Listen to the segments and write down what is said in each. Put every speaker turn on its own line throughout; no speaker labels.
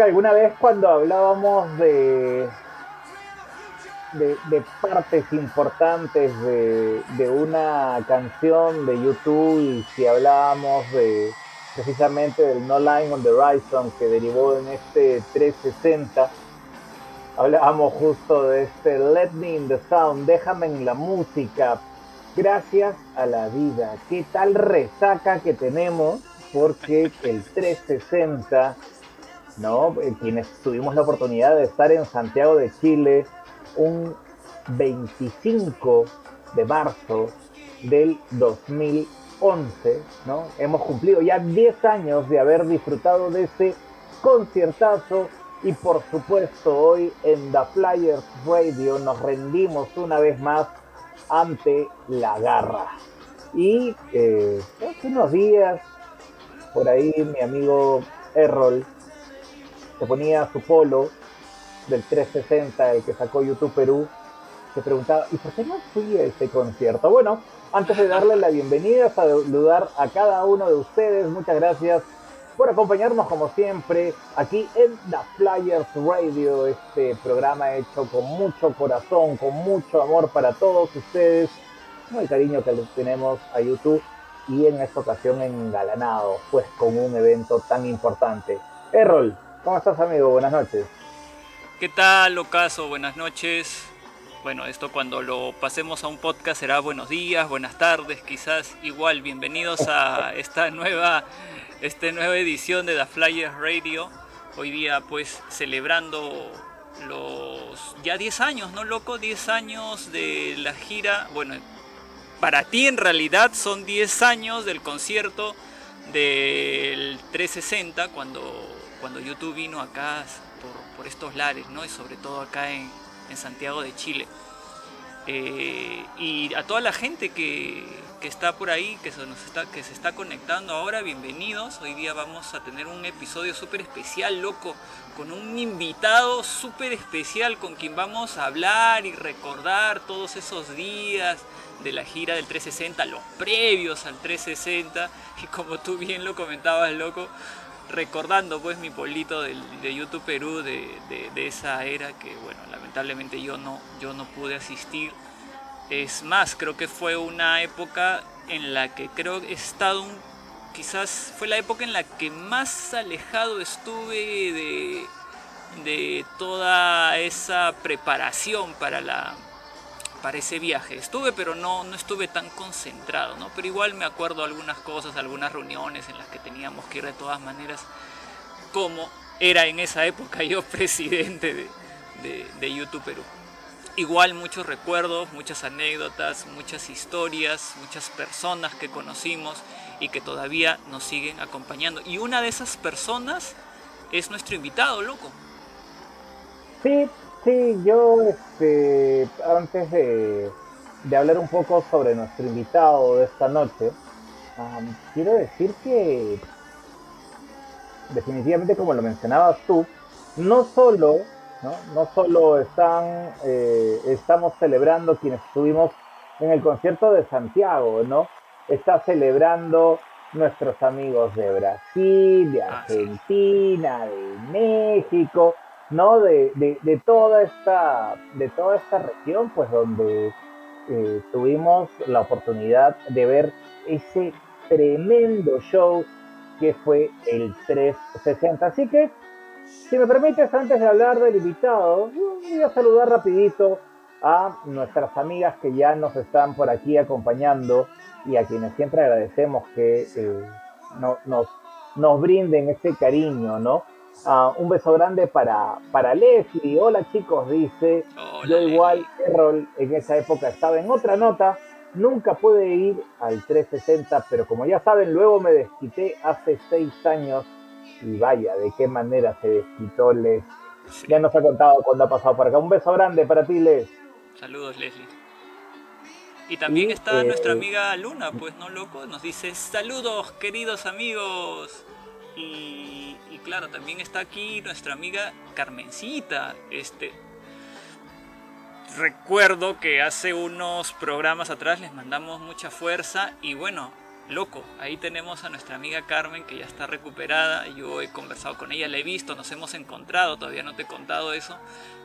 Que alguna vez cuando hablábamos de, de, partes importantes de, de, una canción de YouTube y si hablábamos de precisamente del No Line on the Horizon que derivó en este 360, hablábamos justo de este Let Me in the Sound, déjame en la música, gracias a la vida. ¿Qué tal resaca que tenemos? Porque el 360, ¿no? Quienes tuvimos la oportunidad de estar en Santiago de Chile, un 25 de marzo del 2011, ¿no? Hemos cumplido ya 10 años de haber disfrutado de ese conciertazo y por supuesto hoy en The Flyers Radio nos rendimos una vez más ante la garra. Y eh, hace unos días, por ahí mi amigo Errol se ponía su polo del 360, el que sacó YouTube Perú, se preguntaba, ¿y por qué no fui a ese concierto? Bueno, antes de darle la bienvenida, saludar a cada uno de ustedes, muchas gracias por acompañarnos como siempre aquí en The Flyers Radio, este programa hecho con mucho corazón, con mucho amor para todos ustedes, con el cariño que les tenemos a YouTube y en esta ocasión engalanado, pues con un evento tan importante. Errol, ¿cómo estás amigo? Buenas noches.
¿Qué tal, Ocaso? Buenas noches. Bueno, esto cuando lo pasemos a un podcast será buenos días, buenas tardes, quizás igual. Bienvenidos a esta nueva esta nueva edición de The Flyers Radio. Hoy día pues celebrando los ya 10 años, ¿no, loco? 10 años de la gira. Bueno, para ti en realidad son 10 años del concierto del 360 cuando, cuando YouTube vino acá por, estos lares, ¿no? Y sobre todo acá en, Santiago de Chile. Eh, y a toda la gente que, está por ahí, que se, está, que se está conectando ahora, bienvenidos. Hoy día vamos a tener un episodio súper especial, loco, con un invitado súper especial con quien vamos a hablar y recordar todos esos días de la gira del 360, los previos al 360. Y como tú bien lo comentabas, loco, recordando pues mi polito de, YouTube Perú de, esa era que bueno lamentablemente yo no yo no pude asistir. Es más creo que fue una época en la que creo he estado quizás fue la época en la que más alejado estuve de de toda esa preparación para la para ese viaje. Estuve, pero no, no estuve tan concentrado, ¿no? Pero igual me acuerdo algunas cosas, algunas reuniones en las que teníamos que ir de todas maneras, como era en esa época yo presidente de, de, YouTube Perú. Igual muchos recuerdos, muchas anécdotas, muchas historias, muchas personas que conocimos y que todavía nos siguen acompañando. Y una de esas personas es nuestro invitado, loco.
Sí, Sí, yo este, antes de, hablar un poco sobre nuestro invitado de esta noche, quiero decir que definitivamente como lo mencionabas tú, no solo, no, no solo están, eh, estamos celebrando quienes estuvimos en el concierto de Santiago, ¿no? Está celebrando nuestros amigos de Brasil, de Argentina, de México, ¿no? De, de, toda esta, de toda esta región, pues donde eh, tuvimos la oportunidad de ver ese tremendo show que fue el 360. Así que, si me permites, antes de hablar del invitado, voy a saludar rapidito a nuestras amigas que ya nos están por aquí acompañando y a quienes siempre agradecemos que eh, nos, nos brinden ese cariño, ¿no? Ah, un beso grande para, para Leslie. Hola chicos, dice. Yo igual, Errol, en esa época estaba en otra nota. Nunca pude ir al 360, pero como ya saben, luego me desquité hace seis años. Y vaya, de qué manera se desquitó Les. Ya nos ha contado cuando ha pasado por acá. Un beso grande para ti, Les.
Saludos, Leslie. Y también está nuestra eh, amiga Luna, pues no loco, nos dice saludos queridos amigos. Y, claro, también está aquí nuestra amiga Carmencita. Este, recuerdo que hace unos programas atrás les mandamos mucha fuerza y bueno, loco, ahí tenemos a nuestra amiga Carmen que ya está recuperada, yo he conversado con ella, la he visto, nos hemos encontrado, todavía no te he contado eso,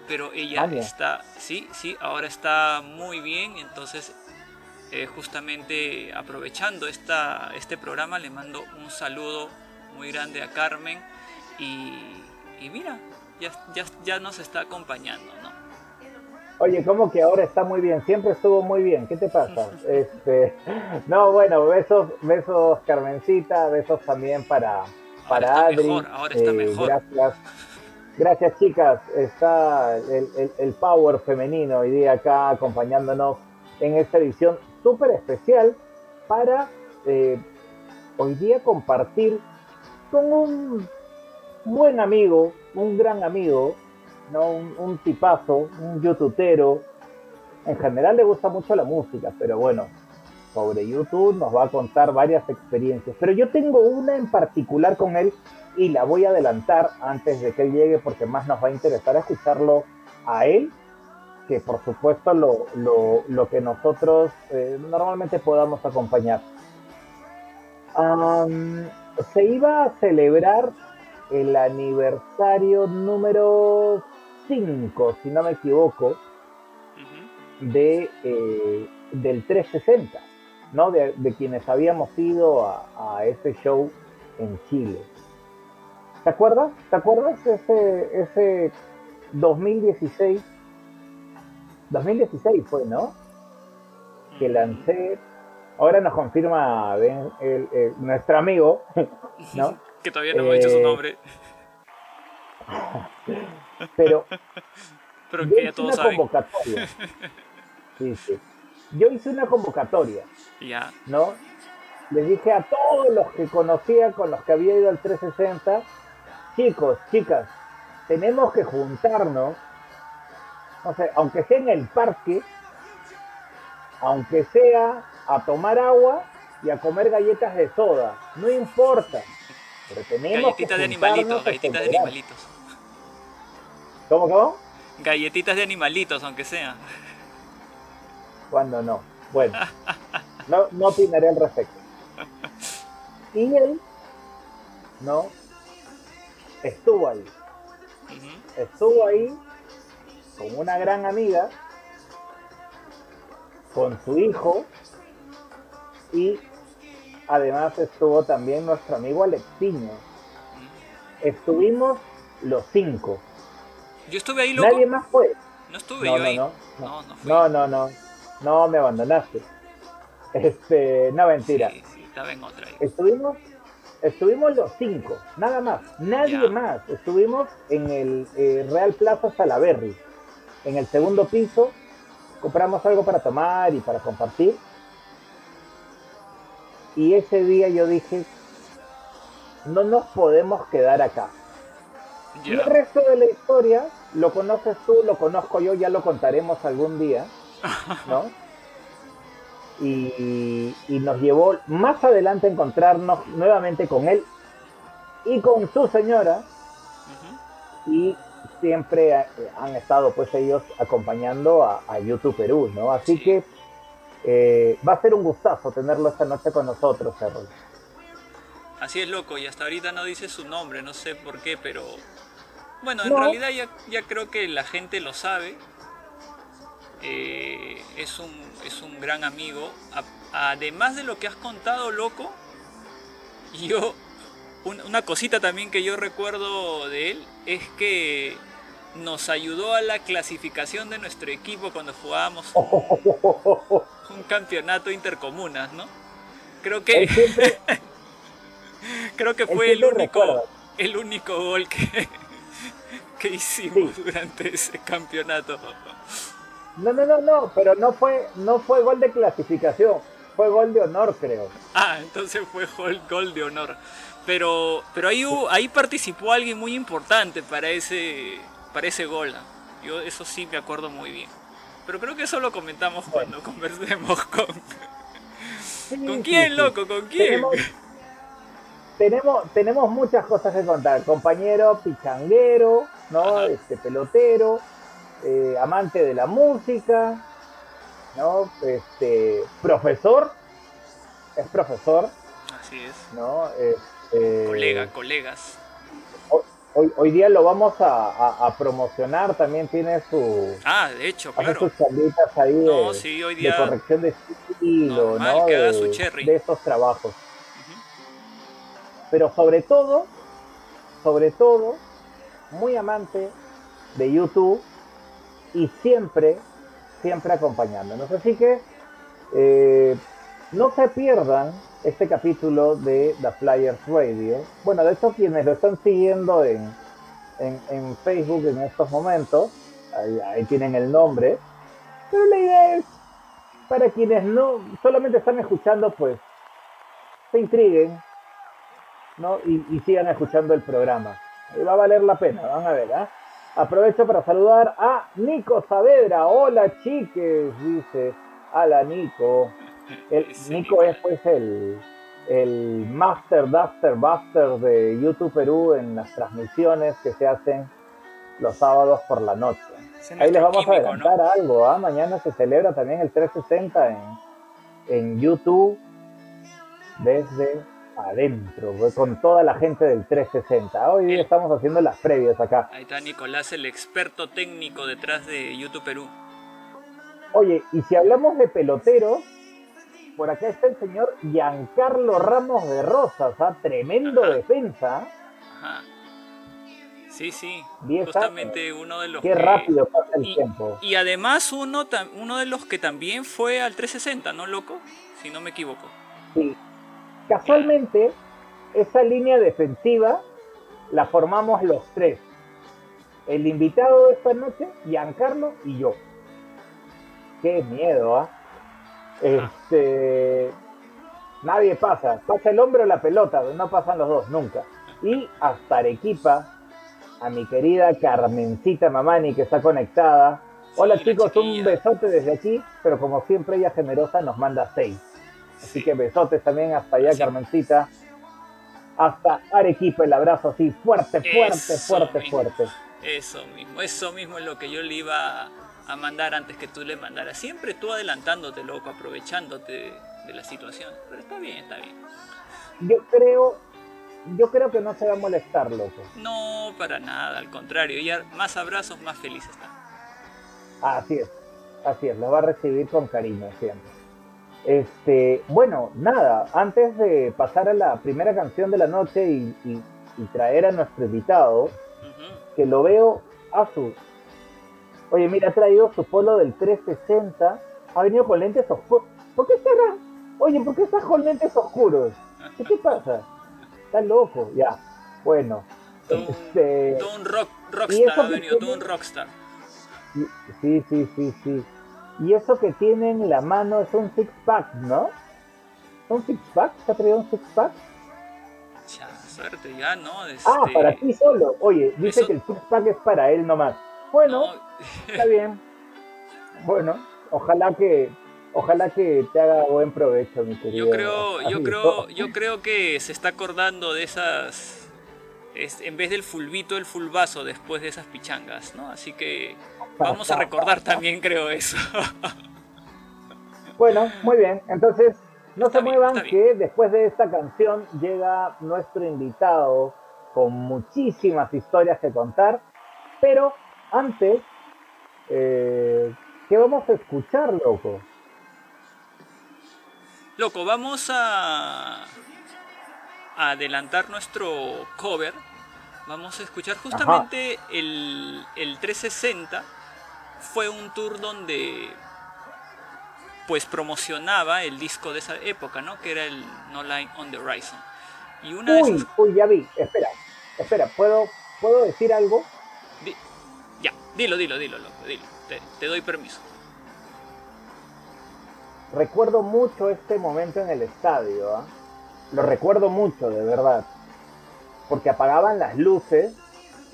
pero ella está, sí, sí, ahora está muy bien, entonces eh, justamente aprovechando esta, este programa le mando un saludo muy grande a Carmen y, y mira, ya, ya, ya nos está acompañando, ¿no?
Oye, ¿cómo que ahora está muy bien? Siempre estuvo muy bien. ¿Qué te pasa? Este, no, bueno, besos, besos Carmencita, besos también para, para Adri.
mejor, ahora está
Eh,
mejor.
Gracias. Gracias chicas, está el, el- el power femenino hoy día acá acompañándonos en esta edición súper especial para eh, hoy día compartir con un buen amigo, un gran amigo, ¿no? un, tipazo, un youtubero. En general le gusta mucho la música, pero bueno, sobre YouTube nos va a contar varias experiencias. Pero yo tengo una en particular con él y la voy a adelantar antes de que él llegue porque más nos va a interesar escucharlo a él que por supuesto lo, lo, lo que nosotros eh, normalmente podamos acompañar. Se iba a celebrar el aniversario número 5, si no me equivoco, de, eh, del 360, ¿no? De, de quienes habíamos ido a, a ese show en Chile. ¿Te acuerdas? ¿Te acuerdas ese, ese 2016? 2016 fue, ¿no? Que lancé. Ahora nos confirma Ben, el- el- nuestro amigo, ¿no?
Que todavía no hemos dicho su
Eh,
nombre,
Pero
pero que ya todos
una
saben.
convocatoria. Sí, sí. Yo hice una convocatoria.
Ya,
¿no? Les dije a todos los que conocía, con los que había ido al 360, chicos, chicas, tenemos que juntarnos, no sé, aunque sea en el parque, aunque sea a tomar agua y a comer galletas de soda, no importa, pero tenemos
galletitas
que
de animalitos,
a
galletitas de animalitos.
¿Cómo, cómo?
Galletitas de animalitos, aunque sea.
Cuando no. Bueno, no, no opinaré al respecto. Y él, ¿no? Estuvo ahí. Estuvo ahí con una gran amiga, con su hijo, y además estuvo también nuestro amigo Alexiño. Estuvimos los cinco.
Yo estuve ahí, loco.
Nadie más fue.
No estuve
No,
yo
no,
ahí.
no.
No, no.
No, no, no. No me abandonaste. Este, no mentira.
Sí, sí, estaba en otra ahí.
Estuvimos, estuvimos los cinco, nada más, nadie
Ya.
más. Estuvimos en el eh, Real Plaza Salaberry, en el segundo piso. Compramos algo para tomar y para compartir. Y ese día yo dije, no nos podemos quedar acá. Y el resto de la historia lo conoces tú, lo conozco yo, ya lo contaremos algún día, ¿no? Y, y nos llevó más adelante a encontrarnos nuevamente con él y con su señora y siempre eh, han estado pues ellos acompañando a, a YouTube Perú, ¿no? Así
Sí.
que eh, va a ser un gustazo tenerlo esta noche con nosotros, Errol.
Así es, loco. Y hasta ahorita no dice su nombre, no sé por qué, pero. Bueno, en
No.
realidad ya, ya creo que la gente lo sabe. Eh, es, un, es un gran amigo. A- además de lo que has contado, loco, yo. un- una cosita también que yo recuerdo de él es que nos ayudó a la clasificación de nuestro equipo cuando jugábamos un campeonato intercomunas, ¿no? Creo que
siempre,
Creo que fue el único,
recuerda.
el único gol que, que hicimos durante ese campeonato.
no, no, no, no, pero no fue, no fue gol de clasificación, fue gol de honor, creo.
Ah, entonces fue gol, gol de honor. Pero, pero ahí, hubo- ahí participó alguien muy importante para ese, para ese gol. ¿ah? Yo eso sí me acuerdo muy bien. Pero creo que eso lo comentamos cuando conversemos con... ¿Con quién, loco? ¿Con quién?
Tenemos, tenemos, tenemos muchas cosas que contar. Compañero pichanguero, ¿no?
Ajá.
Este pelotero, eh, amante de la música, ¿no? Este profesor, es profesor.
Así es.
¿no? Este,
Colega, colegas.
Hoy, hoy día lo vamos a, promocionar, también tiene su...
Ah, de hecho, claro.
sus charlitas ahí
no,
de,
sí, hoy día...
corrección de estilo, ¿no?
Que haga
de,
su cherry.
de estos trabajos. Pero sobre todo, sobre todo, muy amante de YouTube y siempre, siempre acompañándonos. Así que eh, no se pierdan este capítulo de The Flyers Radio. Bueno, de hecho, quienes lo están siguiendo en, en, Facebook en estos momentos, ahí, tienen el nombre. Pero la idea es, para quienes no solamente están escuchando, pues se intriguen ¿no? y, sigan escuchando el programa. Va a valer la pena, van a ver. ¿ah? Aprovecho para saludar a Nico Saavedra. Hola chiques, dice. Hola Nico. El, Nico es pues el, el Master Duster Buster de YouTube Perú en las transmisiones que se hacen los sábados por la noche. Ahí les vamos a adelantar algo, ¿ah? mañana se celebra también el 360 en, en YouTube desde adentro, con toda la gente del 360. Hoy estamos haciendo las previas acá.
Ahí está Nicolás, el experto técnico detrás de YouTube Perú.
Oye, y si hablamos de peloteros, por acá está el señor Giancarlo Ramos de Rosas, ¿ah? tremendo defensa. Ajá.
Sí, sí. Justamente uno de los
Qué rápido pasa el
y,
tiempo.
Y además uno, uno de los que también fue al 360, ¿no, loco? Si no me equivoco.
Sí. Casualmente, esa línea defensiva la formamos los tres. El invitado de esta noche, Giancarlo y yo. Qué miedo, ¿ah? Este, nadie pasa, pasa el hombre o la pelota, no pasan los dos, nunca. Y hasta Arequipa, a mi querida Carmencita Mamani que está conectada. Hola chicos, un besote desde aquí, pero como siempre ella generosa nos manda seis. Así que besotes también hasta allá, Carmencita. Hasta Arequipa el abrazo así, fuerte, fuerte, fuerte, fuerte.
Eso mismo, eso mismo es lo que yo le iba a mandar antes que tú le mandaras. Siempre tú adelantándote, loco, aprovechándote de la situación. Pero está bien, está bien.
Yo creo, yo creo que no se va a molestar, loco.
No, para nada, al contrario. Ya más abrazos, más feliz está.
Así es, así es, lo va a recibir con cariño siempre. Este, bueno, nada, antes de pasar a la primera canción de la noche y, traer a nuestro invitado, que lo veo a su Oye, mira, ha traído su polo del 360. Ha venido con lentes oscuros. ¿Por qué estará? Oye, ¿por qué estás con lentes oscuros? ¿Qué te pasa? Estás loco, ya. Bueno.
Todo, este... un rock, rockstar ha venido, todo un rockstar.
Sí, sí, sí, sí. Y eso que tiene en la mano es un six pack, ¿no? ¿Un six pack? ¿Se ha traído un six pack?
Ya, suerte ya, ¿no?
Ah, este, para ti solo. Oye, dice que el six pack es para él nomás. Bueno, está bien. Bueno, ojalá que ojalá que te haga buen provecho, mi querido.
Yo creo, yo creo, yo creo que se está acordando de esas en vez del fulbito, el fulbazo después de esas pichangas, ¿no? Así que vamos a recordar también, creo eso.
bueno, muy bien. Entonces, no se muevan que después de esta canción llega nuestro invitado con muchísimas historias que contar, pero antes, eh, ¿qué vamos a escuchar, loco?
Loco, vamos a, adelantar nuestro cover. Vamos a escuchar justamente el, el 360. Fue un tour donde pues promocionaba el disco de esa época, ¿no? Que era el No Line on the Horizon.
Y una uy, uy, ya vi. Espera, espera, ¿puedo, ¿puedo decir algo?
Ya, dilo, dilo, dilo, loco, dilo. Te, doy permiso.
Recuerdo mucho este momento en el estadio. ¿ah? Lo recuerdo mucho, de verdad. Porque apagaban las luces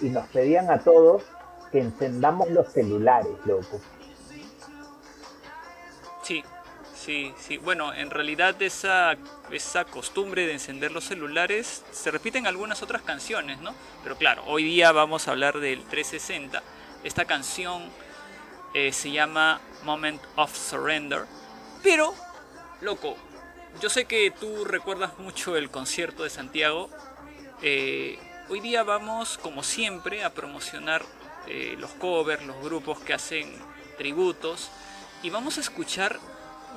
y nos pedían a todos que encendamos los celulares, loco.
Sí, sí, sí. Bueno, en realidad esa, esa costumbre de encender los celulares se repite en algunas otras canciones, ¿no? Pero claro, hoy día vamos a hablar del 360 esta canción eh, se llama Moment of Surrender. Pero, loco, yo sé que tú recuerdas mucho el concierto de Santiago. Eh, hoy día vamos, como siempre, a promocionar eh, los covers, los grupos que hacen tributos. Y vamos a escuchar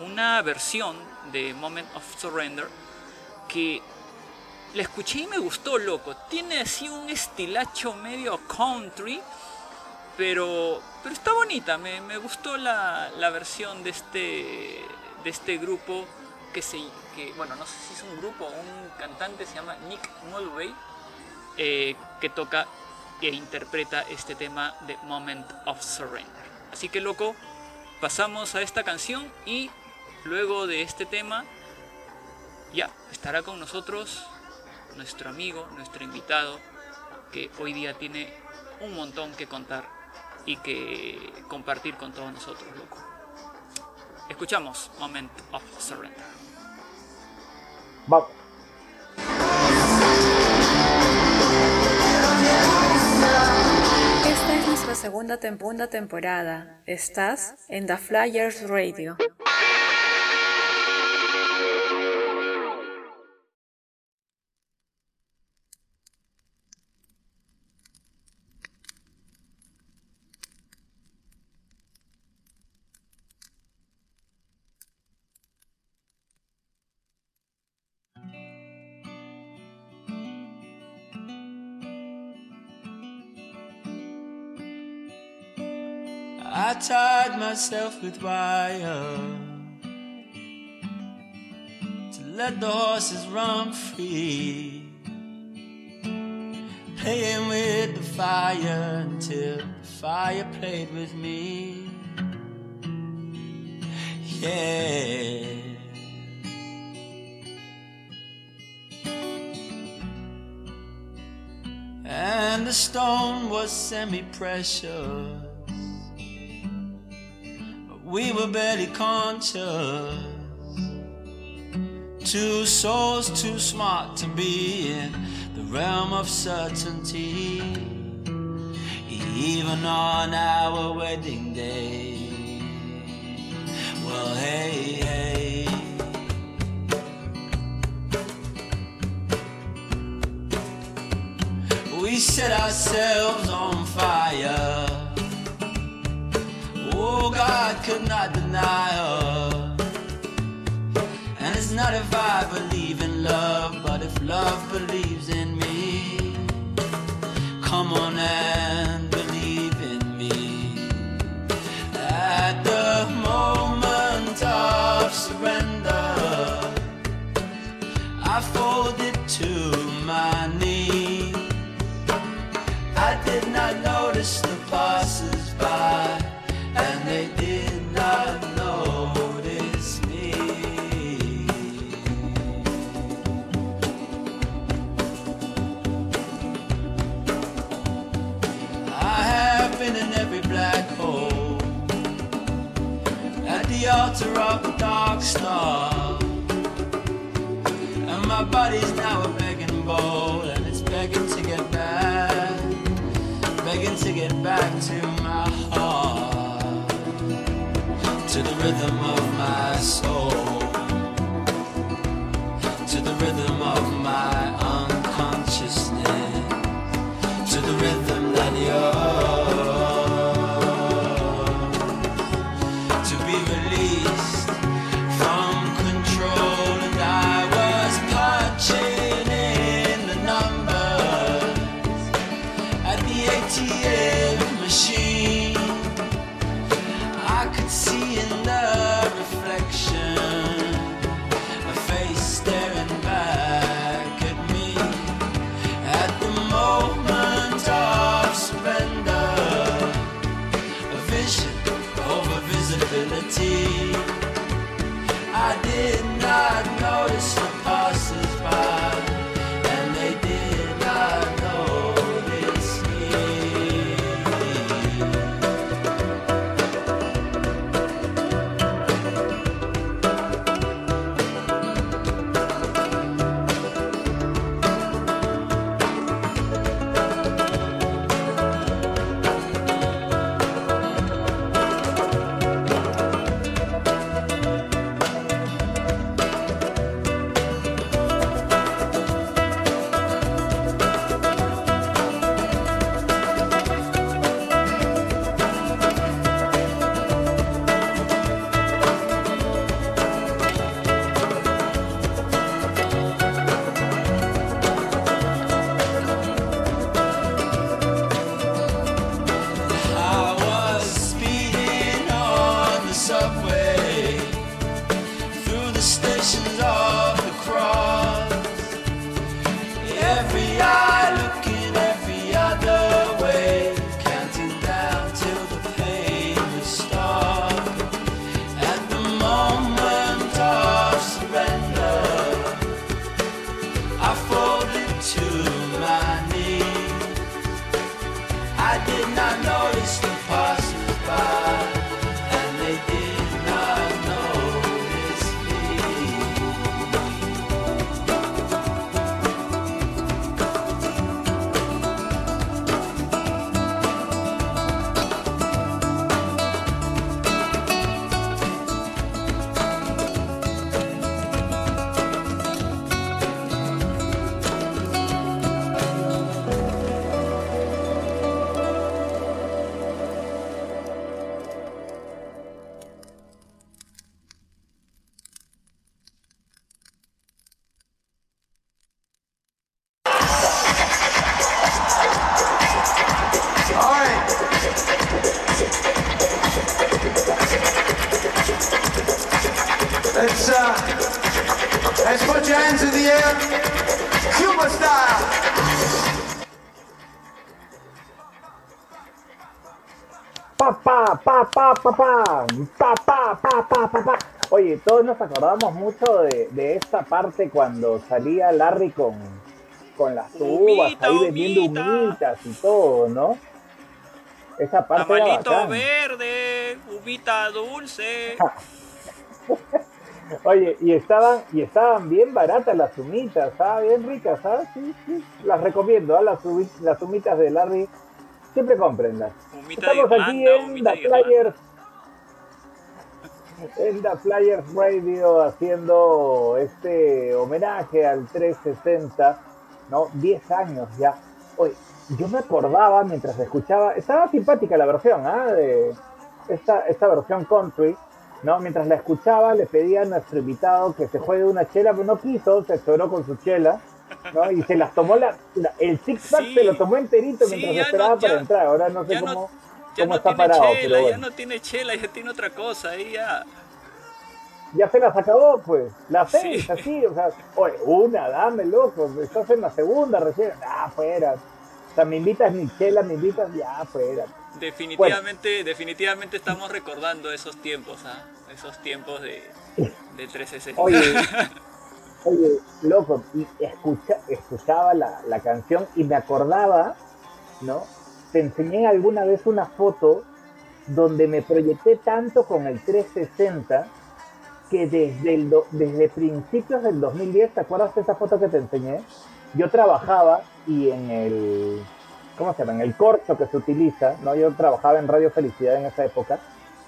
una versión de Moment of Surrender que la escuché y me gustó, loco. Tiene así un estilacho medio country, pero, pero está bonita. Me, gustó la, versión de este, de este grupo que se, que, bueno, no sé si es un grupo o un cantante, se llama Nick Mulvey, eh, que toca e interpreta este tema de Moment of Surrender. Así que, loco, pasamos a esta canción y luego de este tema ya estará con nosotros nuestro amigo, nuestro invitado, que hoy día tiene un montón que contar y que compartir con todos nosotros, loco. Escuchamos Moment of Surrender.
Vamos.
Esta es nuestra segunda temporada. Estás en The Flyers Radio.
I tied myself with wire to let the horses run free. Playing with the fire until the fire played with me. Yeah. And the stone was semi precious we were barely conscious. Two souls too smart to be in the realm of certainty. Even on our wedding day. Well, hey, hey. We set ourselves on fire Oh, God could not deny her. And it's not if I believe in love, but if love believes in me. Come on and believe in me. At the moment of surrender, I folded to my star, and my body's now a begging bowl, and it's begging to get back, begging to get back to my heart to the rhythm of my soul, to the rhythm
acordamos mucho de, de esta parte cuando salía Larry con, con las uvas, ahí vendiendo humitas y todo, ¿no? Esa parte
Tamalito verde, humita dulce.
Oye, y estaban, y estaban bien baratas las humitas, ¿ah? Bien ricas, ¿sabes? Sí, sí. Las recomiendo, ¿ah? las, las humitas de Larry. Siempre comprenlas.
Estamos de
aquí en The
Players 70
Flyers Radio haciendo este homenaje al 360, ¿no? 10 años ya. Oye, yo me acordaba mientras escuchaba, estaba simpática la versión, ¿ah? ¿eh? Esta, esta versión country, ¿no? Mientras la escuchaba, le pedía a nuestro invitado que se juegue una chela, pero no quiso, se atoró con su chela. ¿no? Y se las tomó la, el six pack se lo tomó enterito mientras esperaba para entrar. Ahora no sé cómo.
Ya
cómo
no
está
tiene
parado,
chela,
pero
ya no tiene chela, ya tiene otra cosa ahí ya.
Ya se las acabó, pues. Las seis,
Sí.
así, o sea, oye, una, dame, loco, estás en la segunda recién, ah, fuera. O sea, me invitas mi chela, me invitas, ya, fuera.
Definitivamente, definitivamente estamos recordando esos tiempos, ¿ah? Esos tiempos de, de 360.
Oye, oye, loco, y escucha, escuchaba la, la canción y me acordaba, ¿no? Te enseñé alguna vez una foto donde me proyecté tanto con el 360 que desde, el do- desde principios del 2010, ¿te acuerdas de esa foto que te enseñé? Yo trabajaba y en el, ¿cómo se llama? En el corcho que se utiliza, ¿no? Yo trabajaba en Radio Felicidad en esa época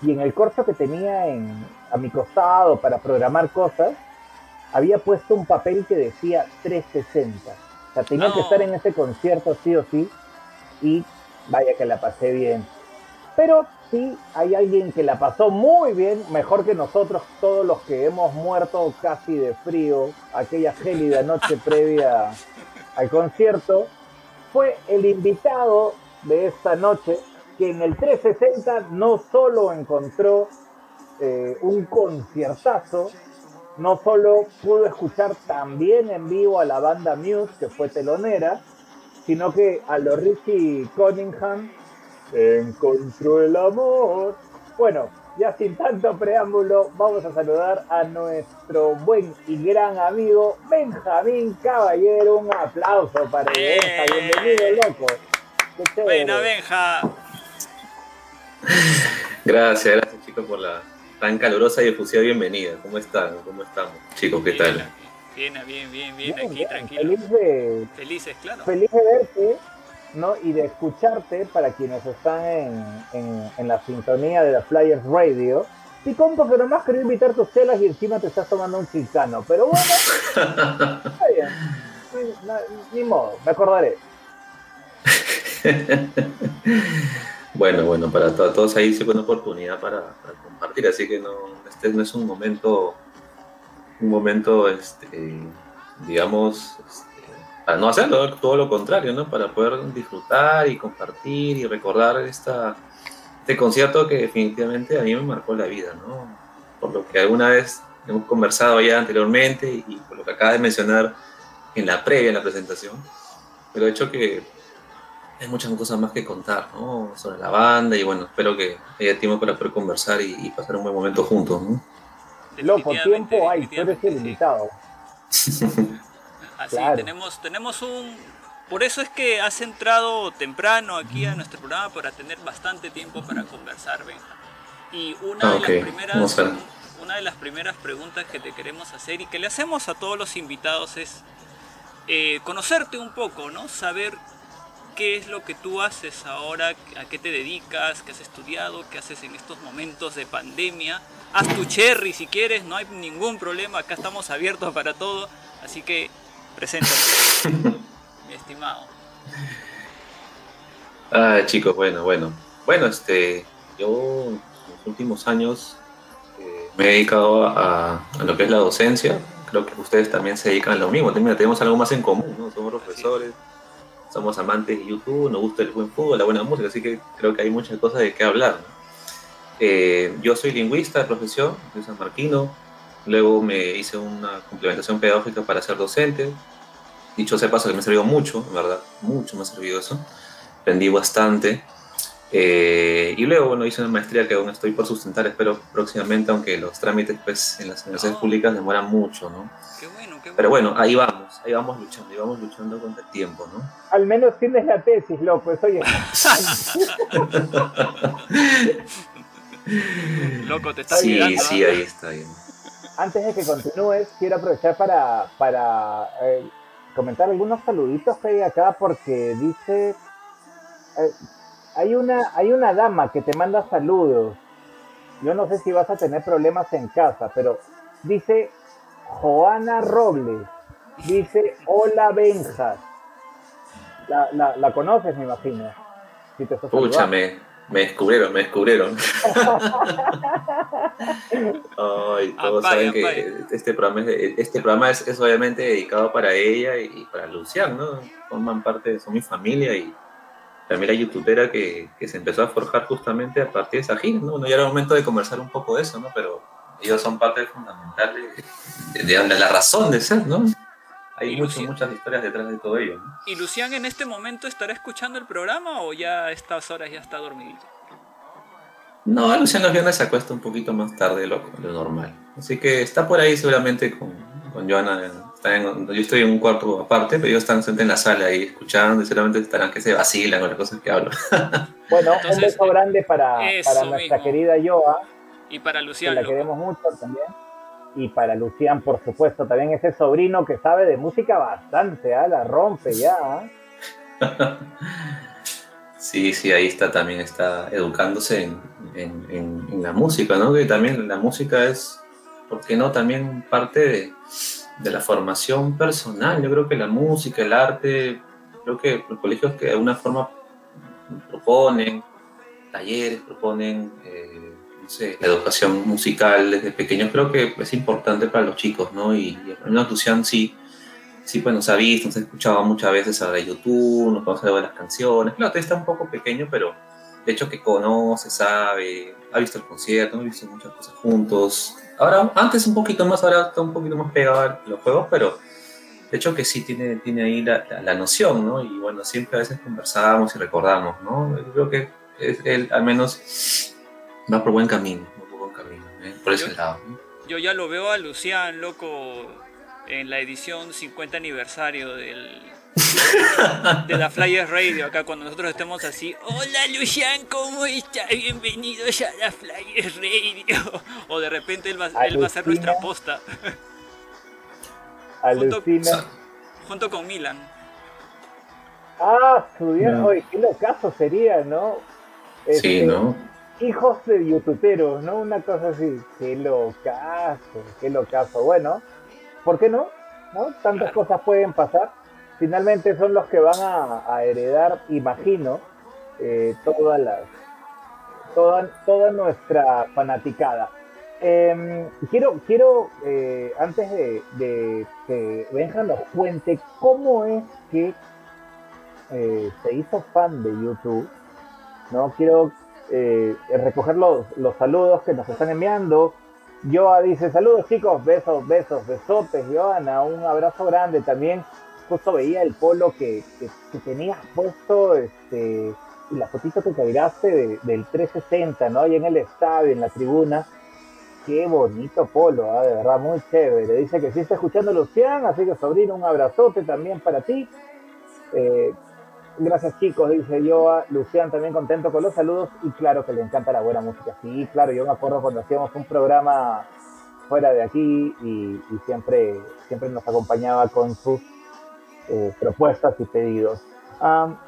y en el corcho que tenía en, a mi costado para programar cosas, había puesto un papel que decía 360. O sea, tenía que estar en ese concierto sí o sí y vaya que la pasé bien. Pero sí hay alguien que la pasó muy bien, mejor que nosotros, todos los que hemos muerto casi de frío aquella gélida noche previa al concierto, fue el invitado de esta noche que en el 360 no solo encontró eh, un conciertazo, no solo pudo escuchar también en vivo a la banda Muse, que fue telonera, sino que a los Richie Cunningham encontró el amor. Bueno, ya sin tanto preámbulo, vamos a saludar a nuestro buen y gran amigo Benjamín Caballero. Un aplauso para
Eh.
Benja, bienvenido, loco.
Buena, Benja.
Gracias, gracias chicos por la tan calurosa y efusiva bienvenida. ¿Cómo están? ¿Cómo estamos? Chicos, ¿qué tal?
Bien, bien, bien, bien,
Bien,
aquí,
bien,
tranquilo.
Feliz de,
Felices, claro.
feliz de verte ¿no? y de escucharte para quienes están en, en, en la sintonía de la Flyers Radio. Y compa que nomás quería invitar tus chelas y encima te estás tomando un chilcano. Pero bueno, está bien. Ni, modo, me acordaré.
Bueno, bueno, para to- todos ahí sí fue una oportunidad para, para compartir, así que no, este no es un momento, un momento, este, digamos, este, para no hacerlo, todo lo contrario, ¿no? Para poder disfrutar y compartir y recordar esta, este concierto que definitivamente a mí me marcó la vida, ¿no? Por lo que alguna vez hemos conversado ya anteriormente y por lo que acaba de mencionar en la previa, en la presentación, pero de hecho que hay muchas cosas más que contar, ¿no? Sobre la banda y bueno, espero que haya tiempo para poder conversar y, y pasar un buen momento juntos, ¿no?
Loco, tiempo hay, tú eres el
definitivamente, sí.
invitado.
Así,
Claro.
tenemos, tenemos un... Por eso es que has entrado temprano aquí a nuestro programa para tener bastante tiempo para conversar, Benja. Y una,
Ah,
de
ok.
las primeras, una de las primeras preguntas que te queremos hacer y que le hacemos a todos los invitados es eh, conocerte un poco, ¿no? Saber qué es lo que tú haces ahora, a qué te dedicas, qué has estudiado, qué haces en estos momentos de pandemia. Haz tu cherry si quieres, no hay ningún problema, acá estamos abiertos para todo, así que preséntate, mi estimado.
Ah, chicos, bueno, bueno. Bueno, este, yo en los últimos años eh, me he dedicado a, a lo que es la docencia. Creo que ustedes también se dedican a lo mismo. También tenemos algo más en común, ¿no? Somos profesores, somos amantes de YouTube, nos gusta el buen fútbol, la buena música, así que creo que hay muchas cosas de qué hablar. ¿no? Eh, yo soy lingüista de profesión, soy sanmarquino. Luego me hice una complementación pedagógica para ser docente. Dicho sea paso que me servido mucho, en verdad, mucho me ha servido eso aprendí bastante. Eh, y luego, bueno, hice una maestría que aún estoy por sustentar, espero próximamente, aunque los trámites pues, en las universidades
Oh.
públicas demoran mucho, ¿no?
Qué.
Pero bueno, ahí vamos, ahí vamos luchando, ahí vamos luchando contra el tiempo, ¿no?
Al menos tienes la tesis, loco. Eso oye,
Loco, te está
Sí,
llegando.
sí,
¿ah?
ahí está bien.
antes de que continúes, quiero aprovechar para, para eh, comentar algunos saluditos que hay acá porque dice, eh, hay, una, hay una dama que te manda saludos. Yo no sé si vas a tener problemas en casa, pero dice Joana Robles. Dice, hola Benjas. La, la, la conoces, me imagino. Si te
me descubrieron, me descubrieron. Ay, todos
Apague,
saben que este programa, es, este programa es, es obviamente dedicado para ella y, y para Lucián, ¿no? Forman parte, son mi familia y también la youtubera que, que se empezó a forjar justamente a partir de esa gira, ¿no? Bueno, ya era momento de conversar un poco de eso, ¿no? Pero ellos son parte fundamental de, de- de la razón de ser, ¿no? Hay
Y
muchas,
Lucián-
muchas historias detrás de todo ello, ¿no?
¿Y Lucián en este momento estará escuchando el programa o ya a estas horas ya está dormidito?
No, Luciano los viernes se acuesta un poquito más tarde de lo, normal. Así que está por ahí seguramente con, con Joana. Está en- yo estoy en un cuarto aparte, pero ellos están sentados en la sala ahí escuchando y seguramente estarán que se vacilan con las cosas que hablo.
Bueno,
Entonces,
un beso grande para, nuestra
mismo.
querida Joa.
Y para
que
Lucián,
la queremos mucho también. Y para Lucián, por supuesto, también ese sobrino que sabe de música bastante, ¿ah? la rompe ya. ¿ah?
Sí, sí, ahí está también, está educándose en, en- en- en la música, ¿no? Que también la música es, ¿por qué no? También parte de, de la formación personal. Yo creo que la música, el arte, creo que los colegios que de alguna forma proponen talleres, proponen, eh, sé, la educación musical desde pequeños, creo que es importante para los chicos, ¿no? Y, y menos Lucián sí, sí, pues nos ha visto, nos ha escuchado muchas veces a YouTube, nos conoce de las canciones. Claro, todavía está un poco pequeño, pero de hecho que conoce, sabe, ha visto el concierto, hemos visto muchas cosas juntos. Ahora, antes un poquito más, ahora está un poquito más pegado a los juegos, pero de hecho que sí tiene, tiene ahí la, la- la noción, ¿no? Y bueno, siempre a veces conversamos y recordamos, ¿no? Yo creo que él al menos va por buen camino, va por buen camino, ¿eh? por ese
Yo-
lado.
Yo ya lo veo a Lucián, loco, en la edición 50 aniversario del, de la Flyers Radio, acá cuando nosotros estemos así, hola Lucián, ¿cómo estás? Bienvenidos a la Flyers Radio. O de repente él va, él va a ser nuestra posta,
Alucina.
junto con Milan.
Ah, su Dios,
No.
qué locazo sería, ¿no?
Sí,
Este,
¿no?
Hijos de youtuberos, ¿no? Una cosa así. Qué locazo, qué locazo. Bueno, ¿por qué no? ¿No? Tantas cosas pueden pasar. Finalmente son los que van a, a heredar, imagino, eh, todas las, toda, toda nuestra fanaticada. Eh, quiero, quiero eh, antes de, de que Benja nos cuente cómo es que eh, se hizo fan de YouTube, ¿no? Quiero eh, recoger los, los saludos que nos están enviando. Joa dice, saludos chicos, besos, besos, besotes, Joana, un abrazo grande también. Justo veía el polo que, que, tenías puesto, este, la fotito que cargaste de- del 360, ¿no? Ahí en el estadio, en la tribuna. Qué bonito polo, ¿ah? de verdad, muy chévere. Dice que sí está escuchando Lucián, así que sobrino, un abrazote también para ti. Eh, gracias chicos, dice yo a Lucián, también contento con los saludos y claro que le encanta la buena música. Sí, claro, yo me acuerdo cuando hacíamos un programa fuera de aquí y, y siempre, siempre nos acompañaba con sus eh, propuestas y pedidos.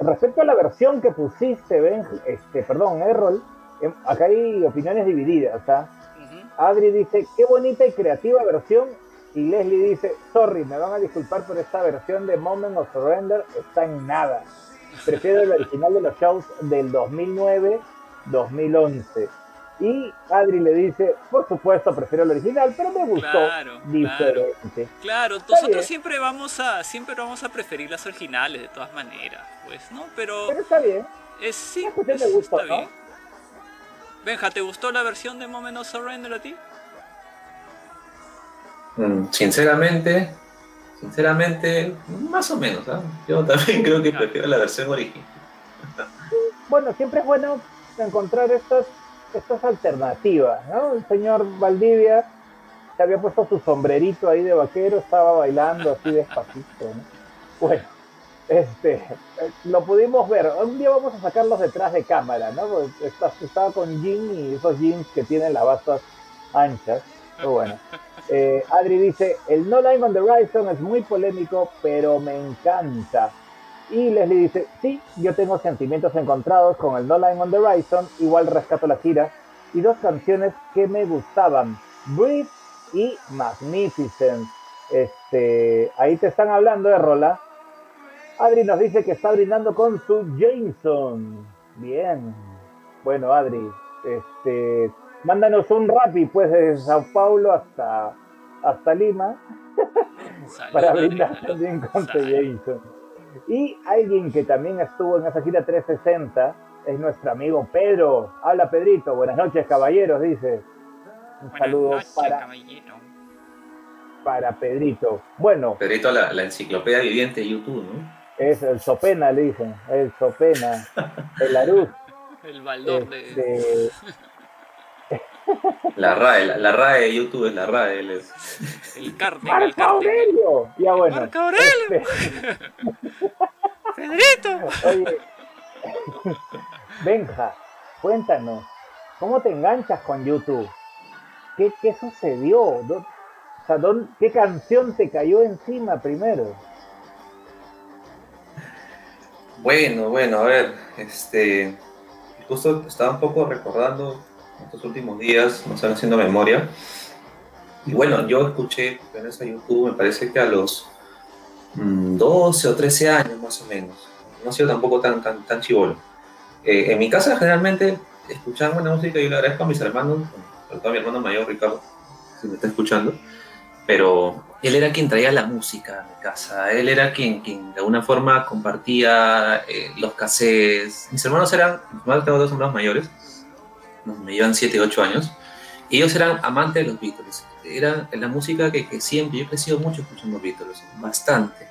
Respecto a la versión que pusiste, Ben, este, perdón, Errol, em, acá hay opiniones divididas. ¿ah? Adri dice, qué bonita y creativa versión. Y Leslie dice, sorry, me van a disculpar, pero esta versión de Moment of Surrender está en nada. Prefiero el original de los shows del 2009-2011. Y Adri le dice, por supuesto, prefiero el original, pero me gustó
Claro,
diferente.
Claro, nosotros siempre vamos a siempre vamos a preferir las originales de todas maneras, pues, ¿no? Pero
Pero está bien.
es sí,
Es cuestión de
es-
gusto,
está
¿no?
bien. Benja, ¿te gustó la versión de Moment of Surrender a ti?
Mm, Sinceramente, sinceramente, más o menos. ¿ah? Yo también creo que prefiero la versión original.
Bueno, siempre es bueno encontrar estas, estas alternativas, ¿no? El señor Valdivia se había puesto su sombrerito ahí de vaquero, estaba bailando así despacito, ¿no? Bueno, este, lo pudimos ver. Un día vamos a sacarlos detrás de cámara, ¿no? Porque estaba con jean y esos jeans que tienen las bastas anchas. Bueno. Eh, Adri dice, el No Line on the Horizon es muy polémico, pero me encanta. Y Leslie dice, sí, yo tengo sentimientos encontrados con el No Line on the Horizon, igual rescato la gira, y dos canciones que me gustaban, Breathe y Magnificent. Este, ahí te están hablando de Rola. Adri nos dice que está brindando con su Jameson. Bien. Bueno, Adri, este, mándanos un rapi pues de Sao Paulo hasta, hasta Lima para brindar también con. Jameson. Y alguien que también estuvo en esa gira 360 es nuestro amigo Pedro. Habla Pedrito, buenas noches caballeros, dice. Un
Buenas
saludo
noches,
para,
caballero.
para Pedrito. Bueno,
Pedrito, la, la enciclopedia viviente de YouTube, ¿no?
es el Sopena, le dicen. El Sopena. El Aruz.
El baldón de
Este,
La RAE, la, la RAE de YouTube es la RAE. él es-
el carne, el
¡Marco
carne.
Aurelio! Ya bueno.
Marco Aurelio.
este,
Pedrito.
Oye, Benja, cuéntanos, ¿cómo te enganchas con YouTube? ¿Qué, qué sucedió? ¿Dó- o sea, ¿Qué canción te cayó encima primero?
Bueno, bueno, a ver, este, justo estaba un poco recordando estos últimos días, no están haciendo memoria. Y bueno, yo escuché en esa YouTube, me parece que a los mm, 12 o 13 años más o menos. No ha sido tampoco tan, tan, tan chivolo. Eh, en mi casa generalmente escuchaban buena música y yo le agradezco a mis hermanos, sobre todo a mi hermano mayor Ricardo, si me está escuchando, pero él era quien traía la música a mi casa, él era quien, quien de alguna forma compartía eh, los cassettes. Mis hermanos eran, mis hermanos tengo dos hermanos mayores, nos- me llevan 7, 8 años, y ellos eran amantes de los Beatles. Era la música que, que siempre, yo he crecido mucho escuchando Beatles, bastante.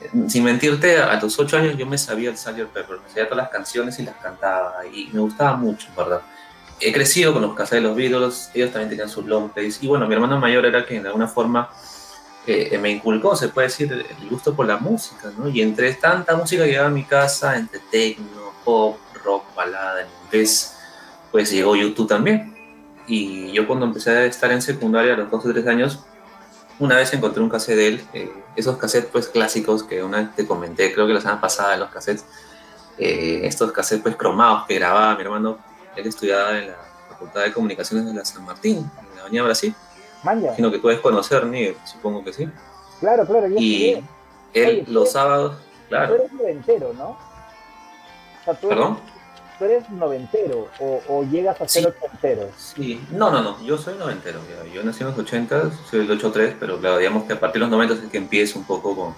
Eh, Sin mentirte, a los 8 años yo me sabía el Sgt. Pepper, me sabía todas las canciones y las cantaba, y me gustaba mucho, verdad he crecido con los cassettes de los Beatles, ellos también tenían sus long plays. Y bueno, mi hermano mayor era quien de alguna forma eh, me inculcó, se puede decir, el gusto por la música, ¿no? Y entre tanta música que llegaba a mi casa, entre techno, pop, rock, balada, en inglés, pues llegó YouTube también. Y yo cuando empecé a estar en secundaria a los 12 o 13 años, una vez encontré un cassette de él, eh, esos cassettes pues clásicos que una vez te comenté, creo que la semana pasada en los cassettes, eh, estos cassettes pues cromados que grababa mi hermano él estudiaba en la Facultad de Comunicaciones de la San Martín, en la Avenida Brasil.
Manja,
Imagino que tú debes conocer, Níger, supongo que sí.
claro, claro, yo
Y
estudié.
él
Oye,
los
tú-
sábados,
Tú
claro,
eres noventero, ¿no? O sea, tú eres,
perdón.
Tú eres noventero o, o llegas a ser
Sí.
ochentero.
Sí, no, no, no, yo soy noventero. ya. Yo nací en los 80, soy del 83, pero claro, digamos que a partir de los 90 es que empiezo un poco con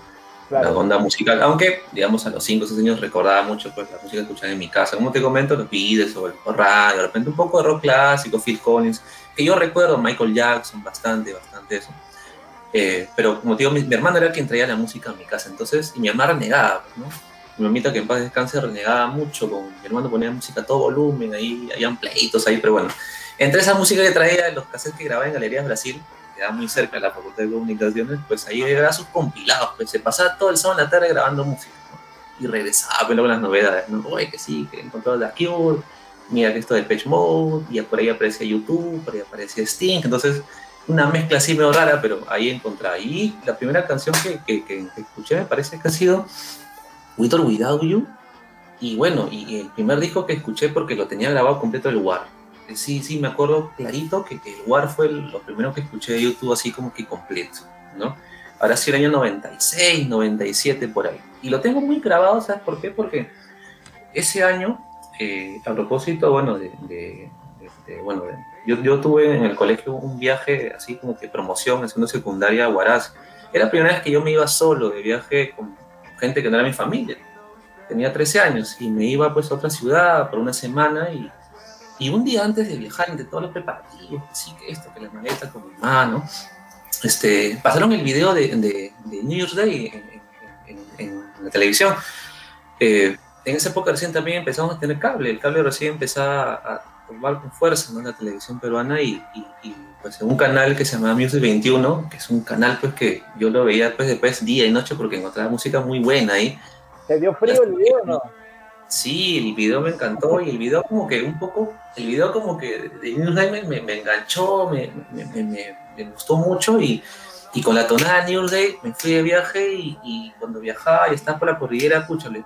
la
Claro,
onda musical. Aunque, digamos, a los 5 o 6 años recordaba mucho pues, la música que escuchaba en mi casa. Como te comento, los Beatles o el radio, de repente un poco de rock clásico, Phil Collins, que yo recuerdo Michael Jackson, bastante, bastante eso. Eh, pero como te digo, mi, mi hermano era quien traía la música a mi casa, entonces, y mi mamá renegaba, ¿no? Mi mamita que en paz descanse renegaba mucho, con mi hermano ponía música a todo volumen, ahí habían pleitos ahí, pero bueno. entre esa música que traía, los cassettes que grababa en Galerías Brasil, que quedaba muy cerca de la Facultad de Comunicaciones, pues ahí era sus compilados, pues se pasaba todo el sábado en la tarde grabando música, ¿no? Y regresaba pues, luego las novedades, ¿no? Oye, que sí, que encontró la Cure, mira que esto de Patch Mode, y por ahí aparecía YouTube, por ahí aparecía Sting, entonces una mezcla así medio rara, pero ahí encontré. Y la primera canción que, que, que escuché me parece que ha sido With Without You, y bueno, y el primer disco que escuché porque lo tenía grabado completo el War. Eh, Sí, sí, me acuerdo clarito que, que el War fue el- lo primero que escuché de YouTube así como que completo, ¿no? Ahora sí, el año 96, 97 por ahí. Y lo tengo muy grabado, ¿sabes por qué? Porque ese año, eh, a propósito, bueno, de, de- de- de- bueno, yo, yo tuve en el colegio un viaje así como que promoción, haciendo secundaria a Huaraz. Era la primera vez que yo me iba solo de viaje con gente que no era mi familia tenía 13 años y me iba pues a otra ciudad por una semana y, y un día antes de viajar, entre todos los preparativos, sí, que esto, que la maleta con mi mano, este, pasaron el video de, de, de New Year's Day en, en- en- la televisión. Eh, en esa época recién también empezamos a tener cable, el cable recién empezaba a tomar con fuerza ¿no? en la televisión peruana y, y- y, pues en un canal que se llamaba Music 21, que es un canal pues que yo lo veía pues después día y noche porque encontraba música muy buena ahí.
¿Te dio frío el video no?
Sí, el video me encantó y el video como que un poco, el video como que de News Day me, me, me enganchó, me, me, me, me- me gustó mucho y, y con la tonada de News Day me fui de viaje y, y cuando viajaba y estaba por la cordillera, pucha, le-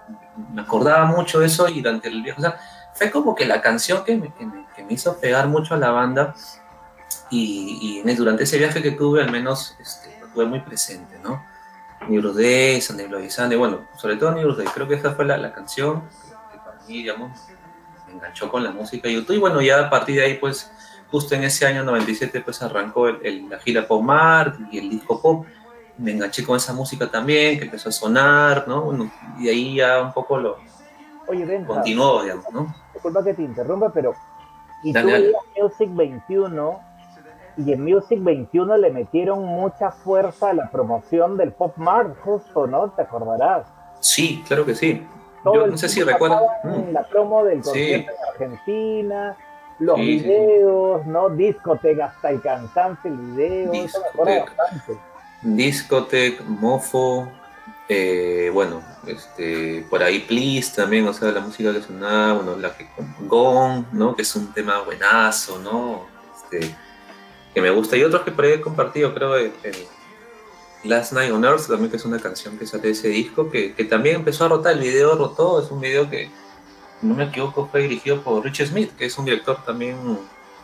me acordaba mucho de eso y durante el viaje, o sea, fue como que la canción que me, que me, que me hizo pegar mucho a la banda y, y durante ese viaje que tuve al menos este, lo tuve muy presente, ¿no? New Day, Sunday Bloody Sunday, bueno, sobre todo New Day, creo que esa fue la, la canción que para mí, digamos, me enganchó con la música de YouTube y bueno, ya a partir de ahí, pues, justo en ese año 97, pues arrancó el- el- la gira Pop Mart y el disco pop, me enganché con esa música también, que empezó a sonar, ¿no? Bueno, y de ahí ya un poco lo
Oye, Benja,
continuó, digamos, ¿no?
disculpa que te interrumpa, pero... Y
Dale,
tú
dale.
Music 21 y en Music 21 le metieron mucha fuerza a la promoción del Pop Mart, justo, ¿no? Te acordarás.
Sí, claro que sí.
Todo
Yo no sé si recuerdan. Mm.
La promo del
Sí.
concierto en Argentina, los
Sí,
videos, ¿no? Discoteca hasta el cansancio, el video,
Discoteca. Discotech, Mofo, eh, bueno, este, por ahí Please también, o sea, la música que sonaba, bueno, la que con Gong, ¿no? Que es un tema buenazo, ¿no? Este, que me gusta. Y otros que por ahí he compartido, creo, el, Last Night on Earth, también que es una canción que sale de ese disco, que, que también empezó a rotar, el video rotó, es un video que, no me equivoco, fue dirigido por Rich Smith, que es un director también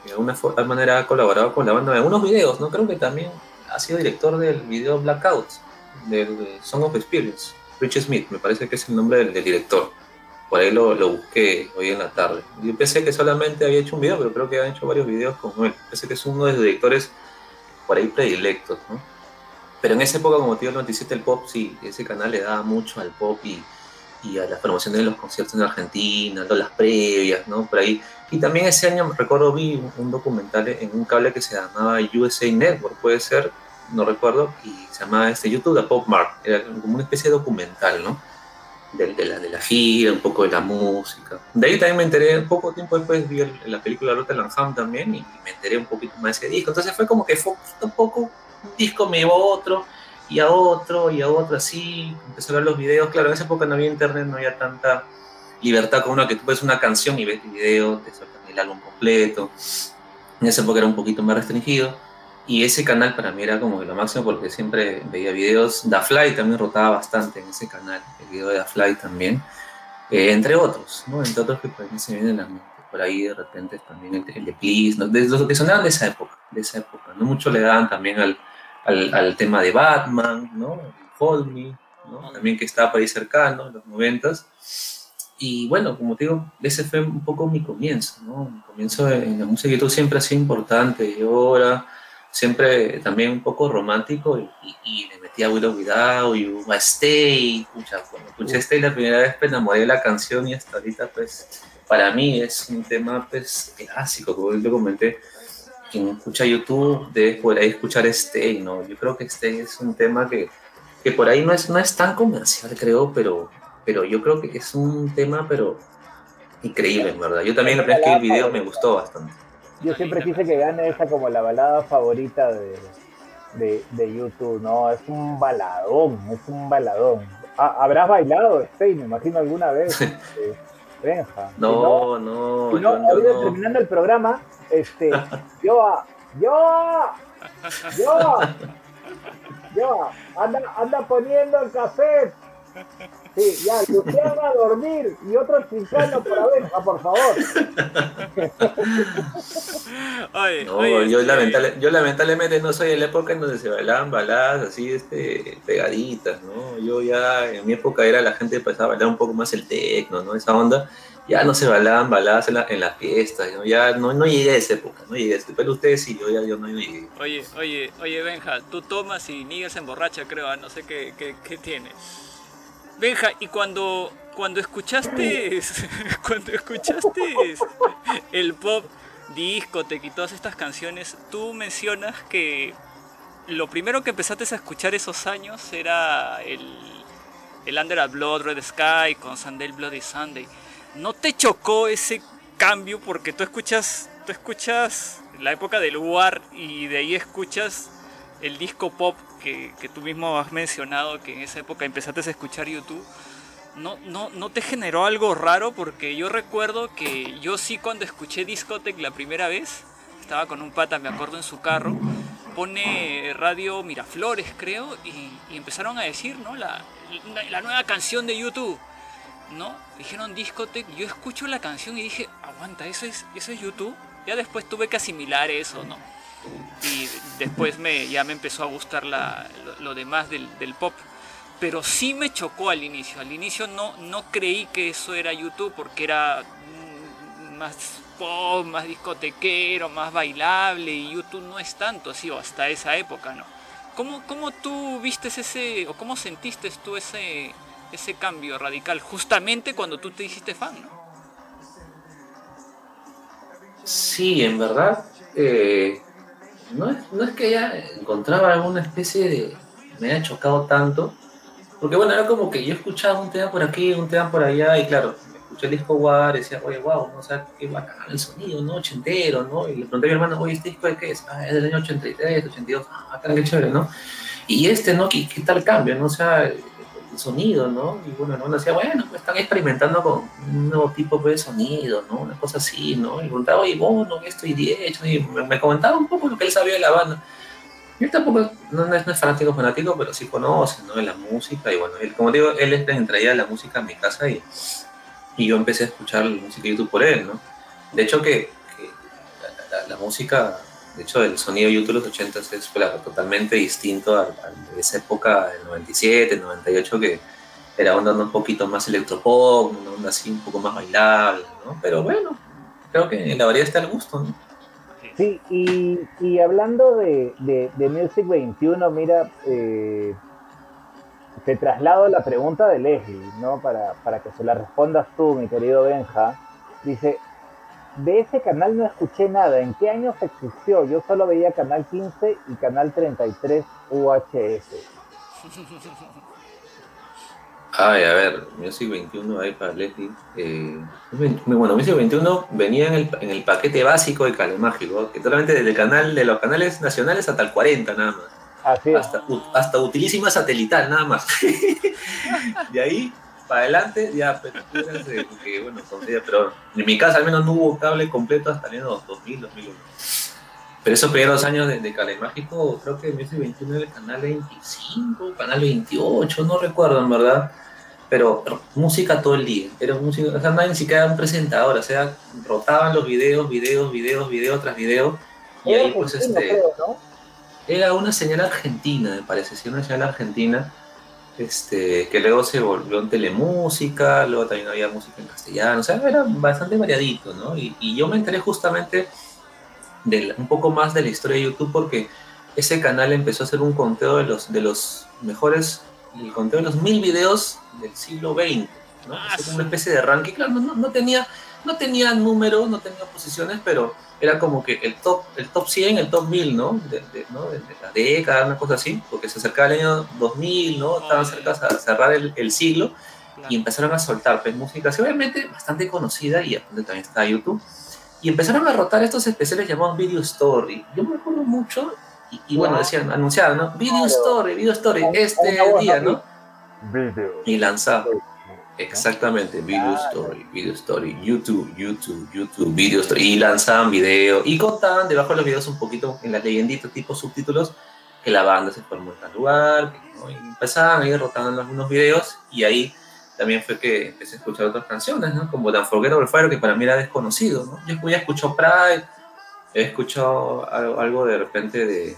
que de alguna manera ha colaborado con la banda en algunos videos, ¿no? Creo que también ha sido director del video Blackout, del de Song of Experience. Rich Smith, me parece que es el nombre del director. Por ahí lo, busqué hoy en la tarde. Yo pensé que solamente había hecho un video, pero creo que ha hecho varios videos con él. Pensé que es uno de los directores por ahí predilectos, ¿no? Pero en esa época, como te digo, el 97 el pop, sí, ese canal le daba mucho al pop y, y a las promociones de los conciertos en Argentina, las previas, ¿no? Por ahí. Y también ese año, recuerdo, vi un, documental en un cable que se llamaba USA Network, puede ser, no recuerdo, y se llamaba este YouTube de Pop Mart. Era como una especie de documental, ¿no? De, la, de la gira, un poco de la música. De ahí también me enteré, poco tiempo después vi la película Rotterdam Ham también y, me enteré un poquito más de ese disco. Entonces fue como que fue poquito a poco, un disco me llevó a otro, y a otro, y a otro así. Empecé a ver los videos. Claro, en esa época no había internet, no había tanta libertad como una que tú ves una canción y ves el video, te sueltan el álbum completo. En esa época era un poquito más restringido. Y ese canal para mí era como que lo máximo porque siempre veía videos. Da Fly también rotaba bastante en ese canal, el video de Da Fly también. Eh, entre otros, ¿no? Entre otros que por ahí se vienen a la mente. Por ahí de repente también el, el de Please, ¿no? De los que sonaban de esa época, de esa época. No mucho le daban también al, al, al tema de Batman, ¿no? Hold Me, ¿no? También que estaba por ahí cercano, en los noventas. Y bueno, como te digo, ese fue un poco mi comienzo, ¿no? Mi comienzo en la música de YouTube siempre ha sido importante y ahora siempre también un poco romántico y, y, y le metí a Willow Without You, a Stay, pucha, cuando escuché Stay la primera vez pues, me enamoré de la canción y hasta ahorita pues para mí es un tema pues clásico, como yo te comenté, quien escucha YouTube debe por ahí escuchar Stay, ¿no? Yo creo que Stay es un tema que, que por ahí no es, no es tan comercial, creo, pero, pero yo creo que es un tema, pero increíble, en verdad. Yo también la primera vez que vi el video me gustó bastante.
Yo siempre quise que gane esa como la balada favorita de, de, de YouTube, ¿no? Es un baladón, es un baladón. ¿Habrás bailado, Stey, me imagino, alguna vez? Este, Benja.
No, no,
si no,
yo- yo
ahorita
no.
terminando el programa, este, yo, yo, yo, yo, anda, anda poniendo el cassette. Sí, ya, Luciano a dormir y otro chicano por Benja, por favor.
Oye,
No,
oye,
yo,
este,
lamentable- yo lamentablemente no soy de la época en donde se bailaban baladas así este, pegaditas, ¿no? Yo ya en mi época era la gente empezaba a bailar un poco más el tecno, ¿no? Esa onda. Ya no se bailaban baladas en, la- en las fiestas, ¿no? Ya no, no llegué a esa época, no llegué a esa Pero ustedes sí, yo ya yo no llegué.
Oye, oye, oye, Benja, tú tomas y Nigel se emborracha, creo, ah, no sé qué, qué, qué tiene. Benja, y cuando, cuando escuchaste, cuando escuchaste el pop, discotec y todas estas canciones, tú mencionas que lo primero que empezaste a escuchar esos años era el, Under a Blood Red Sky con Sunday Bloody Sunday. ¿No te chocó ese cambio porque tú escuchas, tú escuchas la época del War y de ahí escuchas el disco pop que, que tú mismo has mencionado que en esa época empezaste a escuchar YouTube? ¿No, no, ¿No te generó algo raro? Porque yo recuerdo que yo sí cuando escuché Discotech la primera vez, estaba con un pata, me acuerdo, en su carro, pone radio Miraflores, creo, y, empezaron a decir, ¿no? La, la, nueva canción de YouTube, ¿no? Dijeron Discotech, yo escucho la canción y dije, aguanta, ¿eso es, eso es YouTube? Ya después tuve que asimilar eso, ¿no? Y después me, ya me empezó a gustar la, lo, lo demás del, del pop pero sí me chocó al inicio. Al inicio no, no creí que eso era YouTube porque era mm, más pop, más discotequero, más bailable y YouTube no es tanto así, o hasta esa época, ¿no? ¿Cómo, cómo tú vistes ese, o cómo sentiste tú ese, ese cambio radical justamente cuando tú te hiciste fan.
Sí, en verdad, eh, no, es, no es que ya encontraba alguna especie de... me haya chocado tanto, porque bueno, era como que yo escuchaba un tema por aquí, un tema por allá, y claro, escuché el disco War y decía, oye, wow, ¿no? o sea, qué bacán el sonido, ¿no? Ochentero, ¿no? Y le pregunté a mi hermano, oye, ¿este disco de qué es? Ah, es del año 83, 82, ah, tan qué chévere, ¿no? Y este, ¿no? ¿Qué, qué tal cambio, no? O sea, sonido, ¿no? Y bueno, no decía, bueno, pues están experimentando con un nuevo tipo pues, de sonido, ¿no? Una cosa así, ¿no? Y preguntaba, oye, vos, ¿no? Esto y diez, y me, me comentaba un poco lo que él sabía de la banda. Yo tampoco, no, no es, no es fanático fanático, pero sí conoce, ¿no? De la música, y bueno, él, como digo, él es traía la música a mi casa y, y yo empecé a escuchar la música de YouTube por él, ¿no? De hecho que, que la, la- la música, de hecho el sonido YouTube de los 80 es claro, totalmente distinto al de esa época del 97, el 98, que era onda un poquito más electropop, una onda así un poco más bailable, ¿no? Pero bueno, creo que la variedad está al gusto, ¿no?
Sí, y, y hablando de, de, de Music 21, mira, eh, te traslado la pregunta de Leslie, ¿no? Para, para que se la respondas tú, mi querido Benja. Dice, de ese canal no escuché nada, ¿en qué años existió? Yo solo veía Canal 15 y Canal 33 UHF.
Ay, a ver, Music 21 ahí para Leslie. Eh, bueno, Music 21 venía en el, en el paquete básico de Calemágico, que solamente desde el canal de los canales nacionales hasta el 40 nada más.
Así.
Hasta, hasta utilísima satelital nada más. de ahí para adelante ya películas de- que, bueno, son- pero en mi casa al menos no hubo cable completo hasta el año 2000, 2001. Pero esos primeros años de, de Calemágico, creo que Music 21 era el canal 25, canal 28, no recuerdo en verdad. Pero música todo el día, era música, o sea, no hay ni siquiera un presentador, o sea, rotaban los videos, videos, videos, video tras video, y
Era
ahí pues este,
creo, ¿no?
era una señal argentina, me parece, sí, una señal argentina, este, que luego se volvió en telemúsica, luego también había música en castellano, o sea, era bastante variadito, ¿no? Y, y yo me enteré justamente de un poco más de la historia de YouTube porque ese canal empezó a hacer un conteo de los, de los mejores, el conteo de los mil videos del siglo XX, ¿no?
Ah,
Hacer
sí.
una especie de ranking, claro, no- no tenía, no tenía números, no tenía posiciones, pero era como que el top, el top 100, el top 1000, ¿no? De, de- ¿no? de, de la década, una cosa así, porque se acercaba el año 2000, ¿no? Estaban cerca a cerrar el, el siglo
Claro.
y empezaron a soltar pues, música, sí, obviamente bastante conocida y donde también está YouTube, y empezaron a rotar estos especiales llamados Video Story. Yo me acuerdo mucho, y, y bueno, decían, anunciaban, ¿no? Video
Claro.
Story, Video Story, este día. ¿no?
Video.
Y lanzaban. Exactamente, Video. Story, Video Story, YouTube, YouTube, YouTube, Video Story. Y lanzaban video y contaban debajo de los videos un poquito en las leyenditas, tipo subtítulos, que la banda se formó en tal lugar. ¿no? Y empezaban ahí rotando algunos videos y ahí también fue que empecé a escuchar otras canciones, ¿no? Como The Unforgettable Fire, que para mí era desconocido, ¿no? Yo había escuchado Pride, he escuchado algo, algo de repente de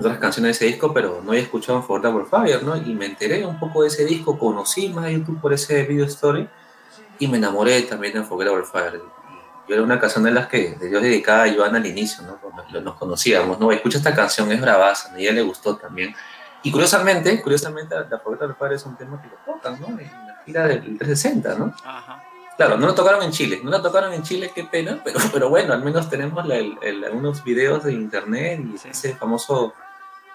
otras canciones de ese disco, pero no había escuchado Unforgettable Fire, ¿no? Y me enteré un poco de ese disco, conocí más a YouTube por ese video story y me enamoré también de Unforgettable Fire. Y era una canción de las que de Dios dedicada a Joana al inicio, ¿no? Cuando nos conocíamos, ¿no? Escucha esta canción, es bravaza, a ella le gustó también. Y curiosamente, curiosamente, la Unforgettable Fire es un tema que lo tocan, ¿no? En la gira del 360, ¿no?
Ajá.
Claro, no lo tocaron en Chile, no lo tocaron en Chile, qué pena, pero, pero bueno, al menos tenemos la- el- el- algunos videos de internet y
Sí.
ese famoso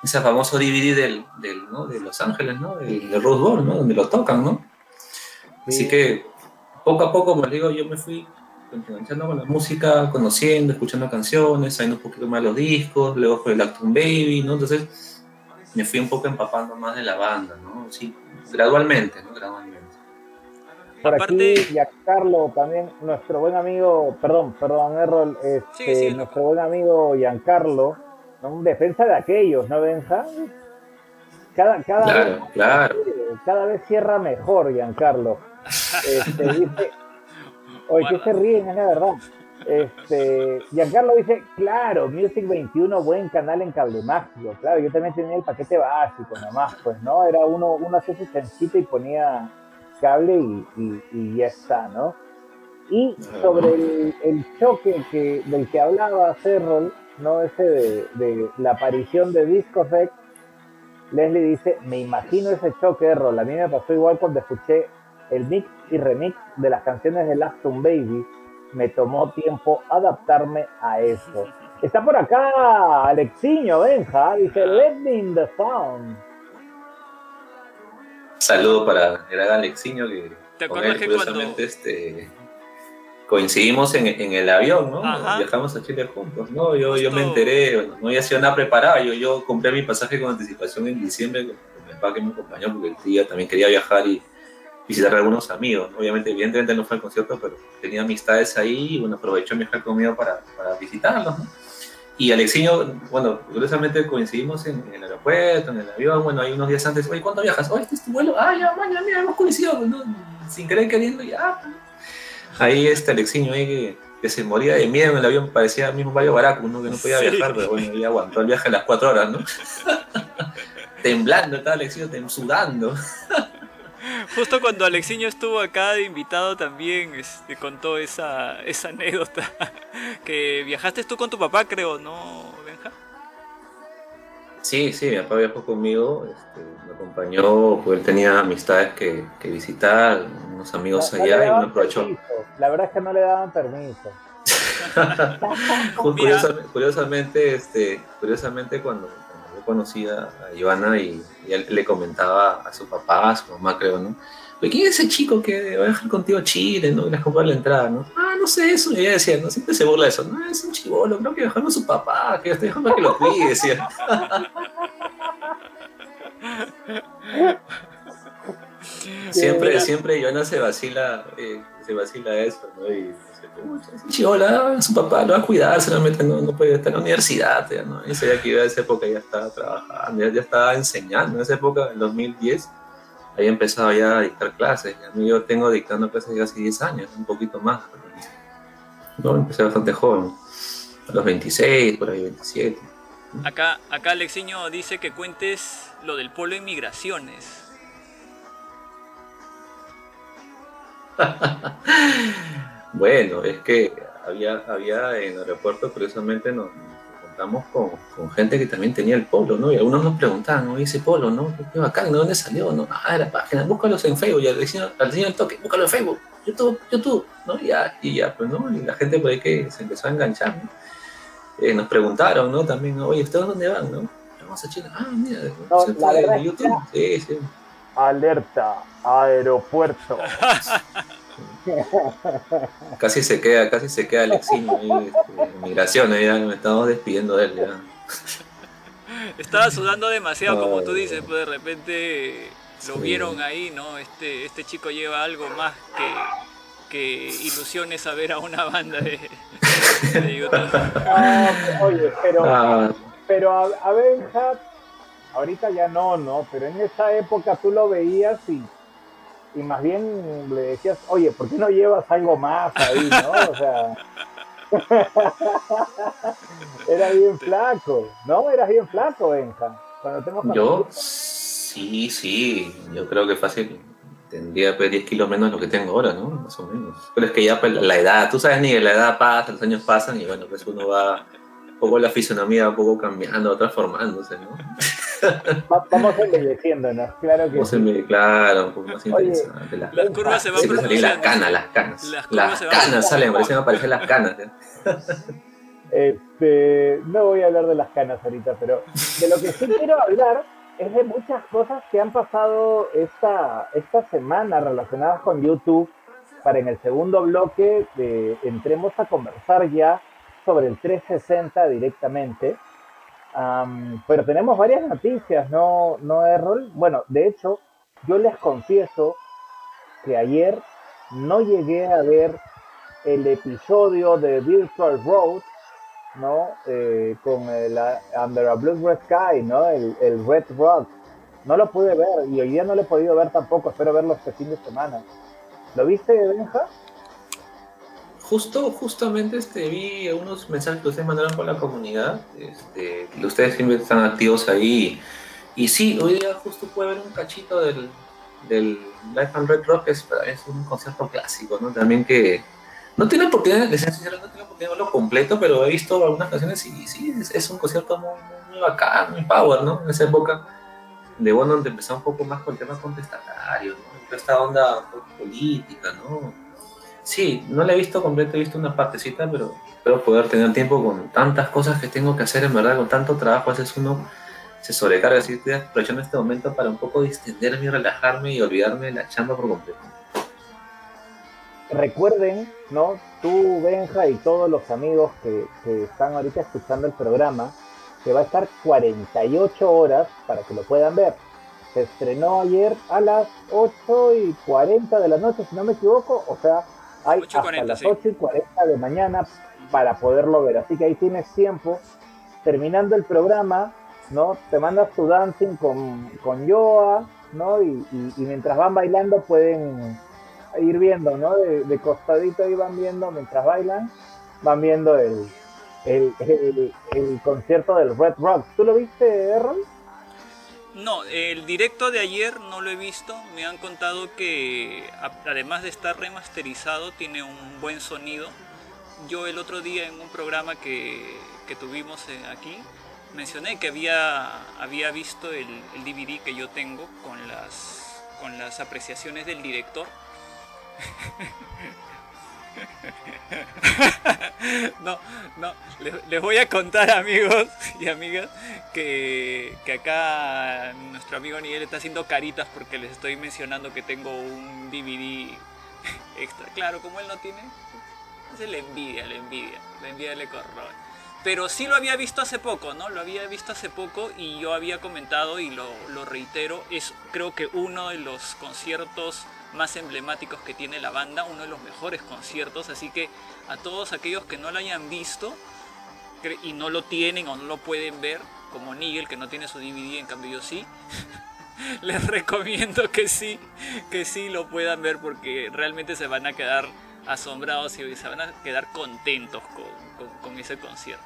ese famoso DVD del, del, ¿no? de Los Ángeles, ¿no? Del, del Rose Bowl, ¿no? Donde lo tocan, ¿no? Así
Sí.
que poco a poco, me digo, yo me fui enganchando con la música, conociendo, escuchando canciones, sabiendo un poquito más los discos, luego fue el Acton Baby, ¿no? Entonces me fui un poco empapando más de la banda, ¿no? Sí, gradualmente, ¿no? Gradualmente.
Por
Aparte-
aquí, Giancarlo también, nuestro buen amigo, perdón, perdón, Errol, este,
Sigue, sigue,
nuestro buen amigo Giancarlo, ¿no? un defensa de aquellos, ¿no, Benja? Cada, cada,
Claro,
vez,
claro.
cada vez cierra mejor, Giancarlo. Este, dice, oye, que se ríen, es la verdad. Este, Giancarlo dice, claro, Music 21, buen canal en cable mágico. Claro, yo también tenía el paquete básico nomás, pues, ¿no? Era uno, uno hacía su chanchita y ponía cable y, y- y ya está, ¿no? Y sobre el, el choque que, del que hablaba Cerrol, ¿no? Ese de, de la aparición de Discotech, Leslie dice, me imagino ese choque, Errol. A mí me pasó igual cuando escuché el mix y remix de las canciones de Laston Baby. Me tomó tiempo adaptarme a eso. Está por acá Alexiño, Benja, dice, let me in the sound.
Saludo para el gran Alexiño, que
¿Te
con
acuerdas
él,
que cuando-
curiosamente, este, coincidimos en, en el avión, ¿no?
Ajá.
Viajamos a Chile juntos, ¿no? Yo, yo me enteré, no había sido nada preparado, yo, yo compré mi pasaje con anticipación en diciembre con, con mi papá que me acompañó, porque el día también quería viajar y visitar a algunos amigos, ¿no? Obviamente, evidentemente no fue al concierto, pero tenía amistades ahí y, bueno, aprovechó viajar conmigo para, para visitarlos, ¿no? Y Alexiño, bueno, curiosamente coincidimos en, en el aeropuerto, en el avión, bueno, ahí unos días antes, oye, ¿cuándo viajas? Oye, este es tu vuelo, ah, ya, mañana, mira, hemos coincidido, ¿no? sin querer queriendo, ya. Ahí este Alexiño ahí que, que se moría de miedo en el avión, parecía mismo Mario Baracu, ¿no? Que no podía
Sí.
viajar, pero bueno, ahí aguantó el viaje a las cuatro horas, ¿no? Temblando, estaba Alexiño tem- sudando.
Justo cuando Alexiño estuvo acá de invitado también este, contó esa, esa anécdota. Que viajaste tú con tu papá, creo, ¿no, Benja?
Sí, sí, mi papá viajó conmigo, este, acompañó, pues él tenía amistades que, que visitar, unos amigos
No- no le
allá y uno aprovechó.
permiso. La verdad es que no le daban permiso.
Curiosa- curiosamente, este, curiosamente cuando, cuando yo conocí a, a Joana y, y él le comentaba a su papá, a su mamá creo, ¿no? ¿quién es ese chico que va a viajar contigo a Chile, no? Y les compró la entrada, ¿no? Ah, no sé eso. Y ella decía, no, siempre se burla de eso. No, es un chivolo, creo que viajó con su papá, que está dejando que lo cuide, decía. siempre, siempre Joana se vacila, eh, se vacila eso, ¿no? Y dice, "Pucha, ese chivola, su papá lo va a cuidar, solamente no, no puede estar en la universidad, ya, ¿no? Y sabía que iba a esa época ya estaba trabajando, ya, ya estaba enseñando, en esa época, en 2010, había empezado ya a dictar clases, y a mí yo tengo dictando clases ya hace 10 años, un poquito más, ¿no? Empecé bastante joven, a los 26, por ahí 27.
Acá, acá Alexiño dice que cuentes lo del polo en migraciones.
Bueno, es que había, había en el aeropuerto, curiosamente, nos nos encontramos con, gente que también tenía el polo, ¿no? Y algunos nos preguntaban, oye, ese polo, ¿no? ¿Qué? ¿De dónde salió? ¿no? Ah, de la página, búscalos en Facebook. Y al señor, al señor toque, búscalo en Facebook, YouTube, YouTube, ¿no? Y ya, y ya, pues, ¿no? Y la gente por ahí que se empezó a enganchar, ¿no? Eh, nos preguntaron, ¿no? También, ¿no? oye, ¿ustedes dónde van, no? Vamos a Chile. Ah, mira,
No,
se
la
fue
verdad
de YouTube. Sí, sí.
Alerta, aeropuerto.
Casi se queda, casi se queda Alexino ahí, este, migración, ahí ya me estamos despidiendo de él ya.
Estaba sudando demasiado, como tú dices, pues de repente lo
Sí.
vieron ahí, ¿no? Este, este chico lleva algo más que, que ilusiones a ver a una banda de, de YouTube.
Ah, oye, pero,
Ah,
pero a, a Benja, ahorita ya no, ¿no? Pero en esa época tú lo veías y, y más bien le decías, oye, ¿por qué no llevas algo más ahí, no? O sea, era bien flaco, ¿no? Eras bien flaco, Benja. Cuando te
yo, sí, sí, yo creo que fácil tendría pues, 10 kilos menos de lo que tengo ahora, ¿no? Más o menos. Pero es que ya pues, la edad, tú sabes, ni la edad pasa, los años pasan y bueno, pues uno va, poco la fisonomía va un poco cambiando, transformándose, ¿no?
Va- vamos embelleciéndonos, claro que sí.
claro, un poco más interesante. La,
Las curvas se van
salían las canas, las canas.
Las
Las,
curvas se van
canas salen, parecen aparecer las canas. ¿eh?
Este, no voy a hablar de las canas ahorita, pero de lo que sí quiero hablar es de muchas cosas que han pasado esta, esta semana relacionadas con YouTube para en el segundo bloque de, entremos a conversar ya sobre el 360 directamente. Am, pero tenemos varias noticias, ¿no, no Errol? Bueno, de hecho, yo les confieso que ayer no llegué a ver el episodio de Virtual Road, ¿no? Eh, con el ah, Under a Blue Red Sky, ¿no? El, el Red Rock. No lo pude ver y hoy día no lo he podido ver tampoco. Espero verlo este fin de semana. ¿Lo viste, Benja?
Justo, justamente este, vi unos mensajes que ustedes mandaron por la comunidad. Este, ustedes siempre están activos ahí. Y sí, hoy día justo pude ver un cachito del, del Life and Red Rock. Es, es un concierto clásico, ¿no? También que no tiene oportunidad, les soy sincero, no tengo oportunidad de verlo completo, pero he visto algunas canciones y sí, es, un concierto muy, muy, bacán, muy power, ¿no? En esa época de bueno, donde empezaba un poco más con temas contestatarios, ¿no? Esta onda política, ¿no? Sí, no la he visto completa, he visto una partecita, pero espero poder tener tiempo con tantas cosas que tengo que hacer, en verdad, con tanto trabajo, a veces uno se sobrecarga, así que aprovechando este momento para un poco distenderme relajarme y olvidarme de la chamba por completo.
Recuerden, ¿no? Tú, Benja y todos los amigos que, que están ahorita escuchando el programa, que va a estar 48 horas para que lo puedan ver. Se estrenó ayer a las 8 y 40 de la noche, si no me equivoco. O sea, hay
8 y
hasta
40,
las
sí.
8 y 40 de mañana para poderlo ver. Así que ahí tienes tiempo. Terminando el programa, ¿no? Te mandas tu dancing con, con Yoa, ¿no? Y, y- y mientras van bailando pueden ir viendo, ¿no? De, de costadito ahí van viendo, mientras bailan, van viendo el, el, el- el concierto del Red Rock. ¿Tú lo viste, Errol?
No, el directo de ayer no lo he visto. Me han contado que además de estar remasterizado, tiene un buen sonido. Yo el otro día en un programa que, que tuvimos eh, aquí, mencioné que había, había visto el, el DVD que yo tengo con las, con las apreciaciones del director. No, no, les, voy a contar amigos y amigas que, que acá nuestro amigo Miguel está haciendo caritas porque les estoy mencionando que tengo un DVD extra. Claro, como él no tiene, es la envidia, la envidia, la envidia le corroe. Pero sí lo había visto hace poco, ¿no? Lo había visto hace poco y yo había comentado y lo, lo reitero, es creo que uno de los conciertos más emblemáticos que tiene la banda, uno de los mejores conciertos, así que a todos aquellos que no lo hayan visto y no lo tienen o no lo pueden ver, como Nigel que no tiene su DVD, en cambio yo sí, les recomiendo que sí, que sí lo puedan ver porque realmente se van a quedar asombrados y se van a quedar contentos con, con- ese concierto.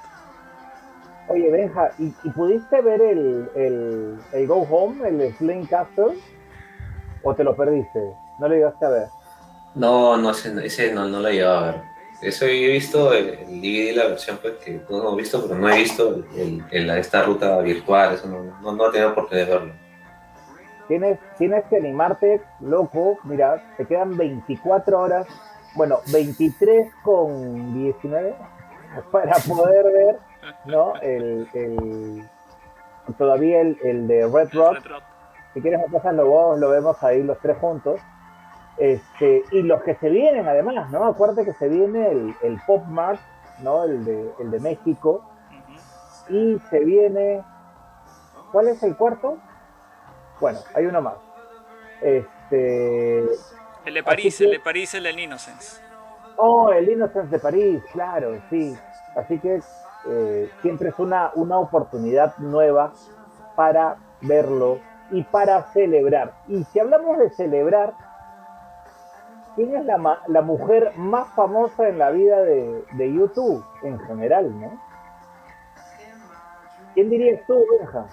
Oye, Benja, ¿y, pudiste ver el, el, Go Home, el Sling Castle? ¿O te lo perdiste? ¿No lo llegaste a ver?
No, no, ese, ese no, no lo llevaba a ver. Eso he visto el, el DVD, la versión pues, que todos hemos visto, pero no he visto el, el- el- esta ruta virtual, eso no, no, no he tenido oportunidad de verlo.
Tienes, tienes que animarte, loco. Mira, te quedan 24 horas, bueno, 23 con 19 para poder ver, ¿no? El, el- todavía el, el de Red Rock.
Red Rock.
Si quieres me vos, lo vemos ahí los tres juntos. Este, y los que se vienen además, ¿no? Acuérdate que se viene el, el Pop Mart, ¿no? El de, el de México. Y se viene. ¿Cuál es el cuarto? Bueno, hay uno más. Este.
El de París,
que-
el de París, el del Innocence.
Oh, el Innocence de París, claro, sí. Así que eh, siempre es una, una oportunidad nueva para verlo y para celebrar. Y si hablamos de celebrar, ¿quién es la, ma- la mujer más famosa en la vida de, de YouTube en general, no? ¿Quién dirías tú, Benja?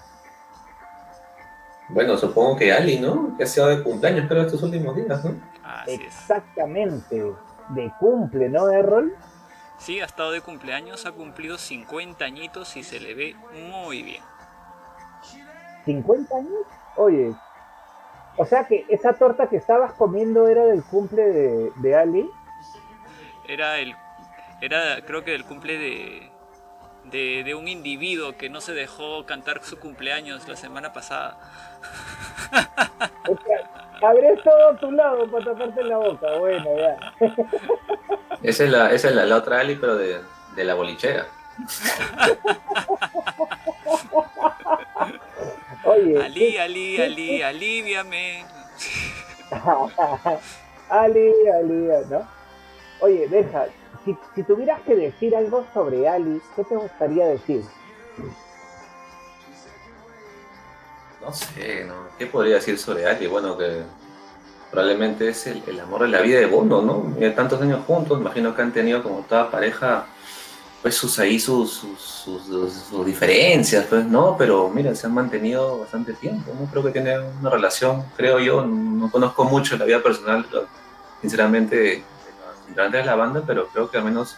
Bueno, supongo que Ali, ¿no? Que ha sido de cumpleaños, pero estos últimos días, ¿no?
Así es.
Exactamente, de cumple, ¿no, Errol?
Sí, ha estado de cumpleaños, ha cumplido 50 añitos y se le ve muy bien.
50 años. Oye, o sea que esa torta que estabas comiendo era del cumple de, de Ali.
Era el. Era, creo que el cumple de, de. de un individuo que no se dejó cantar su cumpleaños la semana pasada.
O sea, abres todo a tu lado para taparte la boca. Bueno, ya.
Esa es la, esa es la, la otra Ali, pero de, de la bolichera.
Oye,
Ali, Ali, Ali, aliviame.
Ali, Ali, ¿no? Oye, deja, si, si tuvieras que decir algo sobre Ali, ¿qué te gustaría decir?
No sé, ¿no? ¿Qué podría decir sobre Ali? Bueno, que probablemente es el, el amor de la vida de Bono, ¿no? Mira, tantos años juntos, imagino que han tenido como toda pareja, pues sus ahí sus, sus, diferencias, pues, ¿no? Pero mira, se han mantenido bastante tiempo, ¿no? Creo que tienen una relación, creo yo, no conozco mucho la vida personal, sinceramente, de la banda, pero creo que al menos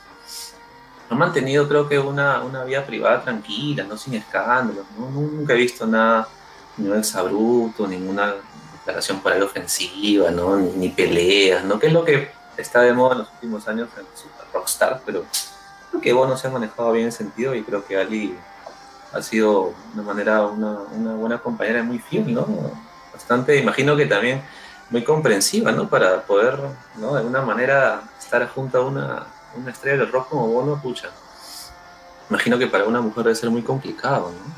han mantenido, creo que una, una vida privada tranquila, ¿no? Sin escándalos, ¿no? Nunca he visto nada ningún exabrupto, ninguna declaración por ahí ofensiva, ¿no? Ni, ni peleas, ¿no? Que es lo que está de moda en los últimos años en rockstar, pero creo que Bono se ha manejado bien en sentido y creo que Ali ha sido de manera una, una buena compañera muy fiel, ¿no? Bastante, imagino que también muy comprensiva, ¿no? Para poder, ¿no? De alguna manera estar junto a una, una estrella del rock como Bono, pucha. Imagino que para una mujer debe ser muy complicado, ¿no?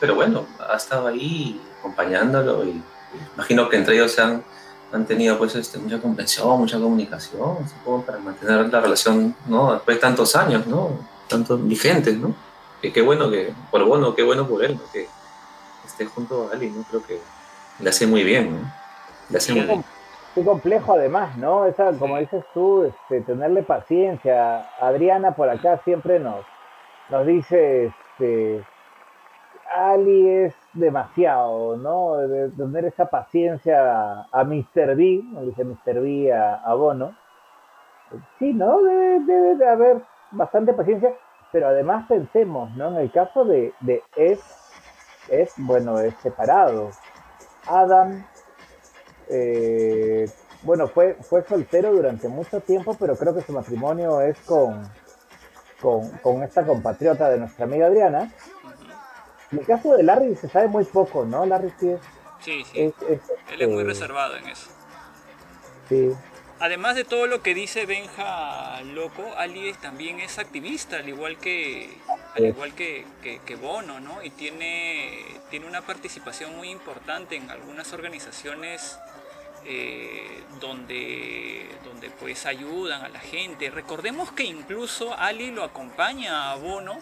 Pero bueno, ha estado ahí acompañándolo y imagino que entre ellos se han, han tenido pues este, mucha comprensión, mucha comunicación, supongo, para mantener la relación, ¿no? Después de tantos años, ¿no? Tantos vigentes, ¿no? Que qué bueno que, por bueno, qué bueno por él, ¿no? Que esté junto a Ali, ¿no? Creo que le hace muy bien, ¿no? Le hace
Sí,
muy bien.
Qué complejo además, ¿no? Esa, como dices tú, este, tenerle paciencia. Adriana por acá siempre nos, nos dice, este, Ali es demasiado, ¿no? De tener esa paciencia a Mr. B, nos dice Mr. B a, Bono. Sí, ¿no? Debe, debe de haber bastante paciencia, pero además pensemos, ¿no? En el caso de, de es, es, bueno, es separado. Adam eh, bueno, fue, fue soltero durante mucho tiempo, pero creo que su matrimonio es con, con, con esta compatriota de nuestra amiga Adriana. En el caso de Larry se sabe muy poco, ¿no? Larry sí es...
Sí, sí.
es- es,
Él es muy
eh,
reservado en eso.
Sí,
Además de todo lo que dice Benja Loco, Ali también es activista, al igual que al igual que, que- que Bono, ¿no? Y tiene, tiene una participación muy importante en algunas organizaciones eh, donde, donde pues ayudan a la gente. Recordemos que incluso Ali lo acompaña a Bono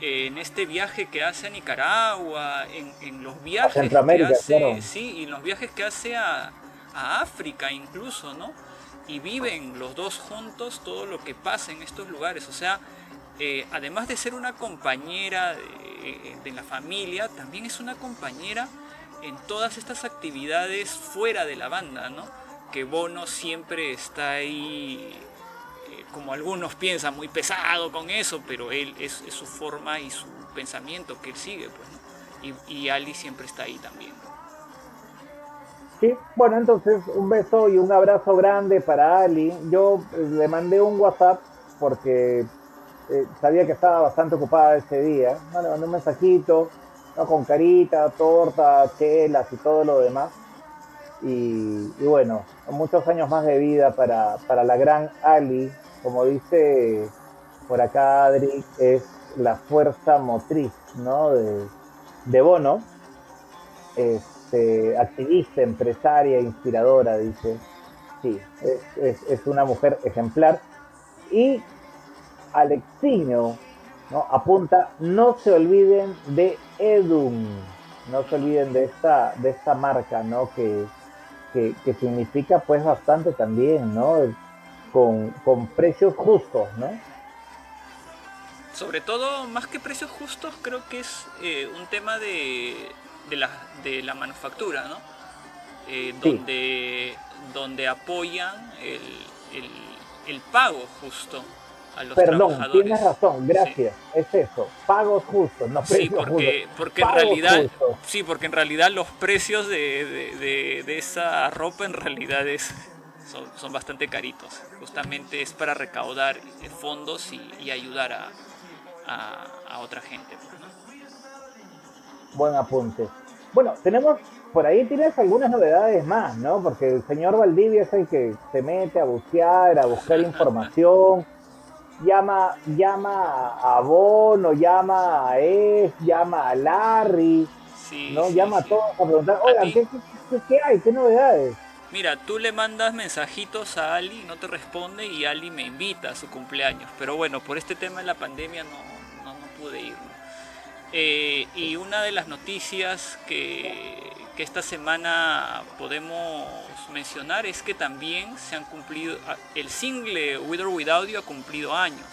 en este viaje que hace a Nicaragua, en, en los viajes que
Centroamérica,
hace,
claro.
sí, y en los viajes que hace a, a África incluso, ¿no? Y viven los dos juntos todo lo que pasa en estos lugares. O sea, eh, además de ser una compañera de, de la familia, también es una compañera en todas estas actividades fuera de la banda, ¿no? Que Bono siempre está ahí, eh, como algunos piensan, muy pesado con eso, pero él es, es su forma y su pensamiento que él sigue, pues, ¿no? Y, y Ali siempre está ahí también.
Sí, bueno, entonces un beso y un abrazo grande para Ali. Yo eh, le mandé un WhatsApp porque eh, sabía que estaba bastante ocupada ese día. Le mandé un mensajito, ¿no? con carita, torta, chelas y todo lo demás. Y, y bueno, muchos años más de vida para, para la gran Ali, como dice por acá Adri, es la fuerza motriz ¿no? de, de Bono, este, activista, empresaria, inspiradora, dice. Sí, es, es, una mujer ejemplar. Y Alexiño ¿no? apunta, no se olviden de Edum, no se olviden de esta, de esta marca, ¿no? Que, que, que significa pues bastante también, ¿no? Con, con precios justos, ¿no?
Sobre todo, más que precios justos, creo que es eh, un tema de, de, la, de la manufactura, ¿no? Eh,
Sí.
donde, donde apoyan el, el, el pago justo a los
Perdón,
trabajadores.
tienes razón, gracias. Es eso, pagos justos, no
Sí,
precios
porque,
justos.
porque en realidad,
justos.
sí, porque en realidad los precios de, de- de- de esa ropa en realidad es, son, son bastante caritos. Justamente es para recaudar eh, fondos y, y ayudar a, a- a otra gente.
Buen apunte. Bueno, tenemos, por ahí tienes algunas novedades más, ¿no? Porque el señor Valdivia es el que se mete a bucear, a buscar información, llama, llama a Bono, llama a Es, llama a Larry,
Sí,
¿no?
sí,
llama a
sí.
todos a preguntar, oigan, qué, qué hay? ¿Qué novedades?
Mira, tú le mandas mensajitos a Ali, no te responde y Ali me invita a su cumpleaños. Pero bueno, por este tema de la pandemia no, no, no pude ir. ¿no? Eh, y una de las noticias que, que esta semana podemos mencionar es que también se han cumplido, ah, el single With or Without You ha cumplido años.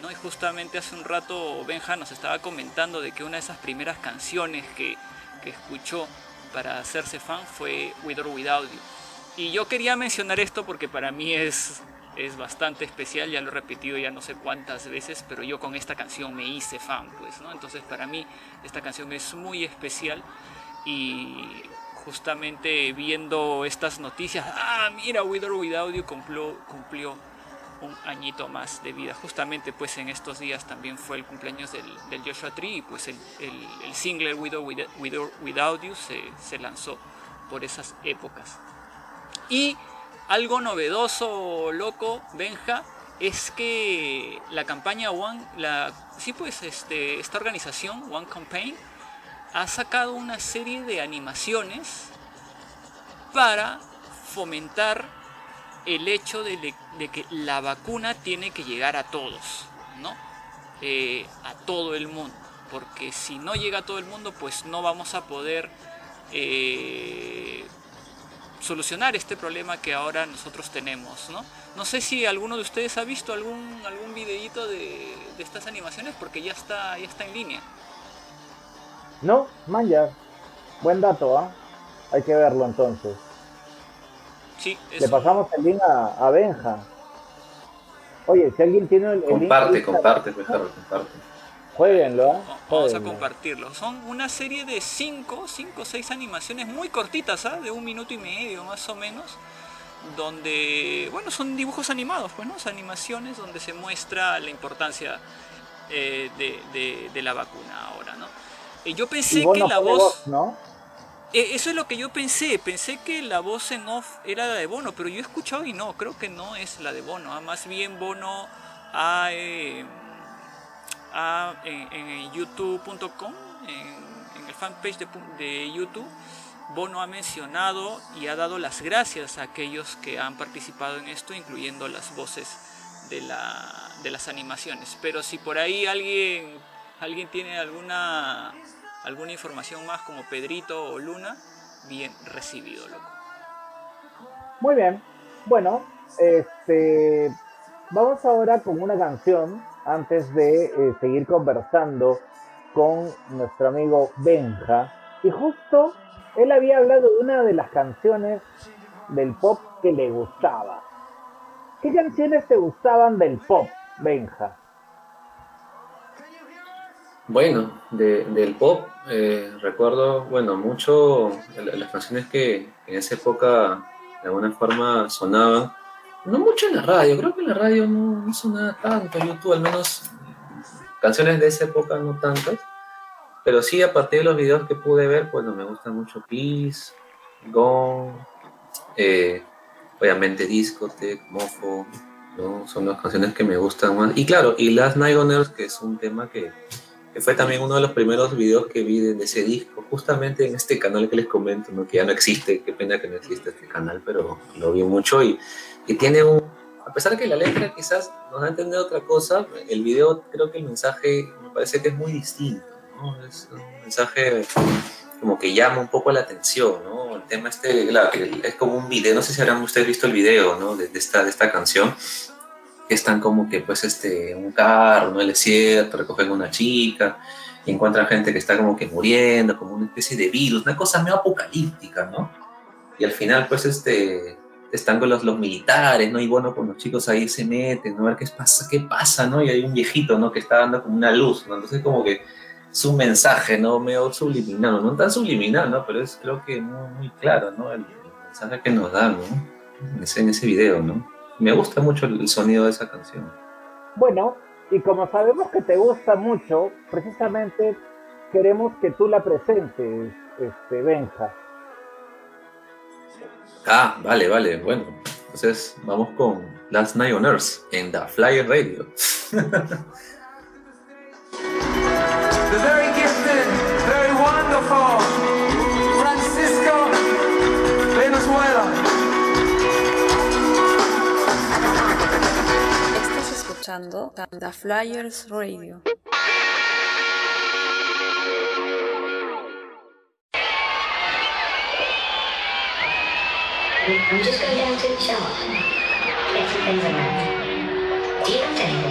¿no? Y justamente hace un rato Benja nos estaba comentando de que una de esas primeras canciones que, que escuchó para hacerse fan fue With or Without You. Y yo quería mencionar esto porque para mí es, es bastante especial, ya lo he repetido ya no sé cuántas veces, pero yo con esta canción me hice fan, pues, ¿no? Entonces para mí esta canción es muy especial y justamente viendo estas noticias, ah, mira, With Without You cumplió, cumplió un añito más de vida. Justamente pues en estos días también fue el cumpleaños del, del Joshua Tree y pues el, el, el single With or Without You se, se lanzó por esas épocas. Y algo novedoso, loco, Benja, es que la campaña One, la, sí pues este, esta organización, One Campaign, ha sacado una serie de animaciones para fomentar el hecho de, que la vacuna tiene que llegar a todos, ¿no? Eh, a todo el mundo. Porque si no llega a todo el mundo, pues no vamos a poder eh, solucionar este problema que ahora nosotros tenemos, ¿no? No sé si alguno de ustedes ha visto algún, algún videíto de, de estas animaciones porque ya está, ya está en línea.
No, man, ya. Buen dato, ¿ah? Hay que verlo entonces.
Sí,
Le pasamos el link a, a Benja. Oye, si alguien tiene el, el link,
Comparte, comparte, mejor, comparte.
Jueguenlo, ¿ah?
Vamos a compartirlo. Son una serie de 5, 5 o 6 animaciones muy cortitas, ¿ah? de un minuto y medio más o menos. Donde, bueno, son dibujos animados, pues, ¿no? Son animaciones donde se muestra la importancia eh, de, de- de la vacuna ahora, ¿no? Eh, yo pensé que
no
la
pone
voz.
¿no?
Eh, eso es lo que yo pensé. Pensé que la voz en off era la de Bono, pero yo he escuchado y no, creo que no es la de Bono. ah, Más bien Bono ha, en, youtube.com, en, en el fanpage de, de YouTube, Bono ha mencionado y ha dado las gracias a aquellos que han participado en esto, incluyendo las voces de, la, de las animaciones. Pero si por ahí alguien, alguien tiene alguna, alguna información más como Pedrito o Luna, bien recibido, loco.
Muy bien. Bueno, este, vamos ahora con una canción antes de eh, seguir conversando con nuestro amigo Benja. Y justo él había hablado de una de las canciones del pop que le gustaba. ¿Qué canciones te gustaban del pop, Benja?
Bueno, de- del pop, eh, recuerdo, bueno, mucho la- las canciones que en esa época de alguna forma sonaban, no mucho en la radio, creo que en la radio no, no sonaba tanto, YouTube, al menos canciones de esa época no tantas, pero sí a partir de los videos que pude ver, bueno, me gusta mucho Kiss, Gone, Eh, obviamente Discote, Mofo, ¿no? Son las canciones que me gustan más. Y claro, y Last Night on Earth, que es un tema que, que fue también uno de los primeros videos que vi de, ese disco, justamente en este canal que les comento, ¿no? que ya no existe, qué pena que no existe este canal, pero lo vi mucho y, y tiene un, a pesar de que la letra quizás nos da a entender otra cosa, el video creo que el mensaje me parece que es muy distinto, ¿no? Es un mensaje como que llama un poco la atención, ¿no? El tema este, claro, es como un video, no sé si habrán ustedes visto el video, ¿no? De, de esta, de esta canción, que están como que, pues, este, un carro, ¿no? El desierto, recogen una chica, y encuentran gente que está como que muriendo, como una especie de virus, una cosa medio apocalíptica, ¿no? Y al final, pues, este, están con los, los militares, ¿no? Y bueno, con los chicos ahí se meten, ¿no? A ver qué pasa, qué pasa, ¿no? Y hay un viejito, ¿no? Que está dando como una luz, ¿no? Entonces como que es un mensaje, ¿no? Medio subliminal, no tan subliminal, ¿no? Pero es creo que muy, muy claro, ¿no? El, el mensaje que nos dan, ¿no? En ese, video, ¿no? Me gusta mucho el sonido de esa canción.
Bueno, y como sabemos que te gusta mucho, precisamente queremos que tú la presentes, este, Benja.
Ah, vale, vale, bueno. Entonces vamos con Last Night on Earth en The Flyer Radio.
The very gifted, very wonderful Francisco Venezuela.
Estás escuchando The Flyers Radio.
I'm just going down to the shop. Get some things around. Do you want anything?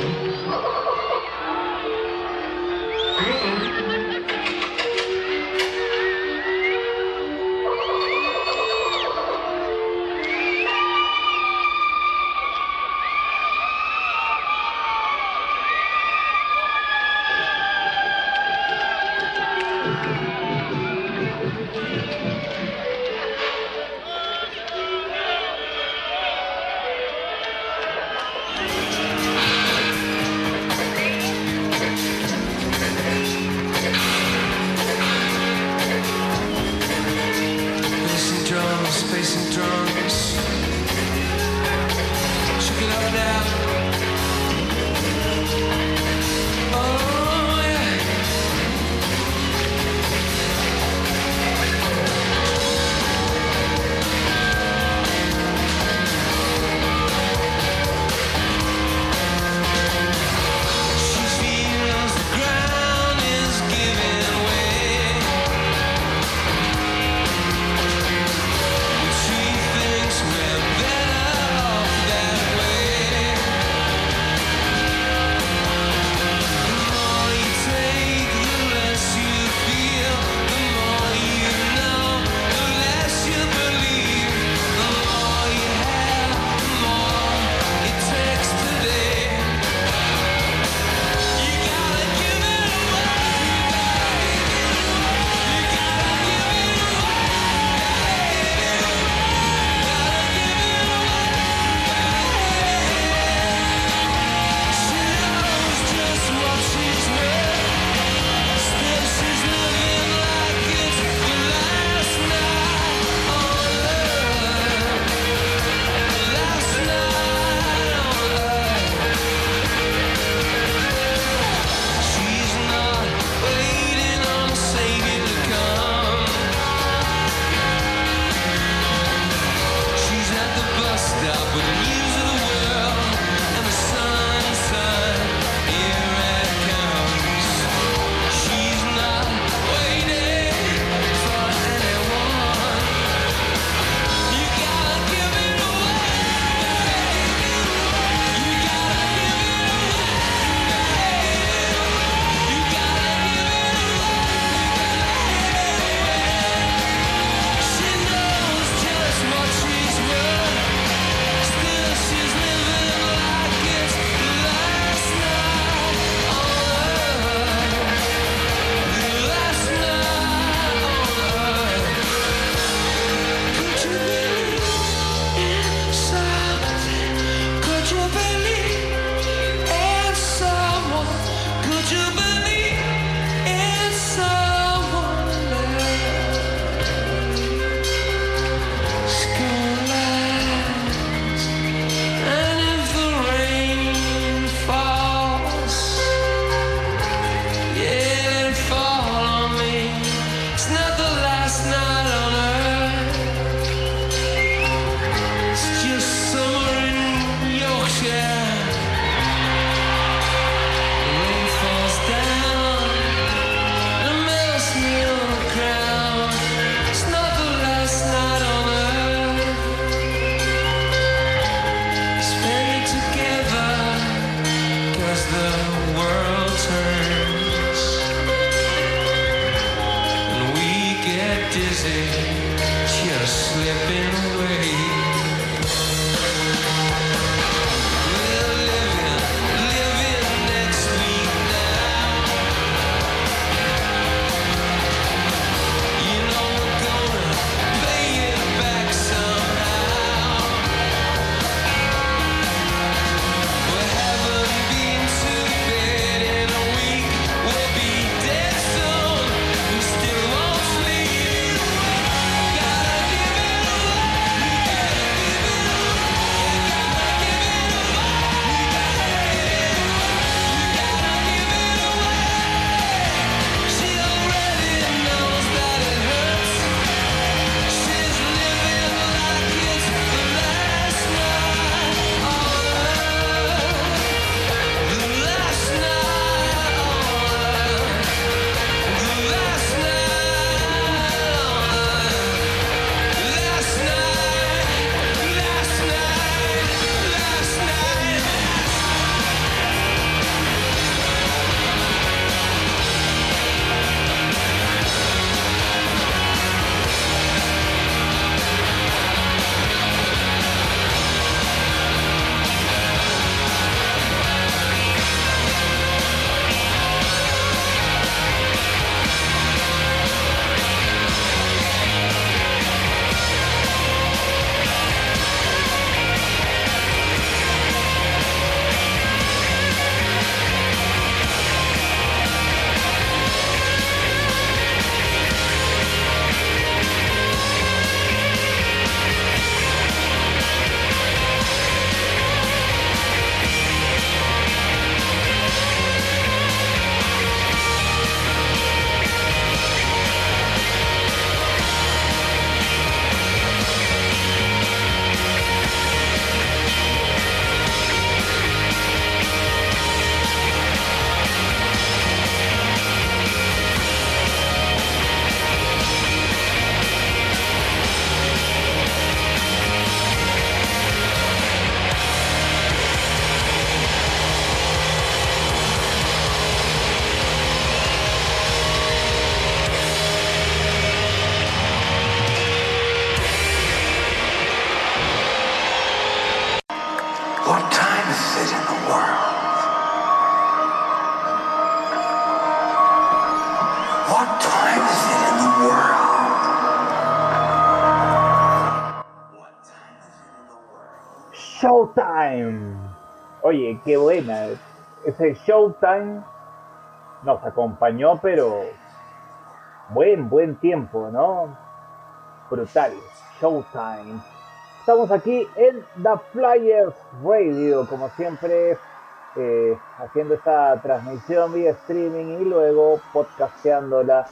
Oye, qué buena. Ese Showtime nos acompañó, pero buen, buen tiempo, ¿no? Brutal. Showtime. Estamos aquí en The Flyers Radio, como siempre, eh, haciendo esta transmisión vía streaming y luego podcasteándola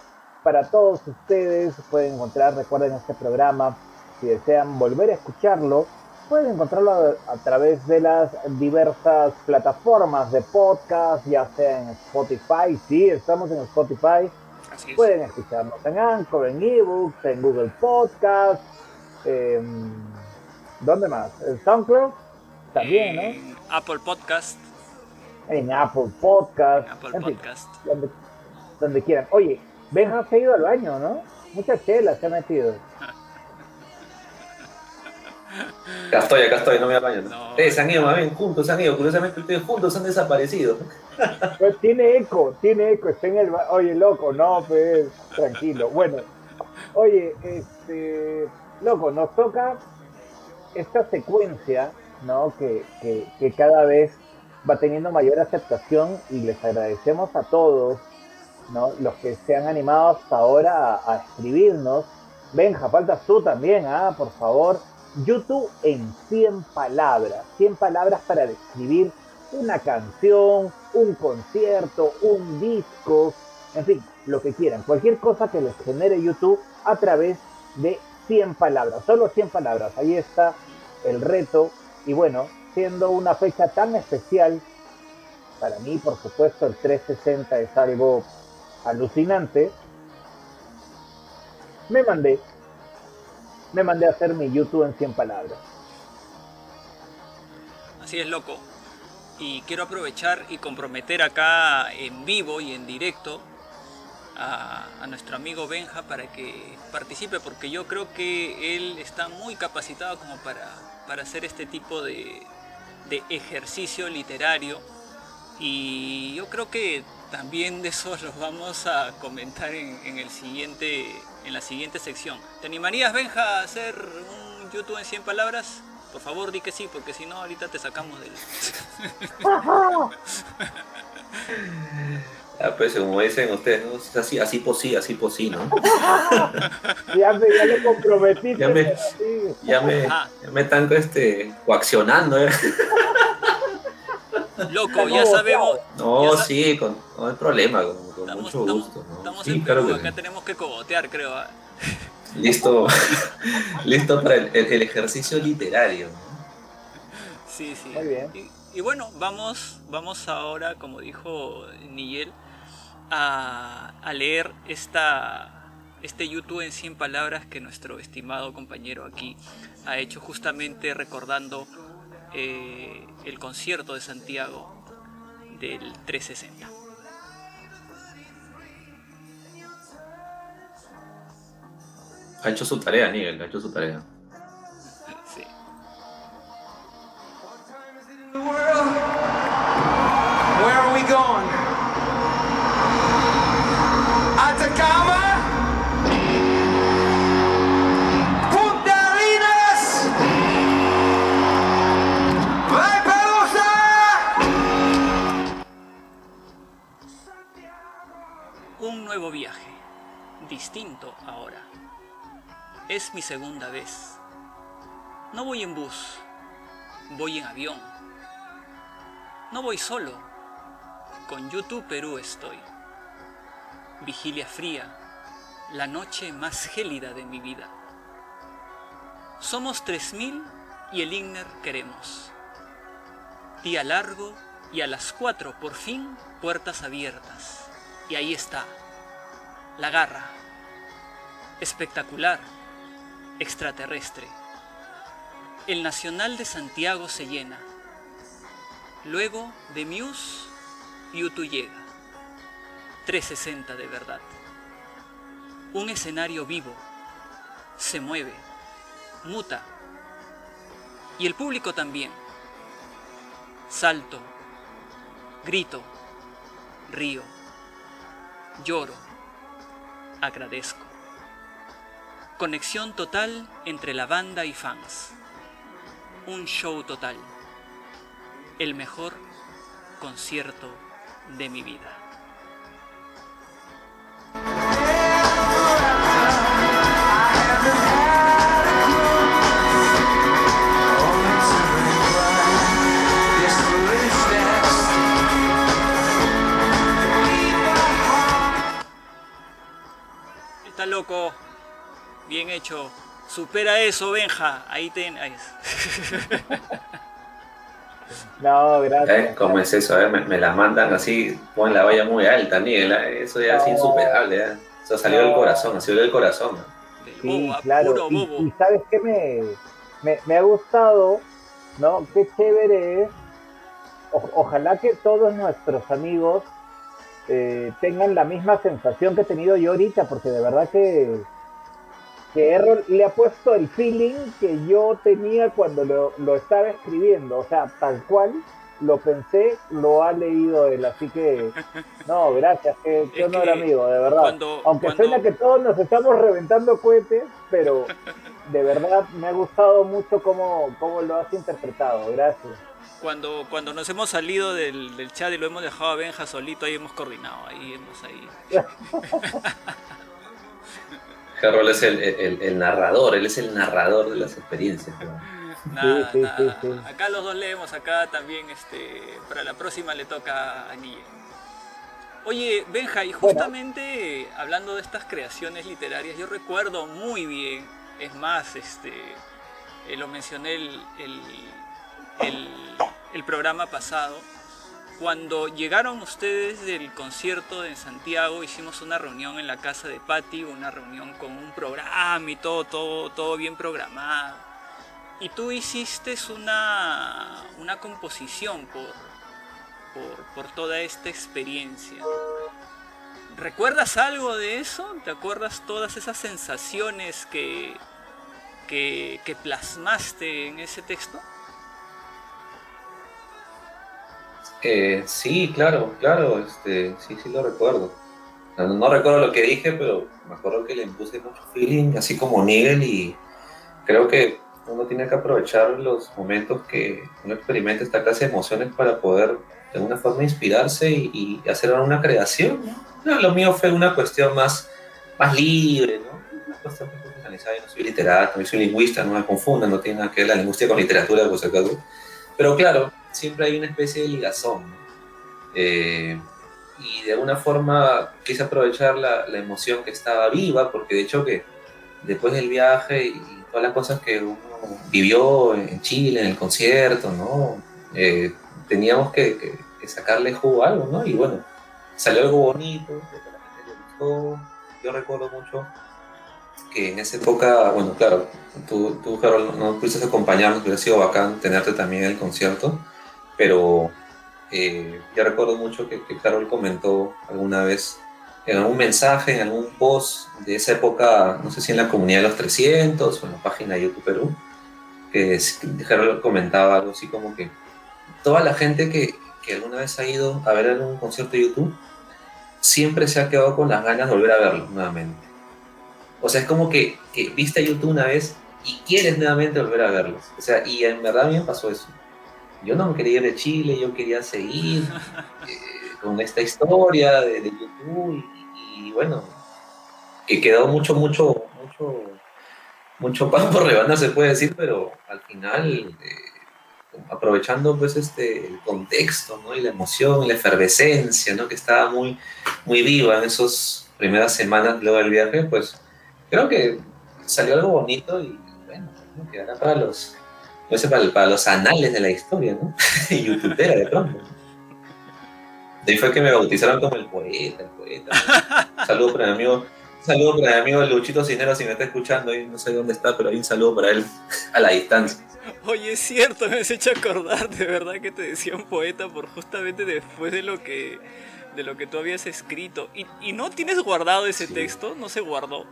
para todos ustedes. Pueden encontrar, recuerden este programa, si desean volver a escucharlo, pueden encontrarlo a, a través de las diversas plataformas de podcast, ya sea en Spotify, sí, estamos en Spotify.
Así es.
Pueden escucharnos en Anchor, en eBooks, en Google Podcast. em, ¿Dónde más? En SoundCloud también, ¿no?
En Apple Podcast.
En Apple Podcast.
Apple
en fin,
Podcast.
donde, donde quieran. Oye, Benja se ha ido al baño, ¿no? Muchas chelas se ha metido.
Acá estoy, acá estoy, no me apaño.
No.
Eh, se han ido, más bien, juntos se han ido. Curiosamente, ustedes juntos han desaparecido.
Pues tiene eco, tiene eco, está en el Oye, loco, no, pues, tranquilo. Bueno, oye, este, loco, nos toca esta secuencia, ¿no? Que, que, que cada vez va teniendo mayor aceptación y les agradecemos a todos, ¿no? Los que se han animado hasta ahora a, a escribirnos. Benja, faltas tú también, ¿ah? Por favor. YouTube en 100 palabras, 100 palabras para describir una canción, un concierto, un disco, en fin, lo que quieran, cualquier cosa que les genere YouTube a través de 100 palabras, solo 100 palabras, ahí está el reto. Y bueno, siendo una fecha tan especial, para mí por supuesto el 360 es algo alucinante, me mandé, me mandé a hacer mi YouTube en 100 palabras.
Así es, loco. Y quiero aprovechar y comprometer acá en vivo y en directo a, nuestro amigo Benja para que participe, porque yo creo que él está muy capacitado como para, para hacer este tipo de, de ejercicio literario. Y yo creo que también de eso los vamos a comentar en, en el siguiente, en la siguiente sección. ¿Te animarías, Benja, a hacer un YouTube en 100 palabras? Por favor, di que sí, porque si no, ahorita te sacamos del...
Ah, pues como dicen ustedes, ¿no? Es así, así posí, así posí, ¿no?
Ya me, ya me comprometí.
Ya me-
sí.
Ya me,
Ah.
ya me están este, coaccionando, ¿eh?
Loco, ya sabemos...
No,
Ya sa-
sí, con, no hay problema, con, con
Estamos,
mucho
estamos-
gusto. ¿no?
estamos
Sí,
en
claro
Perú,
que
acá
sí.
tenemos que cogotear, creo. ¿ah?
Listo, listo para el, ejercicio literario.
Sí, sí.
Muy bien.
Y, y bueno, vamos, vamos ahora, como dijo Nigel, a, a leer esta, este YouTube en 100 palabras que nuestro estimado compañero aquí ha hecho justamente recordando eh, el concierto de Santiago del 360.
Ha hecho su tarea, Nigel, ha hecho su tarea.
Sí.
the world. Where are we going? Atacama? Punta Arenas? Valparaiso?
Un nuevo viaje, distinto ahora. Es mi segunda vez. No voy en bus, voy en avión. No voy solo, con YouTube Perú estoy. Vigilia fría, la noche más gélida de mi vida. Somos 3000 y el Igner queremos. Día largo y a las 4 por fin puertas abiertas. Y ahí está, la garra. Espectacular, extraterrestre. El Nacional de Santiago se llena. Luego de Muse, YouTube llega. 360 de verdad. Un escenario vivo. Se mueve. Muta. Y el público también. Salto. Grito. Río. Lloro. Agradezco. Conexión total entre la banda y fans. Un show total. El mejor concierto de mi vida. Bien hecho. Supera eso, Benja. Ahí ten. ahí es.
No, gracias.
¿Eh? ¿Cómo es eso? eh? Me, me la mandan así, ponen la valla muy alta, Nigel. ¿eh? Eso ya es
No.
insuperable. ¿eh? Eso salió del
No.
corazón, salió del corazón. ¿no?
Del
Sí,
bobo, a
claro.
puro
Y,
bobo.
y sabes qué me, me, me ha gustado, ¿no? Qué chévere es. O- ojalá que todos nuestros amigos eh, tengan la misma sensación que he tenido yo ahorita, porque de verdad que, que Errol le ha puesto el feeling que yo tenía cuando lo, lo estaba escribiendo. O sea, tal cual lo pensé, lo ha leído él. Así que, no, gracias, qué, qué honor,
que
amigo, de verdad.
cuando-
Aunque
cuando-
suena que todos nos estamos reventando cohetes, pero de verdad me ha gustado mucho cómo, cómo lo has interpretado. Gracias.
Cuando, cuando nos hemos salido del, del chat y lo hemos dejado a Benja solito, ahí hemos coordinado. Ahí hemos ahí.
Harold es el, el- el narrador, él es el narrador de las experiencias. ¿no?
Nada,
sí,
nada.
sí, sí.
Acá los dos leemos, acá también este, para la próxima le toca a Guille. Oye, Benja, y justamente hablando de estas creaciones literarias, yo recuerdo muy bien, es más, este, eh, lo mencioné el, el, el- el programa pasado, cuando llegaron ustedes del concierto de Santiago, hicimos una reunión en la casa de Patti, una reunión con un programa y todo, todo, todo bien programado. Y tú hiciste una, una composición por, por, por toda esta experiencia. ¿Recuerdas algo de eso? ¿Te acuerdas todas esas sensaciones que, que, que plasmaste en ese texto?
Eh, sí, claro, claro, este, sí, sí lo recuerdo. No, no recuerdo lo que dije, pero me acuerdo que le impuse mucho feeling, así como Nigel, y creo que uno tiene que aprovechar los momentos que uno experimenta esta clase de emociones para poder de alguna forma inspirarse y, y hacer una creación. ¿no? No, lo mío fue una cuestión más, más libre, ¿no? Una cuestión más profesionalizada. Yo no soy literato, yo soy lingüista, no me confundan, no tiene nada que ver la lingüística con literatura, por si acaso. Pero claro, siempre hay una especie de ligazón. Eh, y de alguna forma quise aprovechar la, emoción que estaba viva, porque de hecho que después del viaje y todas las cosas que uno vivió en Chile, en el concierto, ¿no? Eh, teníamos que, sacarle jugo a algo, ¿no? Y bueno, salió algo bonito, gustó. Yo recuerdo mucho que en esa época, bueno, claro, tú, tú Harold, no pudiste acompañarnos, hubiera sido bacán tenerte también en el concierto, pero eh, yo recuerdo mucho que, que Carol comentó alguna vez en algún mensaje, en algún post de esa época, no sé si en la comunidad de los 300 o en la página de YouTube Perú, que Carol comentaba algo así como que toda la gente que, que alguna vez ha ido a ver algún concierto de YouTube siempre se ha quedado con las ganas de volver a verlo nuevamente. O sea, es como que, que viste a YouTube una vez y quieres nuevamente volver a verlos. O sea, y en verdad a mí me pasó eso yo no quería ir de Chile, yo quería seguir eh, con esta historia de, YouTube y, bueno, que quedó mucho, mucho, mucho, mucho pan por rebanar se puede decir, pero al final, eh, aprovechando pues este el contexto. Y la emoción, y la efervescencia, ¿no? Que estaba muy, muy viva en esas primeras semanas luego del viaje, pues creo que salió algo bonito y bueno, ¿no? quedará para los no sé, para, para, los anales de la historia, ¿no? Youtubera de pronto. De ahí fue que me bautizaron como el poeta, el poeta. Un saludo para mi amigo, un saludo para mi amigo Luchito Cinero si me está escuchando, ahí no sé dónde está, pero hay un saludo para él a la distancia.
Oye, es cierto, me has hecho acordar de verdad que te decía un poeta por justamente después de lo que de lo que tú habías escrito. ¿Y, y no tienes guardado ese sí. texto? ¿No se guardó?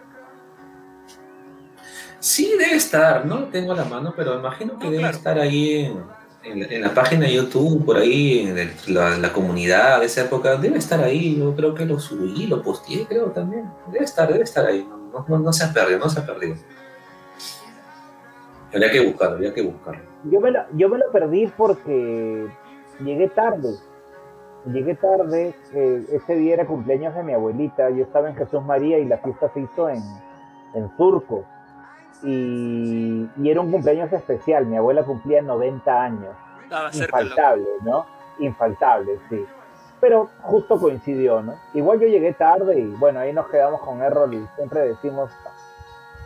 Sí, debe estar, no lo tengo a la mano, pero imagino que no, debe claro. estar ahí en, en, en, la página de YouTube, por ahí, en el, la, la, comunidad de esa época, debe estar ahí. Yo creo que lo subí, lo posteé, creo también. Debe estar, debe estar ahí. No, no, no se ha perdido, no se ha perdido. Habría que buscarlo, habría que buscarlo.
Yo me lo, yo me lo perdí porque llegué tarde. Llegué tarde, eh, ese día era cumpleaños de mi abuelita, yo estaba en Jesús María y la fiesta se hizo en, en Surco y, y, era un cumpleaños especial. Mi abuela cumplía 90 años.
Ah,
Infaltable, ¿no? Infaltable, sí. Pero justo coincidió, ¿no? Igual yo llegué tarde y bueno, ahí nos quedamos con Errol y siempre decimos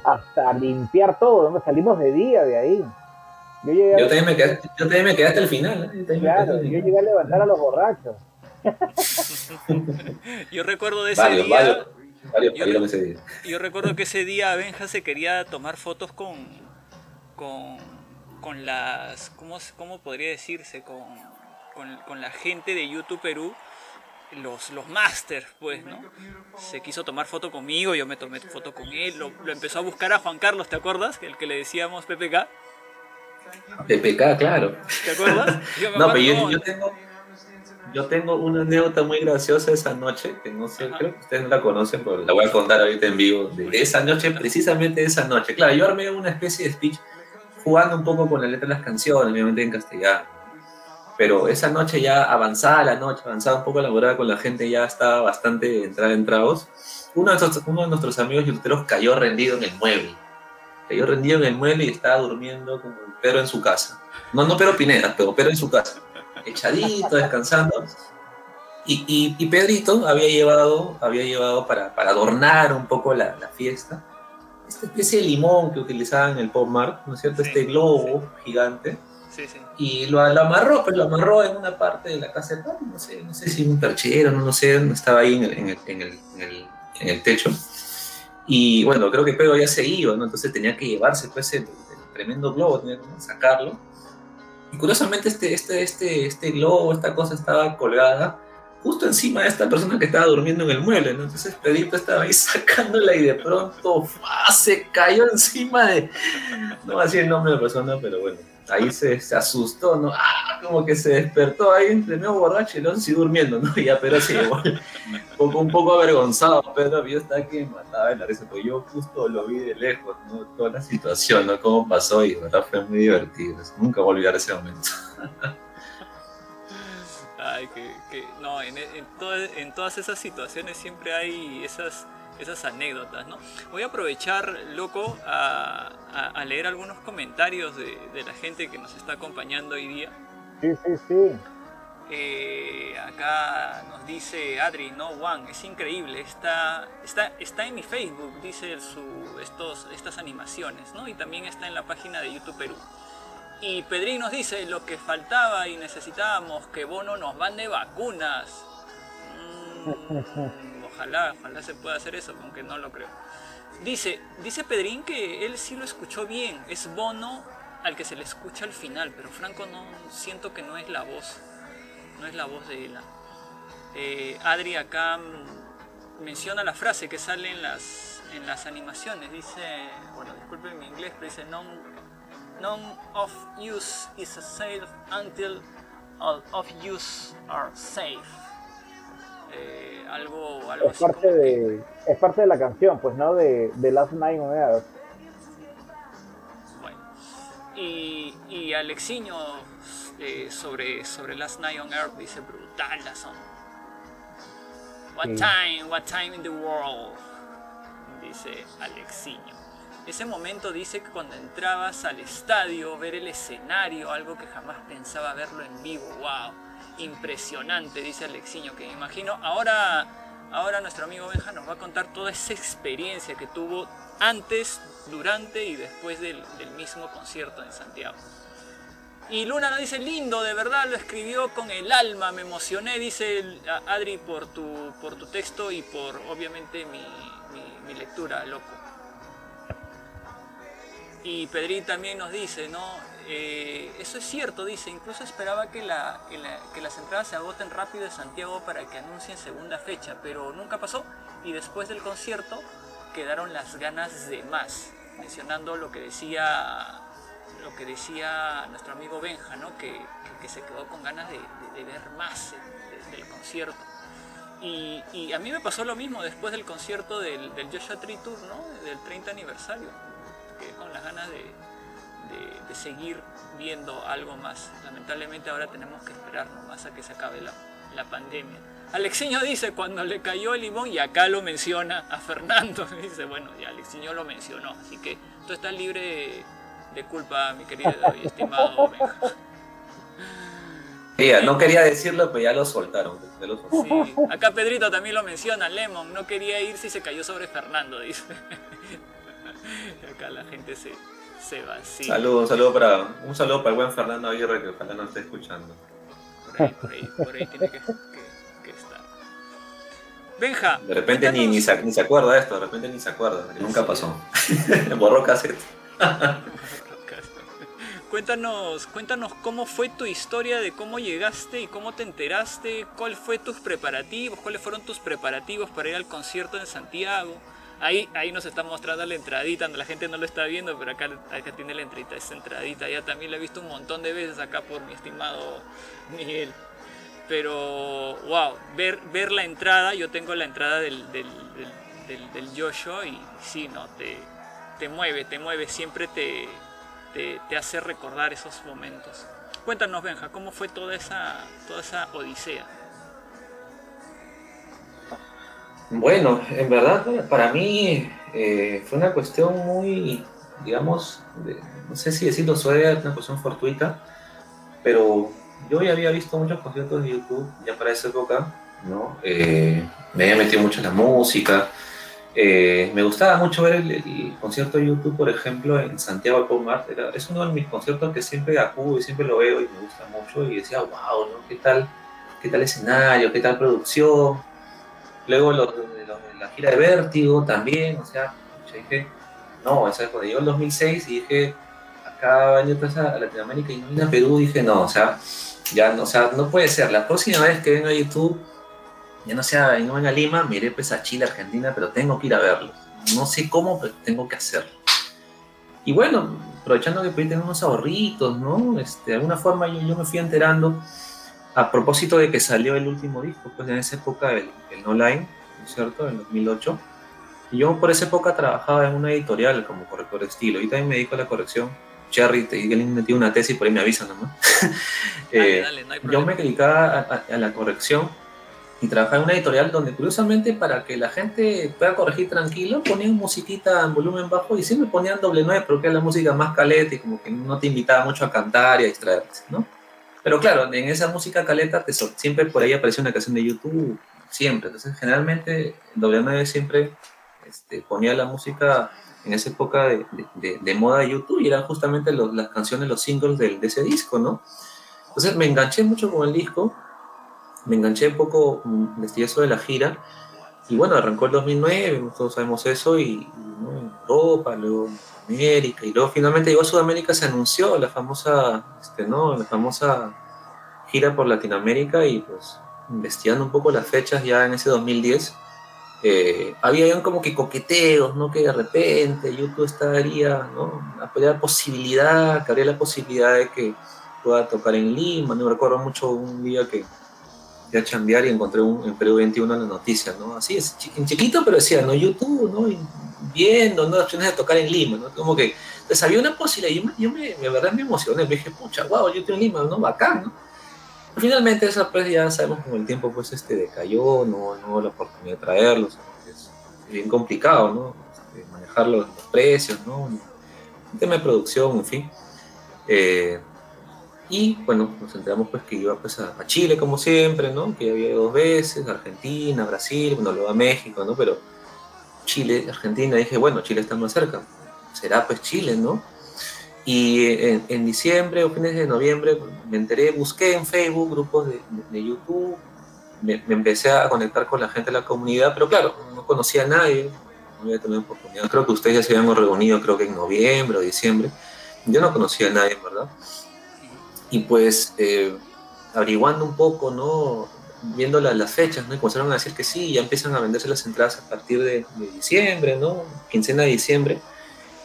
hasta limpiar todo, ¿no? Salimos de día de ahí.
Yo, llegué yo, también, me quedé, yo también me quedé hasta el final. ¿eh?
Claro, yo llegué a levantar a los borrachos.
yo recuerdo de ese
varios,
día... Yo, re ese día. yo recuerdo que ese día Benja se quería tomar fotos con con, con las ¿cómo, cómo podría decirse? Con, con, con, la gente de YouTube Perú los, los masters, pues, ¿no? Se quiso tomar foto conmigo, yo me tomé foto con él, lo, lo empezó a buscar a Juan Carlos, ¿te acuerdas? El que le decíamos PPK.
PPK, claro.
¿Te acuerdas?
no, pero yo, yo tengo yo tengo una anécdota muy graciosa esa noche, que no sé, Ajá. creo que ustedes no la conocen, pero la voy a contar ahorita en vivo, de esa noche, precisamente esa noche. Claro, yo armé una especie de speech jugando un poco con la letra de las canciones, obviamente en castellano. Pero esa noche ya avanzada la noche, avanzada un poco elaborada con la gente, ya estaba bastante entrada en tragos. Uno de, nuestros, uno de nuestros amigos youtuberos cayó rendido en el mueble. Cayó rendido en el mueble y estaba durmiendo como Pedro en su casa. No, no Pedro Pineda, pero Pedro en su casa echadito, descansando. Y, y, y, Pedrito había llevado, había llevado para, para adornar un poco la, la, fiesta esta especie de limón que utilizaban en el Pop Mart, ¿no es cierto? Sí, este globo sí. gigante.
Sí.
Y lo, lo, amarró, pues lo amarró en una parte de la casa de Pop, no sé, no sé si un perchero, no, no sé, estaba ahí en el, en el, en el, en el, el techo. Y bueno, creo que Pedro ya se iba, ¿no? Entonces tenía que llevarse pues, el, el tremendo globo, tenía que sacarlo y curiosamente este, este, este, este globo, esta cosa estaba colgada justo encima de esta persona que estaba durmiendo en el mueble. Entonces Pedrito estaba ahí sacándola y de pronto se cayó encima de, no así el nombre de la persona, pero bueno, ahí se, se asustó, ¿no? Ah, como que se despertó ahí entre nuevo borracho y luego siguió durmiendo, ¿no? Ya, pero sí, igual, un poco, un poco avergonzado, pero yo estaba que mataba de la risa, porque yo justo lo vi de lejos, ¿no? Toda la situación, ¿no? Cómo pasó y, de verdad, fue muy divertido. Nunca voy a olvidar ese momento.
Ay, que, no, en, en, en todas esas situaciones siempre hay esas, esas anécdotas, ¿no? Voy a aprovechar, loco, a, a- a leer algunos comentarios de, de la gente que nos está acompañando hoy día.
Sí, sí, sí.
Eh, acá nos dice Adri, no Juan, es increíble, está, está, está en mi Facebook, dice su, estos, estas animaciones, ¿no? Y también está en la página de YouTube Perú. Y Pedrín nos dice, lo que faltaba y necesitábamos, que Bono nos mande vacunas. Mm, ojalá, ojalá se pueda hacer eso, aunque no lo creo. Dice, dice Pedrín que él sí lo escuchó bien, es Bono al que se le escucha al final, pero Franco no siento que no es la voz no es la voz de él. Eh, Adri acá menciona la frase que sale en las, en las animaciones. Dice, bueno, disculpen mi inglés, pero dice, none, none of use is safe until all of use are safe. Eh, algo, algo
Es
así
parte
que-
de, es parte de la canción, pues, ¿no? De, de Last Night on Earth.
Bueno, y, y Alexiño eh, sobre, sobre Last Night on Earth dice brutal la. What
Sí.
time, what time in the world, dice Alexiño. Ese momento dice que cuando entrabas al estadio, ver el escenario, algo que jamás pensaba verlo en vivo, wow, impresionante, dice Alexiño, que me imagino ahora, ahora nuestro amigo Benja nos va a contar toda esa experiencia que tuvo antes, durante y después del, mismo concierto en Santiago. Y Luna nos dice, lindo, de verdad lo escribió con el alma, me emocioné, dice Adri, por tu, por tu texto y por, obviamente, mi, mi- mi lectura, loco. Y Pedrín también nos dice, ¿no? Eh, eso es cierto, dice, incluso esperaba que, la- que la- que las entradas se agoten rápido de Santiago para que anuncien segunda fecha, pero nunca pasó y después del concierto quedaron las ganas de más, mencionando lo que decía lo que decía nuestro amigo Benja, ¿no? que, se quedó con ganas de, ver más eh, de- del concierto. Y, y a mí me pasó lo mismo después del concierto del, del Joshua Tree Tour, ¿no? del 30 aniversario. Quedé con las ganas de, de- de seguir viendo algo más. Lamentablemente ahora tenemos que esperar nomás a que se acabe la, la pandemia. Alexiño dice cuando le cayó el limón y acá lo menciona a Fernando. Dice, bueno, ya Alexiño lo mencionó, así que tú estás libre de, de culpa, mi querido y estimado.
Ella, no quería decirlo, pero ya lo soltaron. ya lo soltaron.
Sí, acá Pedrito también lo menciona, Lemon no quería irse y se cayó sobre Fernando, dice. Y acá la gente se, se vacía.
Saludo, un saludo para, un saludo para el buen Fernando Aguirre que ojalá nos esté escuchando.
Por ahí, por ahí, por ahí tiene que, que- que estar. Benja.
De repente ni, ni, se, ni se acuerda de esto, de repente ni se acuerda, que nunca pasó. Borró cassette.
Cuéntanos, cuéntanos cómo fue tu historia de cómo llegaste y cómo te enteraste, cuál fue tus preparativos, cuáles fueron tus preparativos para ir al concierto en Santiago. Ahí, ahí nos está mostrando la entradita, la gente no lo está viendo, pero acá, acá tiene la entradita, esa entradita. Ya también la he visto un montón de veces acá por mi estimado Miguel. Pero, wow, ver, ver la entrada, yo tengo la entrada del, del, del, y sí, no, te, te mueve, te mueve, siempre te, te, te hace recordar esos momentos. Cuéntanos, Benja, ¿cómo fue toda esa, toda esa odisea?
Bueno, en verdad, para mí eh, fue una cuestión muy, digamos, de- no sé si decirlo suave, una cuestión fortuita, pero yo ya había visto muchos conciertos de YouTube ya para esa época, ¿no? Eh, me había metido mucho en la música, eh, me gustaba mucho ver el, concierto de YouTube, por ejemplo, en Santiago de Pomar, era, es uno de mis conciertos que siempre acudo y siempre lo veo y me gusta mucho y decía, wow, ¿no? ¿Qué tal, qué tal escenario, qué tal producción? Luego los, los la gira de Vértigo también, o sea, dije, no, esa es cuando llegó el 2006 y dije, acá va a a Latinoamérica y no vine a Perú, dije, no, o sea, ya no, o sea, no puede ser, la próxima vez que venga a YouTube ya no sea, no venga a Lima, miré pues a Chile, Argentina, pero tengo que ir a verlo. No sé cómo, pero tengo que hacerlo. Y bueno, aprovechando que podía tener unos ahorritos, ¿no? Este, de alguna forma yo, yo me fui enterando a propósito de que salió el último disco, pues en esa época el, el No Line, ¿no es cierto? En 2008. Y yo por esa época trabajaba en una editorial como corrector de estilo y también me dedico a la corrección. Cherry, te alguien metió una tesis, por ahí me avisan nomás. Eh,
dale, no
yo me dedicaba a, a- a la corrección y trabajaba en una editorial donde curiosamente para que la gente pueda corregir tranquilo ponían musiquita en volumen bajo y siempre ponían doble nueve porque era la música más caleta y como que no te invitaba mucho a cantar y a distraerte, ¿no? Pero claro, en esa música caleta te sol- siempre por ahí aparecía una canción de YouTube, siempre. Entonces generalmente doble nueve siempre este, ponía la música en esa época de, de- de- de moda de YouTube y eran justamente los- las canciones, los singles del- de ese disco, ¿no? Entonces me enganché mucho con el disco, me enganché un poco, mm, investigué sobre la gira, y bueno, arrancó el 2009, todos sabemos eso, y, ¿no? Europa, luego América, y luego finalmente llegó a Sudamérica, se anunció la famosa, este, ¿no? La famosa gira por Latinoamérica, y pues investigando un poco las fechas ya en ese 2010, eh, había como que coqueteos, ¿no? Que de repente YouTube estaría, ¿no? Habría la posibilidad, que habría la posibilidad de que pueda tocar en Lima, no recuerdo mucho un día que a chambear y encontré un, en Perú 21 en la noticia, ¿no? Así es, en chiquito, pero decía, ¿no? YouTube, ¿no? Y viendo, ¿no? Opciones de tocar en Lima, ¿no? Como que, entonces había una posibilidad, yo, yo me, verdad me emocioné, me dije, pucha, wow, YouTube en Lima, ¿no? Bacán, ¿no? Finalmente esa pues ya sabemos con el tiempo pues este decayó, no, no la oportunidad de traerlos, es bien complicado, ¿no? Este, manejar los, los precios, ¿no? Un tema de producción, en fin. Eh, y bueno, nos enteramos pues que iba pues a, Chile como siempre, ¿no? Que había ido dos veces, Argentina, Brasil, bueno, luego a México, ¿no? Pero Chile, Argentina, dije, bueno, Chile está más cerca, será pues Chile, ¿no? Y en, en diciembre o fines de noviembre me enteré, busqué en Facebook grupos de, de- de YouTube, me, me empecé a conectar con la gente de la comunidad, pero claro, no conocía a nadie, no había tenido oportunidad. Creo que ustedes ya se habían reunido, creo que en noviembre o diciembre. Yo no conocía a nadie, ¿verdad? Y pues eh, averiguando un poco, ¿no? Viendo la- las fechas, ¿no? Y comenzaron a decir que sí, ya empiezan a venderse las entradas a partir de, de diciembre, ¿no? Quincena de diciembre.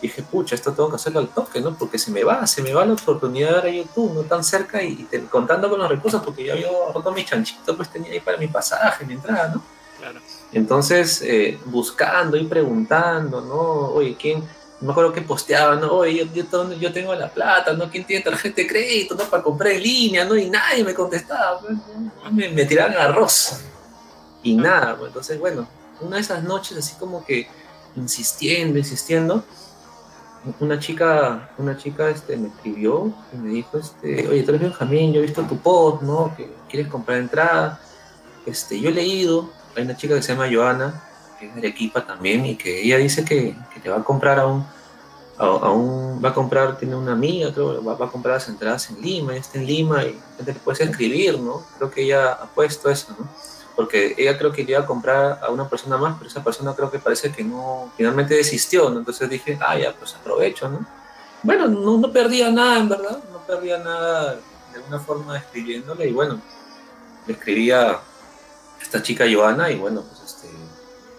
Y dije, pucha, esto tengo que hacerlo al toque, ¿no? Porque se me va, se me va la oportunidad de ver a YouTube, no tan cerca y, te- contando con los recursos, porque yo había roto mi chanchito, pues tenía ahí para mi pasaje, mi entrada, ¿no?
Claro.
Entonces, eh, buscando y preguntando, ¿no? Oye, ¿quién? Me acuerdo que posteaba, ¿no? Oye, yo, yo, tengo- yo tengo la plata, ¿no? ¿Quién tiene tarjeta de crédito, ¿no? Para comprar en línea, ¿no? Y nadie me contestaba, pues, me, me tiraban arroz. Y nada, pues, entonces, bueno, una de esas noches así como que insistiendo, insistiendo, una chica, una chica este, me escribió y me dijo, este, oye, tú eres Benjamín, yo he visto tu post, ¿no? Que quieres comprar entrada. Este, yo he leído, hay una chica que se llama Joana, que es de Arequipa también, y que ella dice que, que va a comprar a un, a, un, va a comprar, tiene una amiga, va, a comprar las entradas en Lima, está en Lima, y te puedes escribir, ¿no? Creo que ella ha puesto eso, ¿no? Porque ella creo que iba a comprar a una persona más, pero esa persona creo que parece que no, finalmente desistió, ¿no? Entonces dije, ah, ya, pues aprovecho, ¿no? Bueno, no, no perdía nada, en verdad, no perdía nada de alguna forma escribiéndole, y bueno, le escribía esta chica Joana, y bueno, pues este,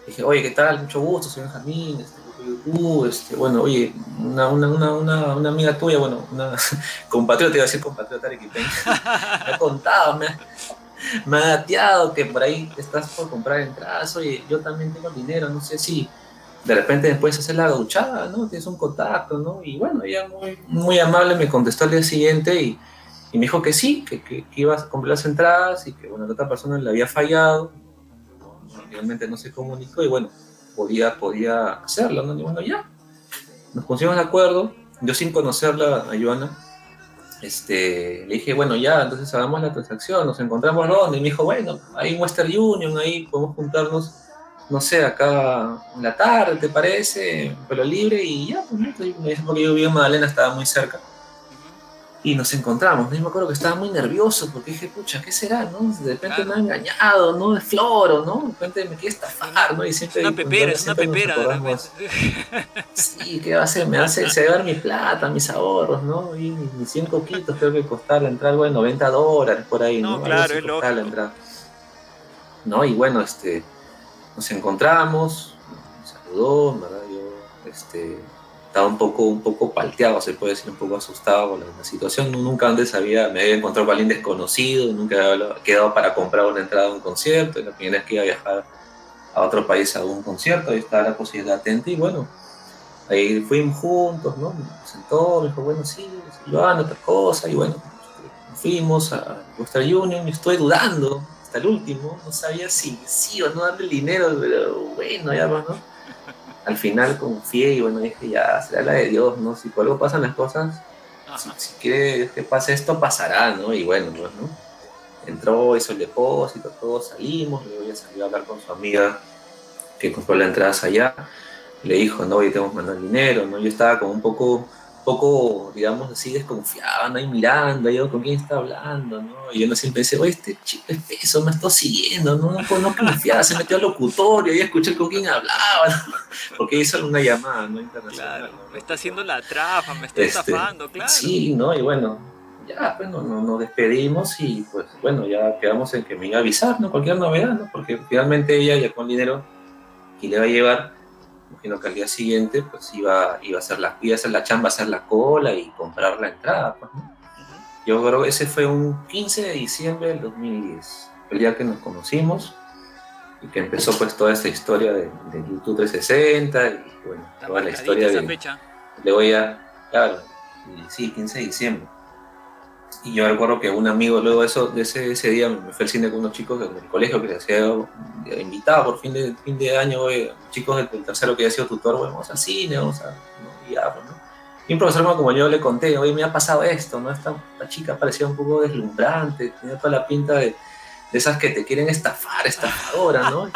dije, oye, ¿qué tal? Mucho gusto, soy Benjamín, este, YouTube, este, bueno, oye, una, una, una, una, amiga tuya, bueno, una compatriota, iba a decir compatriota arequipeña, me ha contado, me ha, me que por ahí estás por comprar entradas, oye, yo también tengo dinero, no sé si de repente después hacer la gauchada, ¿no? Tienes un contacto, ¿no? Y bueno, ella muy, muy amable me contestó al día siguiente y, y me dijo que sí, que, que, que iba a comprar las entradas y que, bueno, la otra persona le había fallado, realmente no se comunicó y bueno, podía, podía hacerlo, ¿no? Y bueno, ya, nos pusimos de acuerdo, yo sin conocerla a Joana, este, le dije, bueno, ya, entonces hagamos la transacción, nos encontramos dónde, y me dijo, bueno, hay Western Union, ahí podemos juntarnos, no sé, acá en la tarde, ¿te parece? Pero libre, y ya, pues, porque yo vivía en Magdalena, estaba muy cerca, y nos encontramos, ¿no? Y me acuerdo que estaba muy nervioso, porque dije, pucha, ¿qué será, no? De repente
Claro.
me ha engañado, ¿no? De floro, ¿no? De repente me quiere estafar, ¿no? Y
Es
siempre...
una pepera, es una pepera.
Sí, ¿qué va a hacer? Me hace, se va a llevar mi plata, mis ahorros, ¿no? Y mis, mis 100 coquitos creo que costaba la entrada algo de 90 dólares por ahí,
No,
¿no?
Claro, es
la entrada. ¿no? Y bueno, este, nos encontramos, me saludó, ¿verdad? Yo, este, estaba un poco, un poco palteado, se puede decir, un poco asustado con la, situación. Nunca antes había, me había encontrado con alguien desconocido, nunca había quedado para comprar una entrada a un concierto, y la primera vez que iba a viajar a otro país a un concierto, ahí estaba la posibilidad atenta y bueno, ahí fuimos juntos, ¿no? Me sentó, me dijo, bueno, sí, Joana, otra cosa, y bueno, fuimos a Western Union y estoy dudando hasta el último, no sabía si sí o no darle el dinero, pero bueno, ya pues, ¿no? Al final confié y bueno, dije, ya, será la de Dios, ¿no? Si por algo pasan las cosas, si, quiere que pase esto, pasará, ¿no? Y bueno, pues, ¿no? Entró, hizo el depósito, todos salimos, luego ya salió a hablar con su amiga que compró la entrada allá, le dijo, no, hoy tenemos que mandar dinero, ¿no? Yo estaba como un poco, poco, digamos así, desconfiado, ¿no? Ahí mirando, yo con quién está hablando, ¿no? Y yo siempre decía, oye, este chico es peso, me está siguiendo, ¿no? No, no confiaba, se metió al locutorio, y escuché con quién hablaba, ¿no? Porque hizo una llamada, ¿no? Internacional.
Claro,
¿no?
me está haciendo la trafa, me está
Este,
estafando, claro.
Sí, ¿no? Y bueno, ya, bueno, nos, nos despedimos y pues bueno, ya quedamos en que me iba a avisar, ¿no? Cualquier novedad, ¿no? Porque finalmente ella ya con dinero que le va a llevar, imagino que al día siguiente pues iba, iba, a, hacer la, iba a hacer la chamba, hacer la cola y comprar la entrada, pues. Yo creo que ese fue un 15 de diciembre del 2010, el día que nos conocimos y que empezó pues toda esta historia de, de YouTube 360 y bueno, toda la historia de,
fecha.
le voy a, claro, sí, 15 de diciembre. Y yo recuerdo que un amigo luego de, eso, de ese, ese día me fue al cine con unos chicos del, colegio que les había invitado por fin de, fin de año, oye, chicos del, del tercero que había sido tutor, vamos al cine, vamos a, ¿no? y ya, pues, ¿no? Y un profesor como yo le conté, oye, me ha pasado esto, ¿no? Esta, esta chica parecía un poco deslumbrante, tenía toda la pinta de, de esas que te quieren estafar, estafadoras, ¿no?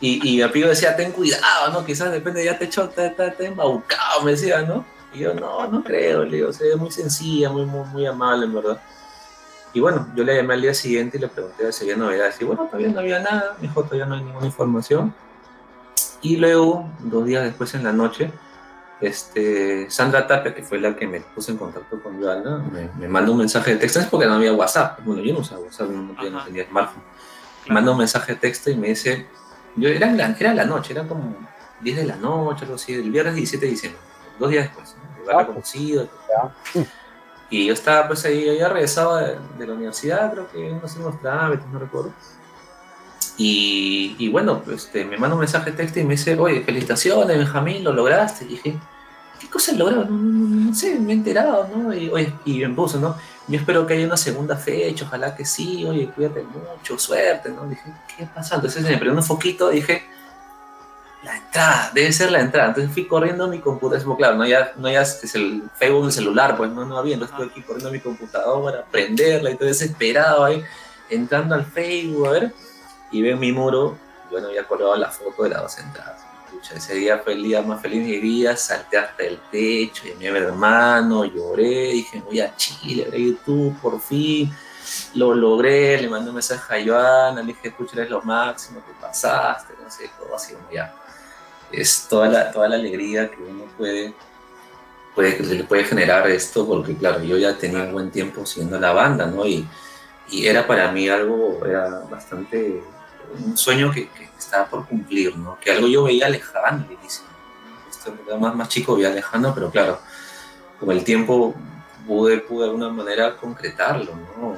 Y, y mi amigo decía, ten cuidado, ¿no? Quizás depende, ya te echó, te, te, te embaucado, me decía, ¿no? Y yo, no, no creo, le digo, se ve muy sencilla, muy, muy, muy amable, en verdad. Y bueno, yo le llamé al día siguiente y le pregunté si había novedades. Y bueno, todavía no había nada, me dijo, todavía no hay ninguna información. Y luego, dos días después en la noche, este, Sandra Tapia, que fue la que me puso en contacto con Joana, me, me mandó un mensaje de texto, es porque no había WhatsApp. Bueno, yo no usaba WhatsApp, no, tenía- no
Ajá.
tenía smartphone. Me
Claro.
manda un mensaje de texto y me dice, yo era, la, era la noche, era como 10 de la noche, algo así, el viernes 17 de diciembre, dos días después, haberla
Ah,
conocido.
ya.
Y yo estaba pues ahí, había regresado de, de la universidad, creo que no sé, unos trámites, no recuerdo. Y, y bueno, pues, este, me manda un mensaje de texto y me dice, oye, felicitaciones, Benjamín, lo lograste. Y dije, ¿qué cosa he logrado? No, no, no, no sé, me he enterado, ¿no? Y, oye, y me puso, ¿no? Yo espero que haya una segunda fecha, ojalá que sí, oye, cuídate mucho, suerte, ¿no? Dije, ¿qué pasa? Entonces me prendió un foquito, dije, la entrada, debe ser la entrada. Entonces fui corriendo a mi computadora, claro, no ya, no ya es el Facebook del celular, pues no, no había, entonces estuve aquí corriendo a mi computadora, prenderla y todo desesperado ahí, entrando al Facebook, a ver, y veo mi muro, bueno, había colgado la foto de las dos entradas. Pucha, ese día fue el día más feliz de mi vida, salté hasta el techo, llamé a mi hermano, lloré, dije, voy a Chile, a YouTube, por fin, lo logré, le mandé un mensaje a Joana, le dije, escucha, eres lo máximo que pasaste, no sé, todo así, como ya. Es toda la, toda la alegría que uno puede, puede, que le puede generar esto, porque claro, yo ya tenía un buen tiempo siendo la banda, ¿no? Y, y era para mí algo, era bastante, un sueño que, que estaba por cumplir, ¿no? Que algo yo veía lejano inicio. Esto más, más chico, veía lejano, pero claro, con el tiempo pude, pude de alguna manera concretarlo, ¿no?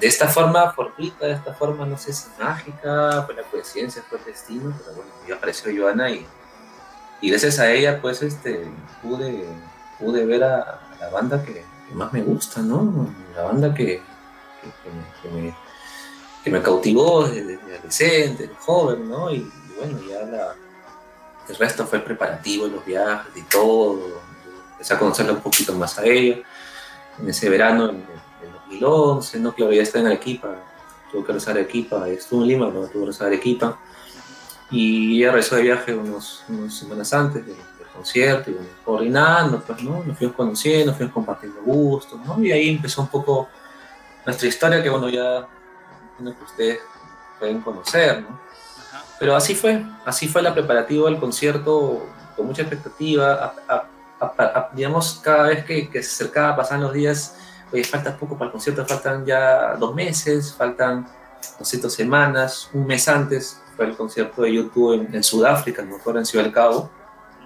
De esta forma fortuita, de esta forma, no sé si mágica, fue la coincidencia, fue el destino, pero bueno, ya apareció Joana y, y gracias a ella, pues, este, pude, pude ver a, la banda que, que más me gusta, ¿no? La banda que, que, que me, que que cautivó desde, adolescente, desde joven, ¿no? Y, bueno, ya el resto fue el preparativo, los viajes y todo. Empecé a conocerla un poquito más a ella. En ese verano, en, en 2011, ¿no? Claro, ya está en Arequipa, tuve que regresar a Arequipa, estuve en Lima, pero tuve que regresar a Arequipa. Y ella regresó de viaje unos, unas semanas antes del, del concierto, y bueno, coordinando, pues, ¿no? Nos fuimos conociendo, nos fuimos compartiendo gustos, ¿no? Y ahí empezó un poco nuestra historia, que bueno, ya imagino que ustedes pueden conocer, ¿no?
Ajá.
Pero así fue, así fue la preparativa del concierto, con mucha expectativa, a- a- a- a- digamos, cada vez que, que se acercaba, pasaban los días, oye, falta poco para el concierto, faltan ya dos meses, faltan no sé, dos semanas, un mes antes, fue el concierto de YouTube en, en Sudáfrica, no recuerdo, en Ciudad del Cabo.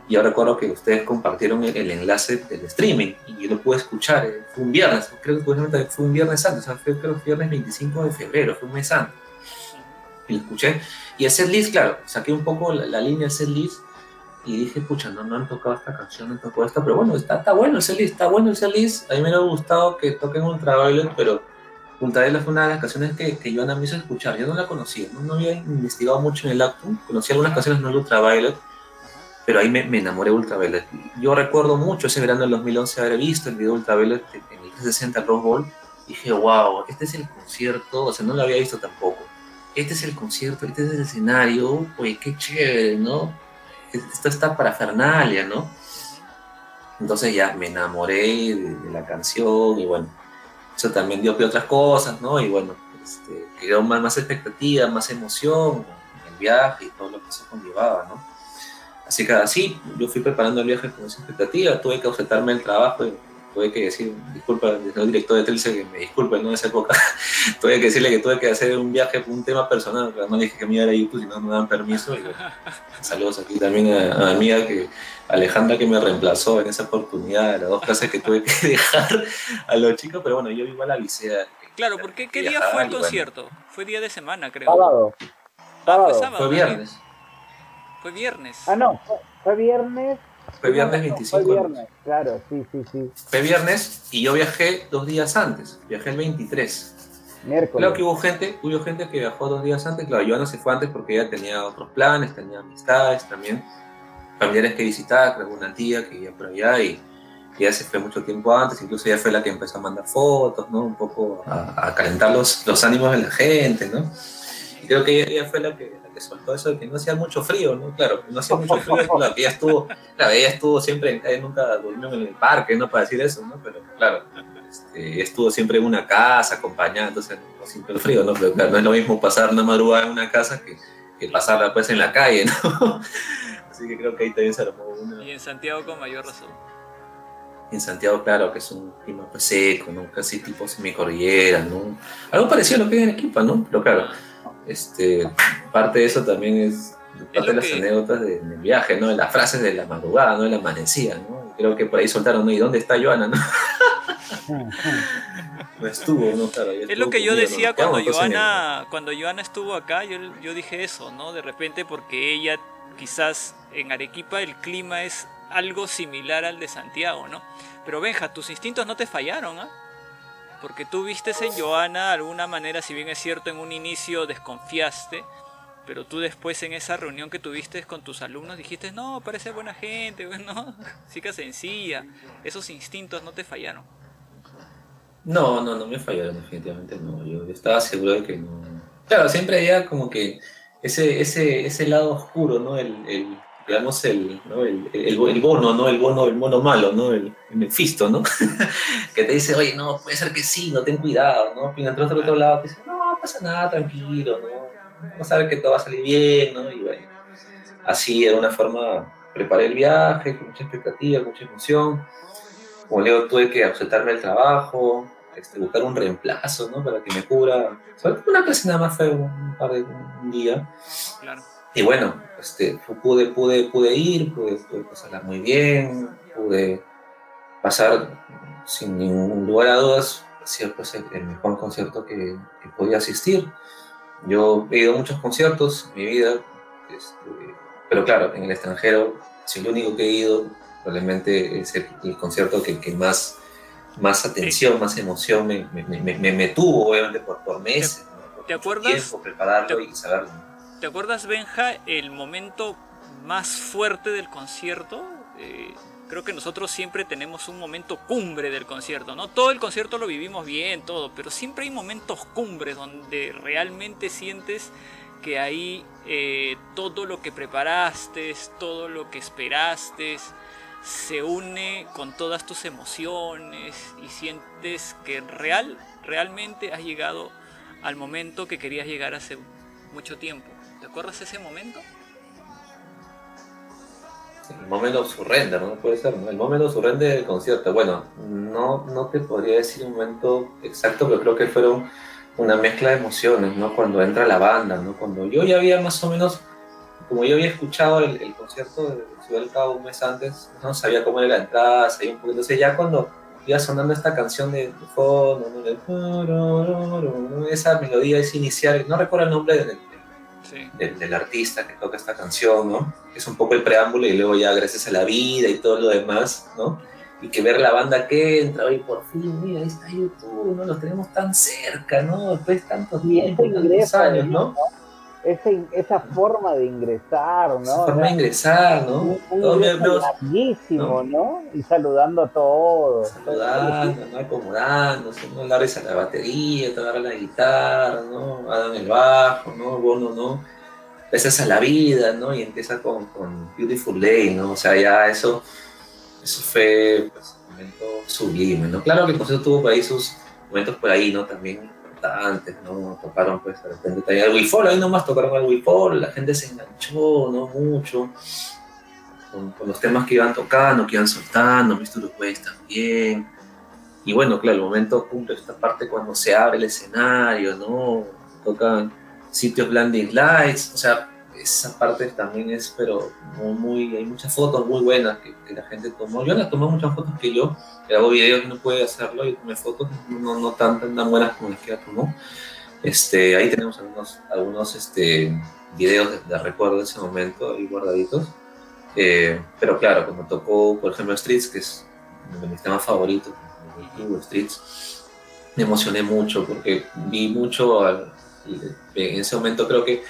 Y yo recuerdo que ustedes compartieron el, el enlace del streaming y yo lo pude escuchar. eh, Fue un viernes, creo que fue un viernes antes, o sea, fue creo viernes 25 de febrero, fue un mes antes. Y lo escuché. Y el setlist, claro, saqué un poco la, la línea del setlist y dije, pucha, no, no han tocado esta canción, no han tocado esta, pero bueno, está, está bueno el setlist, está bueno el setlist. A mí me hubiera gustado que toquen Ultraviolet, pero Ultraviolet fue una de las canciones que, que Joana me hizo escuchar. Yo no la conocía, no, no había investigado mucho en el acto, conocí algunas canciones, no el Ultraviolet, pero ahí me, enamoré de Ultraviolet. Yo recuerdo mucho ese verano del 2011 haber visto el video de Ultraviolet en el 360 Rose Bowl. Dije, wow, este es el concierto, o sea, no lo había visto tampoco. Este es el concierto, este es el escenario, oye, qué chévere, ¿no? Esto está para Fernalia, ¿no? Entonces ya me enamoré de la canción y bueno, eso también dio pie a otras cosas, ¿no? Y bueno, este, creó más, más expectativa, más emoción en el viaje y todo lo que eso conllevaba, ¿no? Así que así, yo fui preparando el viaje con esa expectativa, tuve que ausentarme del trabajo, y tuve que decir, disculpa, al director de Telce que me disculpe, ¿no? En esa época, tuve que decirle que tuve que hacer un viaje por un tema personal, pero además dije que me iba a ir a YouTube si no me dan permiso. Y, bueno, saludos aquí también a, a mi amiga que, Alejandra que me reemplazó en esa oportunidad de las dos clases que tuve que dejar a los chicos, pero bueno, yo igual avisé. a-
Claro, porque ¿qué día fue el
bueno,
concierto? Fue día de semana, creo.
Sábado.
Ah,
Sábado.
fue sábado.
Fue
¿no?
viernes,
Fue viernes.
Ah, no, fue, fue viernes.
Fue viernes
No,
25.
Fue viernes, claro, sí, sí, sí.
Fue viernes y yo viajé dos días antes, viajé el 23.
Miércoles.
Claro que hubo gente, hubo gente que viajó dos días antes, claro, Joana se fue antes porque ella tenía otros planes, tenía amistades también, familiares que visitar, creo una tía que vivía por allá y y ella se fue mucho tiempo antes, incluso ella fue la que empezó a mandar fotos, ¿no? Un poco a, a calentar los, los ánimos de la gente, ¿no? Y creo que ella, ella fue la que, que soltó eso de que no hacía mucho frío, ¿no? Claro, no hacía mucho frío, claro, ella estuvo, claro, ella estuvo siempre, ella nunca durmió en el parque, ¿no? Para decir eso, ¿no? Pero claro, este, estuvo siempre en una casa acompañada, entonces no sintió el frío, ¿no? Pero claro, no es lo mismo pasar una madrugada en una casa que, que pasarla pues en la calle, ¿no? Así que creo que ahí también se armó una...
Y en Santiago con mayor razón.
En Santiago, claro, que es un clima pues seco, ¿no? Casi tipo semicordillera, ¿no? Algo parecido a lo que hay en Equipa, ¿no? Pero claro, este, parte de eso también es parte
lo
de las
que-
anécdotas de- del viaje, ¿no? De las frases de la madrugada, ¿no? De la amanecida, ¿no? Creo que por ahí soltaron, ¿no? ¿Y dónde está Joana, no? No estuvo, ¿no? Claro, ahí
Es
estuvo
lo que yo decía cuando Joana, cuando Joana estuvo acá, yo, yo dije eso, ¿no? De repente porque ella quizás en Arequipa el clima es algo similar al de Santiago, ¿no? Pero Benja, tus instintos no te fallaron, ¿ah? Porque tú viste en Joana alguna manera, si bien es cierto en un inicio desconfiaste, pero tú después en esa reunión que tuviste con tus alumnos dijiste, no, parece buena gente, bueno, chica sencilla, esos instintos no te fallaron.
No, no, no me fallaron, definitivamente no. Yo estaba seguro de que no. Claro, siempre había como que ese, ese, ese lado oscuro, ¿no? El, el digamos, el, ¿no? el, el, el bono, ¿no? El bono, el mono malo, ¿no? El, el Mephisto, ¿no? que te dice, oye, no, puede ser que sí, no ten cuidado, ¿no? Y entonces al otro lado te dice, no, pasa nada, tranquilo, ¿no? Vamos a ver que todo va a salir bien, ¿no? Y bueno, así era una forma, preparé el viaje con mucha expectativa, con mucha emoción. Como Leo, tuve que ausentarme del trabajo, este, buscar un reemplazo, ¿no? Para que me cubra. Sobre todo una clase nada más fue un par de un día.
Claro.
Y bueno, este, pude, pude, pude ir, pude, pude pasarla muy bien, pude pasar sin ningún lugar a dudas, hacía pues el, el mejor concierto que, que podía asistir. Yo he ido a muchos conciertos en mi vida, este, pero claro, en el extranjero, si el único que he ido, probablemente es el, el concierto que, que más, más atención, más emoción me, me, me, tuvo, obviamente por, por meses. ¿no? Por
¿Te
mucho
acuerdas?
Tiempo, prepararlo
¿Te-
y saberlo.
¿Te acuerdas, Benja, el momento más fuerte del concierto? Eh, creo que nosotros siempre tenemos un momento cumbre del concierto, ¿no? Todo el concierto lo vivimos bien, todo, pero siempre hay momentos cumbres donde realmente sientes que ahí eh, todo lo que preparaste, todo lo que esperaste, se une con todas tus emociones y sientes que real, realmente has llegado al momento que querías llegar hace mucho tiempo. ¿Te acuerdas ese momento?
El momento surrender, ¿no? Puede ser, ¿no? El momento surrender del concierto. Bueno, no, no te podría decir un momento exacto, pero creo que fueron una mezcla de emociones, ¿no? Cuando entra la banda, ¿no? Cuando yo ya había más o menos, como yo había escuchado el, el concierto de Ciudad del Cabo un mes antes, no sabía cómo era la entrada, sabía un poco, entonces ya cuando iba sonando esta canción de, fondo, esa melodía, ese inicial, no recuerdo el nombre del,
Sí.
del, del artista que toca esta canción, ¿no? Es un poco el preámbulo y luego ya gracias a la vida y todo lo demás, ¿no? Y que ver la banda que entra, oye, por fin, mira, ahí está YouTube, ¿no? Los tenemos tan cerca, ¿no? Después de tantos tiempos, tantos años, ¿no?
Esa forma de ingresar, ¿no?
Esa forma de ingresar, ¿no?
un, un ingreso larguísimo, ¿no? Y saludando a todos.
saludando, ¿no? Acomodándose, ¿no? Larry a la batería, te agarra la guitarra, ¿no? Adam el bajo, ¿no? Bono, ¿no? Empiezas a la vida, ¿no? Y empieza con, con Beautiful Day, ¿no? O sea, ya eso, eso fue pues, un momento sublime, ¿no? Claro que el concierto tuvo por ahí sus momentos por ahí, ¿no? También importantes, ¿no? Tocaron, pues, de repente también al ahí nomás tocaron al Wii la gente se enganchó, ¿no? Mucho. Con, los temas que iban tocando, que iban soltando, Mr. West también. Y bueno, claro, el momento cumple esta parte cuando se abre el escenario, ¿no? Tocan sitios Blinding Lights, o sea, esa parte también es, pero muy, muy- hay muchas fotos muy buenas que, que la gente tomó. Yo la tomé muchas fotos que yo, hago videos no puede hacerlo, y tomé fotos no, no tan, tan buenas como las que ella tomó. Este, ahí tenemos algunos, algunos este, videos de, de recuerdo de ese momento ahí guardaditos. Eh, pero claro, como tocó, por ejemplo, Streets, que es uno de mis temas favoritos, Streets, me emocioné mucho porque vi mucho, al- en ese momento creo que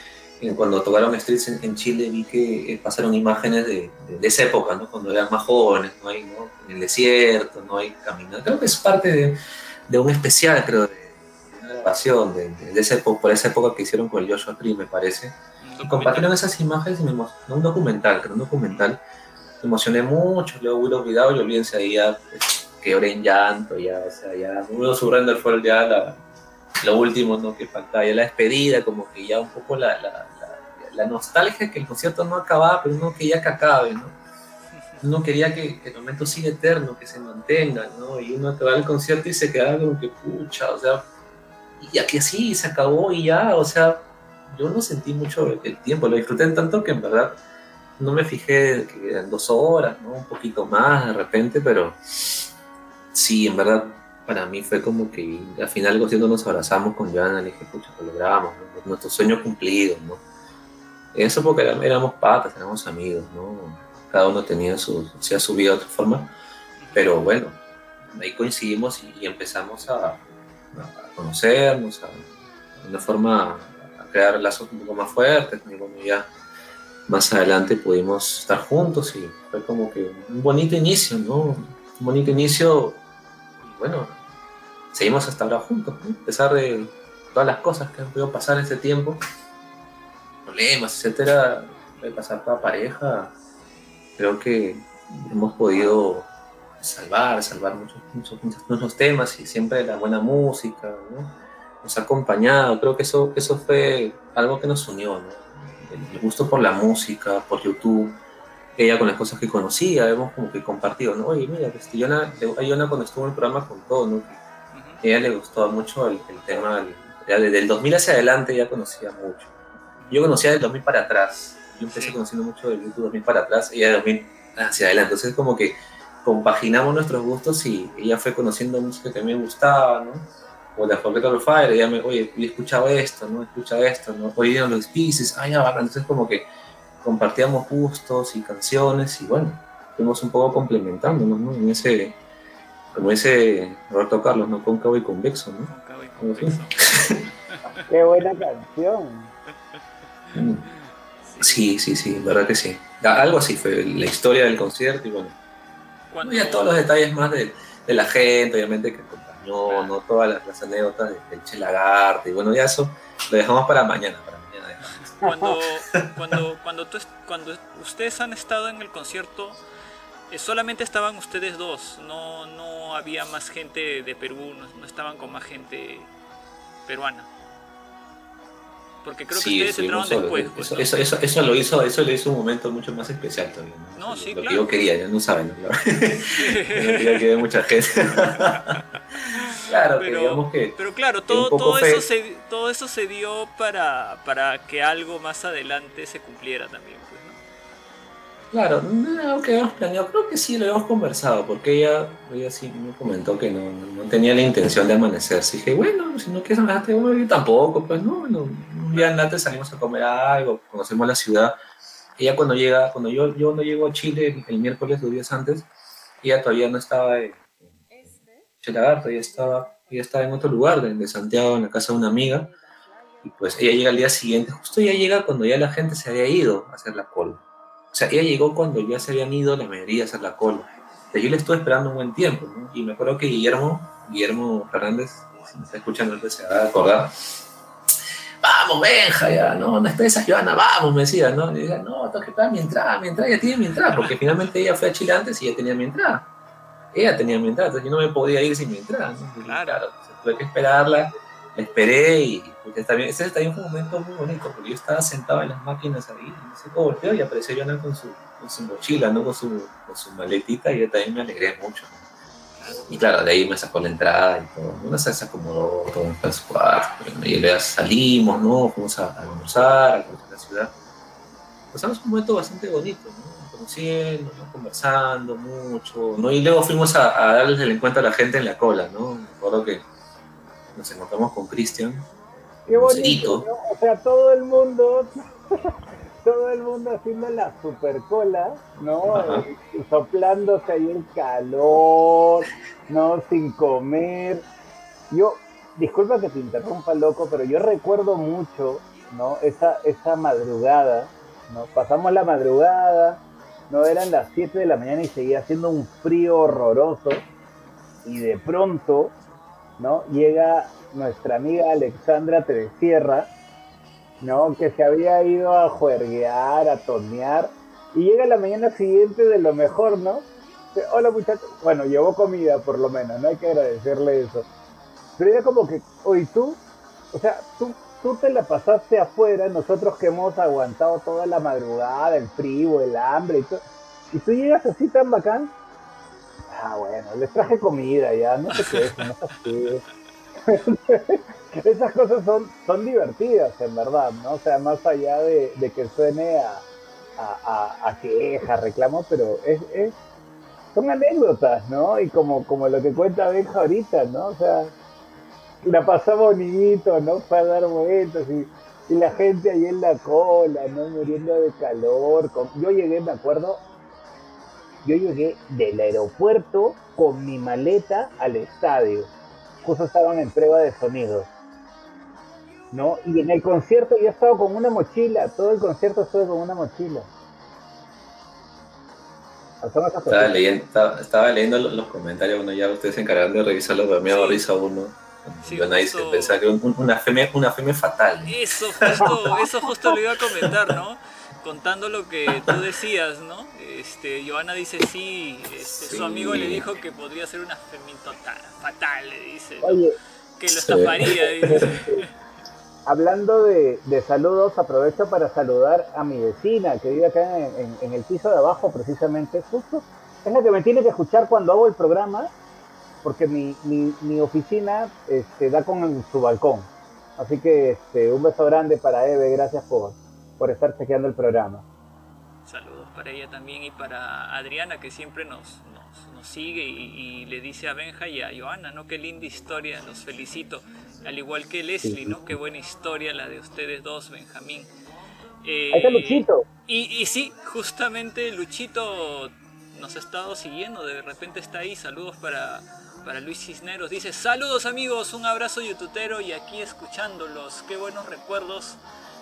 cuando tocaron Streets en, en Chile vi que eh, pasaron imágenes de, de- de esa época, ¿no? cuando eran más jóvenes, ¿no? Ahí, ¿no? en el desierto, no hay caminando. Creo que es parte de, de un especial, creo, de, una grabación de, esa época, por esa época que hicieron con el Joshua Tree, me parece. Y compartieron esas imágenes y me emo- no, un documental, creo, un documental. Me emocioné mucho, luego hubiera olvidado y olvídense ahí ya, pues, quebré en llanto, ya, o sea, ya, Uno Surrender fue ya la, lo último, ¿no? Que faltaba, ya la despedida, como que ya un poco la, la, la, la nostalgia que el concierto no acababa, pero uno quería que acabe, ¿no? Uno quería que, que el momento siga eterno, que se mantenga, ¿no? Y uno acababa el concierto y se quedaba como que, pucha, o sea, y aquí así, se acabó y ya, o sea, yo no sentí mucho el, tiempo, lo disfruté tanto que en verdad no me fijé que eran dos horas, ¿no? Un poquito más de repente, pero sí, en verdad para mí fue como que al final concierto nos abrazamos con Joana, le dije, pucha, lo logramos, ¿no? nuestro sueño cumplido, ¿no? Eso porque éramos, patas, éramos amigos, ¿no? Cada uno tenía su, hacía su vida de otra forma, pero bueno, ahí coincidimos y, empezamos a, a conocernos, a, de una forma a crear lazos un poco más fuertes, y bueno, ya más adelante pudimos estar juntos y fue como que un bonito inicio, ¿no? Un bonito inicio, y bueno, seguimos hasta ahora juntos, a pesar de todas las cosas que han podido pasar en este tiempo, problemas, etcétera, de pasar toda pareja, creo que hemos podido salvar, salvar muchos, muchos, muchos, muchos temas y siempre la buena música, ¿no? nos ha acompañado, creo que eso, eso fue algo que nos unió, ¿no? el, gusto por la música, por YouTube, ella con las cosas que conocía, hemos como que compartido, ¿no? Oye, mira, este, Yona, cuando estuvo en el programa con todo, ¿no? Ella le gustó mucho el, el tema, el- ya desde el 2000 hacia adelante ya conocía mucho. Yo conocía del 2000 para atrás, yo empecé conociendo mucho del YouTube 2000 para atrás, ella del 2000 hacia adelante, entonces como que compaginamos nuestros gustos y ella fue conociendo música que a mí me gustaba, ¿no? O la Forget of Fire, ella me, oye, yo he escuchado esto, ¿no? Escucha esto, ¿no? Oye, los Pieces, ah, ya, bacán. entonces como que compartíamos gustos y canciones y bueno, fuimos un poco complementándonos, ¿no? En ese, como ese Roberto Carlos, ¿no? Cóncavo y convexo, ¿no?
Cóncavo y convexo.
Qué buena canción.
Mm. Sí, sí, sí, verdad que sí. Algo así fue la historia del concierto y bueno,
Cuando-
ya todos los detalles más de, de la gente, obviamente que acompañó, ¿no? Todas las, las anécdotas de- del Che Lagarde y bueno, ya eso lo dejamos para mañana, para mañana. dejamos.
cuando, cuando, cuando, tú cuando ustedes han estado en el concierto, solamente estaban ustedes dos, no, no había más gente de Perú, no, no estaban con más gente peruana. Porque creo que
Sí,
ustedes entraron después. pues,
eso,
¿no?
eso, eso, eso lo hizo, eso le hizo un momento mucho más especial todavía.
No, sí,
lo
claro.
que yo quería, ya no saben. no quería que mucha gente. claro, claro, que
Pero,
digamos que...
pero claro, todo, todo, eso se, todo eso se dio para, para que algo más adelante se cumpliera también. ¿No?
Claro, no que habíamos planeado, creo que sí lo habíamos conversado, porque ella, ella sí me comentó que no, no tenía la intención de amanecer. Así dije, bueno, si no quieres amanecerte, bueno, yo tampoco, pues no, bueno, un día antes salimos a comer algo, conocemos la ciudad. Ella cuando llega, cuando yo, yo no llego a Chile el, miércoles, dos días antes, ella todavía no estaba en Chelagarto, ella estaba, ella estaba en otro lugar, de, de Santiago, en la casa de una amiga, y pues ella llega al día siguiente, justo ella llega cuando ya la gente se había ido a hacer la cola. O sea, ella llegó cuando ya se habían ido la mayoría a hacer la cola. O sea, yo le estuve esperando un buen tiempo, ¿no? Y me acuerdo que Guillermo, Guillermo Fernández, si me está escuchando, antes se va a acordar. Vamos, Benja, ya, no, no esperes a Joana, vamos, me decía, ¿no? Y decía, no, tengo que pagar mi entrada, mi entrada, ya tiene mi entrada, porque finalmente ella fue a Chile antes y ya tenía mi entrada. Ella tenía mi entrada, entonces yo no me podía ir sin mi entrada, ¿no?
Claro.
tuve que esperarla, esperé y pues, también, ese también fue un momento muy bonito, porque yo estaba sentado en las máquinas ahí, y no sé cómo volteó y apareció Joana con su, con su mochila, ¿no? Con su, con su maletita y yo también me alegré mucho. Y claro, de ahí me sacó la entrada y todo. Una se acomodó todo en su. Y luego salimos, ¿no? Fuimos a, almorzar, a conocer la ciudad. Pasamos un momento bastante bonito, ¿no? Conociendo, ¿no? conversando mucho, ¿no? Y luego fuimos a, darles el encuentro a la gente en la cola, ¿no? Me que nos encontramos con Cristian.
Qué bonito. ¿no? O sea, todo el mundo, todo el mundo haciendo la super cola, ¿no?
Ajá.
Soplándose ahí el calor, ¿no? Sin comer. Yo, disculpa que te interrumpa, loco, pero yo recuerdo mucho, ¿no? Esa, esa madrugada, ¿no? Pasamos la madrugada, ¿no? Eran las 7 de la mañana y seguía haciendo un frío horroroso. Y de pronto, ¿no? Llega nuestra amiga Alexandra Tresierra, ¿no? Que se había ido a juerguear, a tonear, y llega la mañana siguiente de lo mejor, ¿no? Hola muchachos, bueno, llevó comida por lo menos, no hay que agradecerle eso. Pero era como que, oye, tú, o sea, tú, tú te la pasaste afuera, nosotros que hemos aguantado toda la madrugada, el frío, el hambre y todo, y tú llegas así tan bacán. Ah, bueno, les traje comida ya, no te quejes, no seas así. Esas cosas son, son divertidas, en verdad, ¿no? O sea, más allá de, de que suene a, a, a- a reclamo, pero es, es- son anécdotas, ¿no? Y como, como lo que cuenta Benja ahorita, ¿no? O sea, la pasó bonito, ¿no? Fue a dar vueltas y, y la gente ahí en la cola, ¿no? Muriendo de calor. Yo llegué, me acuerdo, yo llegué del aeropuerto con mi maleta al estadio. Justo estaban en prueba de sonido. ¿No? Y en el concierto yo estaba con una mochila. Todo el concierto estuve con una mochila.
Estaba leyendo, estaba, estaba leyendo los, los comentarios, bueno, ya ustedes se encargarán de revisarlo, pero me
Sí.
risa uno.
Sí,
Yo nadie se pensaba que un- un- una fe, una fe fatal.
Eso justo, eso justo lo iba a comentar, ¿no? Contando lo que tú decías, ¿no? Este, Joana dice sí, este,
Sí.
su amigo le dijo que podría ser una femita fatal, le dice, ¿no?
Oye,
que lo
Sí.
estafaría, dice.
hablando de, de saludos, aprovecho para saludar a mi vecina que vive acá en, en- en el piso de abajo, precisamente. Justo es la que me tiene que escuchar cuando hago el programa, porque mi, mi, mi oficina este, da con su balcón. Así que este, un beso grande para Eve, gracias por, por estar chequeando el programa.
Saludos para ella también y para Adriana que siempre nos, nos, nos sigue y, y le dice a Benja y a Joana, ¿no? Qué linda historia, los felicito. Al igual que Leslie, ¿no? Qué buena historia la de ustedes dos, Benjamín. Eh,
Ahí está Luchito.
Y, y sí, justamente Luchito nos ha estado siguiendo, de repente está ahí. Saludos para, para Luis Cisneros. Dice, saludos amigos, un abrazo youtubero y aquí escuchándolos. Qué buenos recuerdos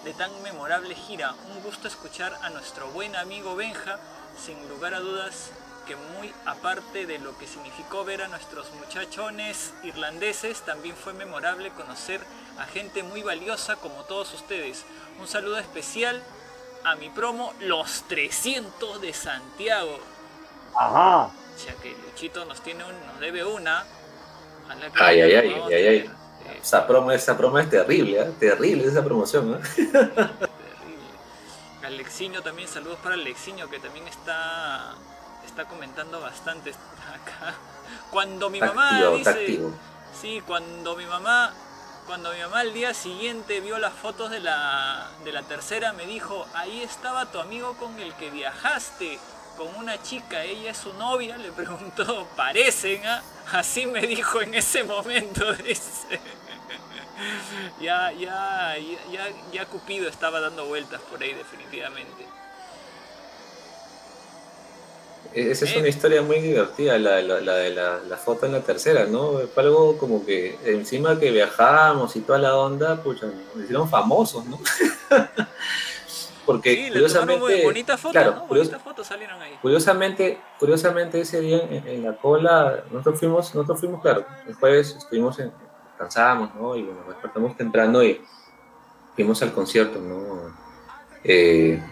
de tan memorable gira. Un gusto escuchar a nuestro buen amigo Benja, sin lugar a dudas que muy aparte de lo que significó ver a nuestros muchachones irlandeses, también fue memorable conocer a gente muy valiosa como todos ustedes. Un saludo especial a mi promo Los 300 de Santiago.
Ajá.
Ya que Luchito nos tiene un, nos debe una. a la que
Ay, ay, ay, ay, ay, Esa promo, esa promo es terrible, ¿eh? terrible esa promoción. ¿eh?
terrible. Alexiño también, saludos para Alexiño que también está está comentando bastante acá. Cuando mi mamá
activo,
dice. Sí, cuando mi mamá, cuando mi mamá al día siguiente vio las fotos de la, de la tercera, me dijo, ahí estaba tu amigo con el que viajaste, con una chica, ella es su novia, le preguntó, parecen, ah?". así me dijo en ese momento, dice. ya, ya, ya, ya Cupido estaba dando vueltas por ahí definitivamente.
Esa es una historia muy divertida, la, la, la de la, la, foto en la tercera, ¿no? Fue algo como que encima que viajamos y toda la onda, pucha, nos hicieron famosos, ¿no? Porque
sí,
curiosamente,
muy bonitas fotos,
claro,
¿no?
curios,
fotos salieron ahí.
Curiosamente, curiosamente ese día en, en, la cola, nosotros fuimos, nosotros fuimos, claro, el jueves estuvimos en, cansábamos, ¿no? Y bueno, despertamos temprano y fuimos al concierto, ¿no? Eh,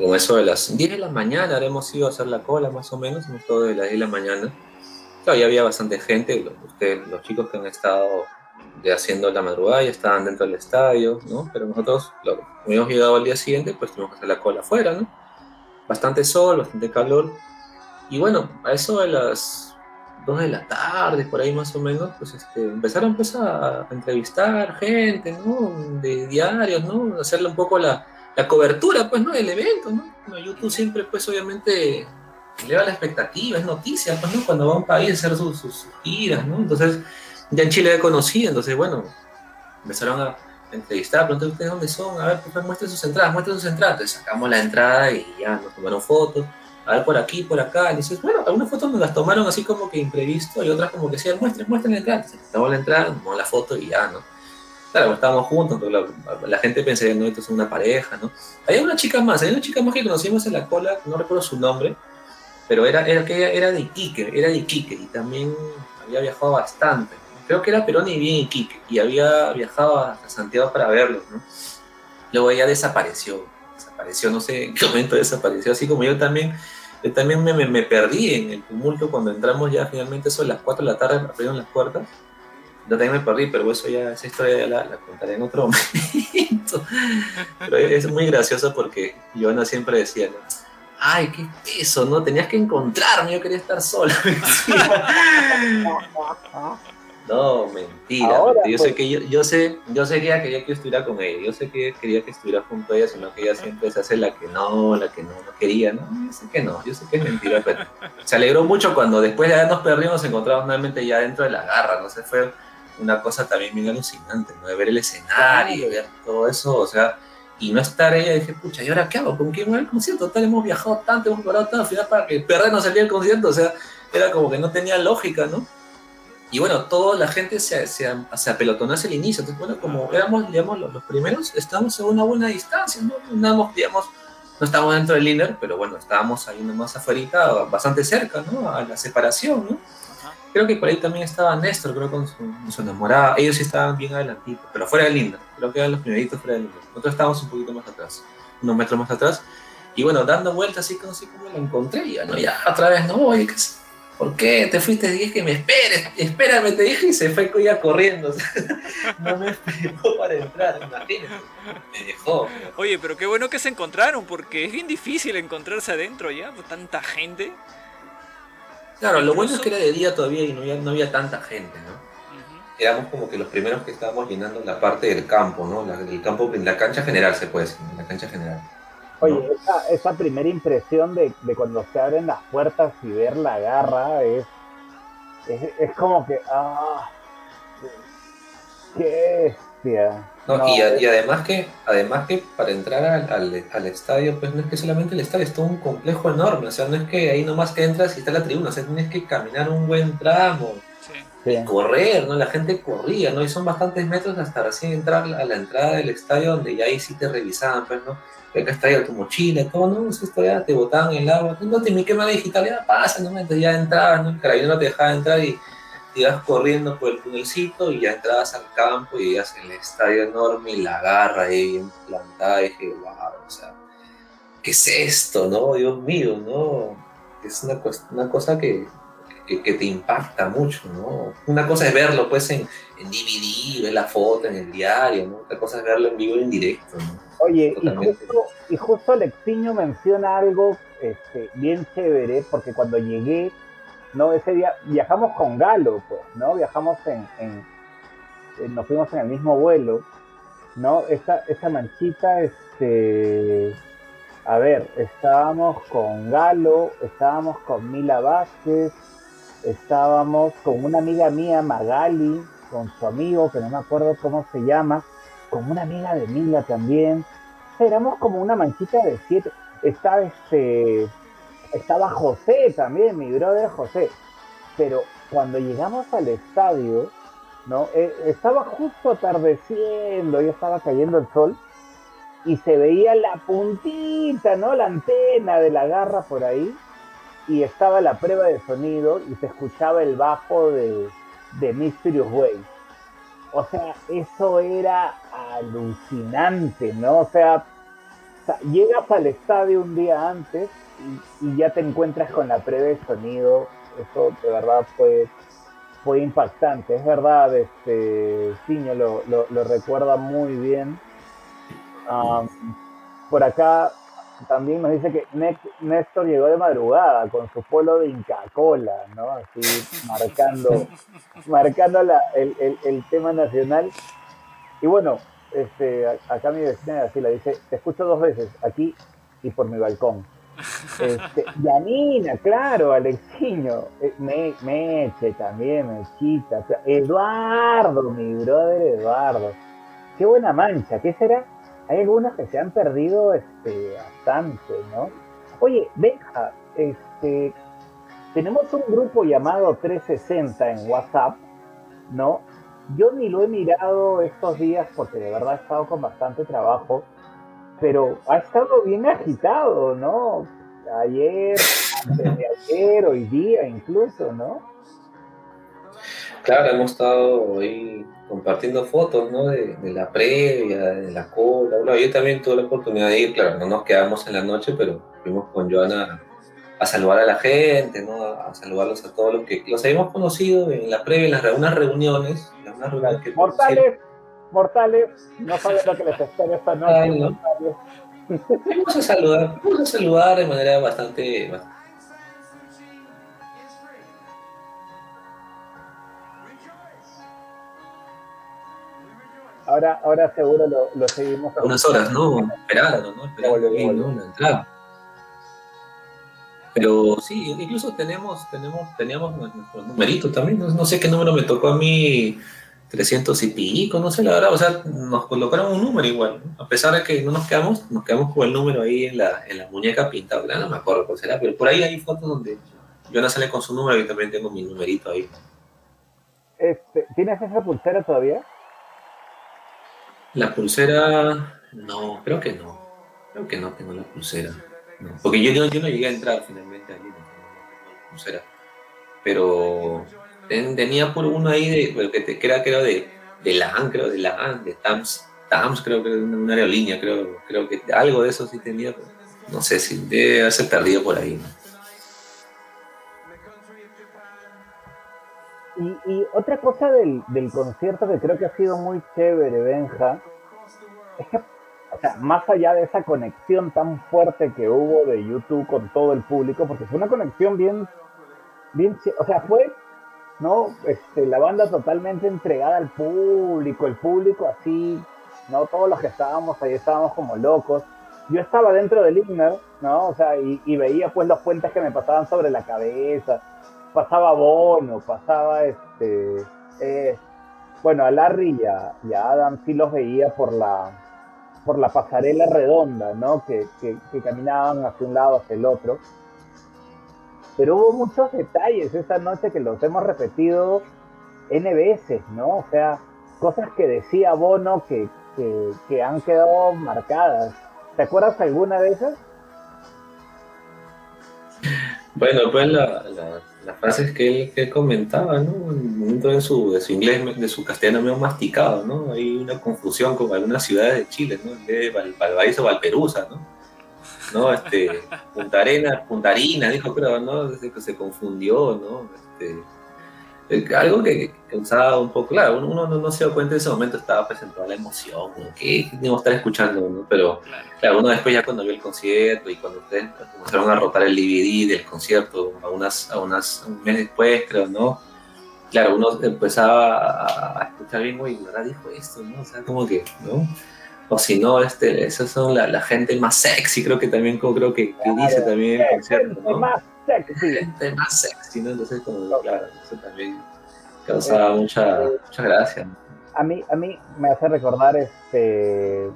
como eso de las 10 de la mañana haremos ido a hacer la cola más o menos, hemos todo de las 10 de la mañana. Claro, ya había bastante gente, ustedes, los chicos que han estado de haciendo la madrugada ya estaban dentro del estadio, ¿no? Pero nosotros, lo, habíamos llegado al día siguiente, pues tuvimos que hacer la cola afuera, ¿no? Bastante sol, bastante calor. Y bueno, a eso de las 2 de la tarde, por ahí más o menos, pues este, empezaron pues, a, entrevistar gente, ¿no? De diarios, ¿no? Hacerle un poco la, la cobertura, pues, ¿no? Del evento, ¿no? Bueno, YouTube siempre, pues, obviamente, eleva la expectativa, es noticia, pues, ¿no? Cuando va a un país a hacer sus, sus, giras, ¿no? Entonces, ya en Chile he conocido, entonces, bueno, empezaron a entrevistar, pregunté ustedes dónde son, a ver, pues, muestren sus entradas, muestren sus entradas. Entonces sacamos la entrada y ya nos tomaron fotos, a ver por aquí, por acá. Dices, bueno, algunas fotos nos las tomaron así como que imprevisto y otras como que decían, muestren, muestren la entrada. Entonces, tomamos la entrada, tomamos la foto y ya, ¿no? Claro, estábamos juntos, la, la, gente pensaría, no, esto es una pareja, ¿no? Hay una chica más, hay una chica más que conocimos en la cola, no recuerdo su nombre, pero era, era era de Iquique, era de Iquique y también había viajado bastante. Creo que era Perón y bien Iquique, y había viajado a Santiago para verlos, ¿no? Luego ella desapareció, desapareció, no sé en qué momento desapareció, así como yo también, yo también me, me, perdí en el tumulto cuando entramos ya finalmente, eso a las 4 de la tarde, abrieron las puertas, yo también me perdí, pero eso ya, esa historia ya la, contaré en otro momento. Pero es muy gracioso porque Joana siempre decía, ay, qué peso, ¿no? Tenías que encontrarme, yo quería estar sola. no, mentira.
Ahora.
Yo,
pues.
sé que yo, yo sé, yo sé que ella quería que yo estuviera con ella, yo sé que ella quería que estuviera junto a ella, sino que ella siempre se hace la que no, la que no, no quería, ¿no? Yo sé que no, yo sé que es mentira, pero se alegró mucho cuando después de habernos perdido nos encontramos nuevamente ya dentro de la garra, no sé, fue una cosa también bien alucinante, ¿no? De ver el escenario, ver todo eso, o sea, y no estar ella, dije, pucha, ¿y ahora qué hago? ¿Con quién voy al concierto? Tal, hemos viajado tanto, hemos parado tanto, al final para que perder no salía el concierto, o sea, era como que no tenía lógica, ¿no? Y bueno, toda la gente se, se, se apelotonó hacia el inicio, entonces, bueno, como éramos, digamos, los, los primeros, estábamos a una buena distancia, ¿no? Andábamos, digamos, no estábamos dentro del inner, pero bueno, estábamos ahí nomás afuera, bastante cerca, ¿no? A la separación, ¿no? creo que por ahí también estaba Néstor, creo con su, con su enamorada. Ellos sí estaban bien adelantitos, pero fuera de Linda. Creo que eran los primeritos fuera de Linda. Nosotros estábamos un poquito más atrás, unos metros más atrás. Y bueno, dando vueltas así como, así como la encontré. Ya, no, ya, otra vez, no, oye, ¿qué es? ¿Por qué te fuiste? Dije que me esperes, espérame, te dije, y se fue ya corriendo. No me esperó para entrar, imagínate. Me dejó.
Oye, pero qué bueno que se encontraron, porque es bien difícil encontrarse adentro ya, por tanta gente.
Claro, lo bueno es que era de día todavía y no había, no había tanta gente, ¿no? Éramos como que los primeros que estábamos llenando la parte del campo, ¿no? La, el campo, la cancha general se puede decir, la cancha general.
Oye, ¿no? esa, esa, primera impresión de, de, cuando se abren las puertas y ver la garra es, es, es como que, ah, qué bestia.
No, no, y, a, y, además que además que para entrar al, al, al, estadio, pues no es que solamente el estadio, es todo un complejo enorme, o sea, no es que ahí nomás que entras y está la tribuna, o sea, tienes que caminar un buen tramo, sí. y correr, ¿no? La gente corría, ¿no? Y son bastantes metros hasta recién entrar a la entrada del estadio, donde ya ahí sí te revisaban, pues, ¿no? Acá está ya tu mochila, todo, ¿no? Esto ya te botaban el agua, no te mi quema digital, ya pasa, ¿no? Entonces ya entrabas, ¿no? El carabinero te dejaba entrar y ibas corriendo por el tunelcito y ya entrabas al campo y veías el estadio enorme y la garra ahí bien plantada y dije, wow, o sea, ¿qué es esto, no? Dios mío, ¿no? Es una, una cosa que, que, te impacta mucho, ¿no? Una cosa es verlo pues en, en DVD, ver la foto en el diario, ¿no? Otra cosa es verlo en vivo en directo, ¿no?
Oye, y justo, y justo Alexiño menciona algo este, bien chévere, porque cuando llegué no, ese día viajamos con Galo, pues, ¿no? Viajamos en, en, eh, nos fuimos en el mismo vuelo, ¿no? Esa, esa manchita, este, a ver, estábamos con Galo, estábamos con Mila Vázquez, estábamos con una amiga mía, Magali, con su amigo, que no me acuerdo cómo se llama, con una amiga de Mila también. Éramos como una manchita de siete. Estaba este, estaba José también, mi brother José. Pero cuando llegamos al estadio, ¿no? Eh, estaba justo atardeciendo, ya estaba cayendo el sol y se veía la puntita, ¿no? La antena de la garra por ahí y estaba la prueba de sonido y se escuchaba el bajo de, de Mysterious Way. O sea, eso era alucinante, ¿no? O sea, llegas al estadio un día antes y, ya te encuentras con la prueba de sonido. Eso de verdad fue, fue impactante. Es verdad, este Ciño lo, lo, recuerda muy bien. Por acá también nos dice que Néstor llegó de madrugada con su polo de Inca Cola, ¿no? Así marcando, marcando la, el, el, el, tema nacional. Y bueno, este, acá mi vecina así la dice, te escucho dos veces, aquí y por mi balcón. Este, Yanina, claro, Alexiño, eh, me, Meche también, Mechita, Eduardo, mi brother Eduardo. Qué buena mancha, ¿qué será? Hay algunas que se han perdido este, bastante, ¿no? Oye, Benja, este, tenemos un grupo llamado 360 en WhatsApp, ¿no? Yo ni lo he mirado estos días porque de verdad he estado con bastante trabajo, pero ha estado bien agitado, ¿no? Ayer, antes de ayer, hoy día incluso, ¿no?
Claro, hemos estado ahí compartiendo fotos, ¿no? De, de, la previa, de la cola. Bueno, yo también tuve la oportunidad de ir, claro, no nos quedamos en la noche, pero fuimos con Joana a, saludar a la gente, ¿no? A, saludarlos a todos los que los habíamos conocido en la previa, en las, unas reuniones. En unas reuniones que
mortales, mortales, no saben lo que les espera esta noche. Ay, no.
Vamos a saludar, vamos a saludar de manera bastante, bastante
Ahora, ahora seguro lo, lo seguimos.
Unas horas, ¿no? Esperando, ¿no? Esperando bien, ¿no? La entrada. Pero sí, incluso tenemos, tenemos, teníamos nuestro numerito también. No, no, sé qué número me tocó a mí, 300 y pico, no sé la verdad. O sea, nos colocaron un número igual. ¿no? A pesar de que no nos quedamos, nos quedamos con el número ahí en la, en la muñeca pintada. No me acuerdo cuál será, pero por ahí hay fotos donde Joana sale con su número y también tengo mi numerito ahí.
Este, ¿Tienes esa pulsera todavía?
La pulsera, no, creo que no. Creo que no tengo la pulsera. No, porque yo, yo, yo, no llegué a entrar finalmente allí, no tengo la pulsera. Pero ten, tenía por uno ahí de, que, te, que era, creo, de, de LAN, creo, de LAN, de TAMS, TAMS, creo que era una aerolínea, creo, creo que algo de eso sí tenía, no sé si debe haberse perdido por ahí.
Y, y, otra cosa del, del, concierto que creo que ha sido muy chévere, Benja, es que, o sea, más allá de esa conexión tan fuerte que hubo de YouTube con todo el público, porque fue una conexión bien, bien, o sea, fue, ¿no? Este, la banda totalmente entregada al público, el público así, ¿no? Todos los que estábamos ahí estábamos como locos. Yo estaba dentro del Ignar, ¿no? O sea, y, y veía pues los puentes que me pasaban sobre la cabeza pasaba Bono, pasaba este, eh, bueno, a Larry y a, Adam sí los veía por la, por la pasarela redonda, ¿no? Que, que, caminaban hacia un lado, hacia el otro. Pero hubo muchos detalles esa noche que los hemos repetido N veces, ¿no? O sea, cosas que decía Bono que, que, que han quedado marcadas. ¿Te acuerdas alguna de esas?
Bueno, pues la, la, las frases que él, que él comentaba, ¿no? Dentro de su, de su inglés, de su castellano medio masticado, ¿no? Hay una confusión con algunas ciudades de Chile, ¿no? En vez de Val, Valparaíso, Valperusa, ¿no? ¿no? Este, Punta Arena, Punta Harina, dijo, creo, ¿no? Se, se confundió, ¿no? Este, algo que, que, usaba un poco, claro, uno no, no, se dio cuenta en ese momento, estaba presentando la emoción, ¿no? ¿qué teníamos que estar escuchando? ¿no? Pero claro, uno después ya cuando vio el concierto y cuando ustedes comenzaron a rotar el DVD del concierto, a unas, a unas, un mes después creo, ¿no? claro, uno empezaba a, a escuchar bien, güey, ¿verdad dijo esto, no? O sea, como que, ¿no? O si no, este, esas son la, la gente más sexy, creo que también, como creo que, que dice también el concierto, ¿no?
Sexy.
Gente más sexy, ¿no? Entonces, como, claro, eso también causaba mucha, mucha gracia.
A mí, a mí me hace recordar este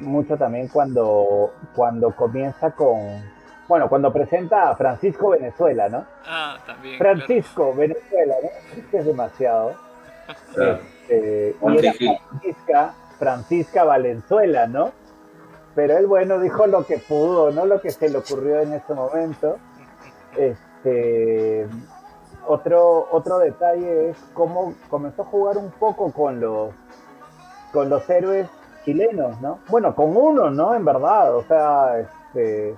mucho también cuando, cuando comienza con, bueno, cuando presenta a Francisco Venezuela, ¿no?
Ah, también. claro.
Francisco Venezuela, ¿no? Es que es demasiado.
Claro.
Este, y era. Francisca, Francisca Valenzuela, ¿no? Pero él, bueno, dijo lo que pudo, no lo que se le ocurrió en ese momento. Este, otro, otro detalle es cómo comenzó a jugar un poco con los, con los héroes chilenos, ¿no? Bueno, con uno, ¿no? En verdad, o sea, este,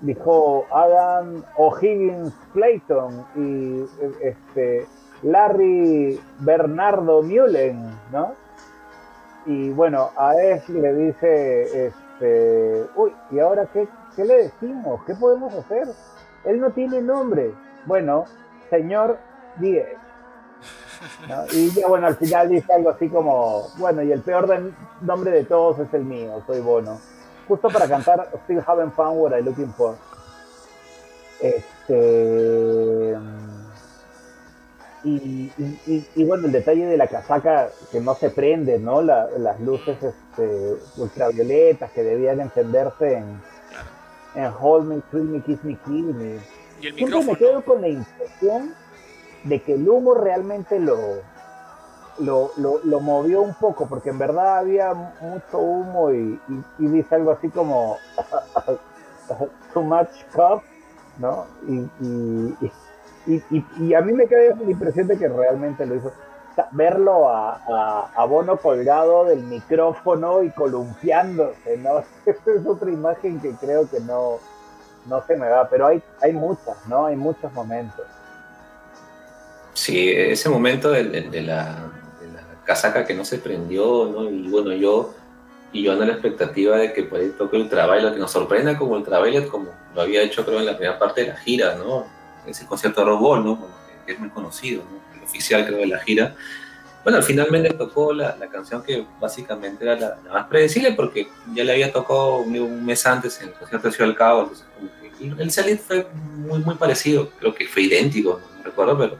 dijo Adam O'Higgins Clayton y este, Larry Bernardo Mullen, ¿no? Y bueno, a él le dice, este, uy, ¿y ahora qué, qué le decimos? ¿Qué podemos hacer? Él no tiene nombre. Bueno, señor 10. ¿no? Y ya, bueno, al final dice algo así como, bueno, y el peor nombre de todos es el mío, soy Bono. Justo para cantar Still Haven't Found What I'm Looking For. Este. Y, y- y- y bueno, el detalle de la casaca que no se prende, ¿no? La- las luces este, ultravioletas que debían encenderse en, en Hold Me, Thrill Me, Kiss Me, Kill Me.
Y el
Siempre me quedo con la impresión de que el humo realmente lo, lo, lo, lo movió un poco, porque en verdad había mucho humo y, y- y dice algo así como too much cup, ¿no? Y, y, y, y- y a mí me queda la impresión de que realmente lo hizo. Verlo a, a, a Bono colgado del micrófono y columpiándose, ¿no? Esa es otra imagen que creo que no, no se me va, pero hay, hay muchas, ¿no? Hay muchos momentos.
Sí, ese momento de, la, de la casaca que no se prendió, ¿no? Y bueno, yo, y yo ando la expectativa de que por ahí toque Ultraviolet, que nos sorprenda como Ultraviolet, como lo había hecho creo en la primera parte de la gira, ¿no? Ese concierto de Rock ¿no? Que es muy conocido, ¿no? Oficial creo de la gira. Bueno, finalmente tocó la, la canción que básicamente era la, la más predecible porque ya le había tocado un, un mes antes en el concierto de Ciudad del Cabo, entonces el salir fue muy, muy parecido, creo que fue idéntico, no recuerdo, pero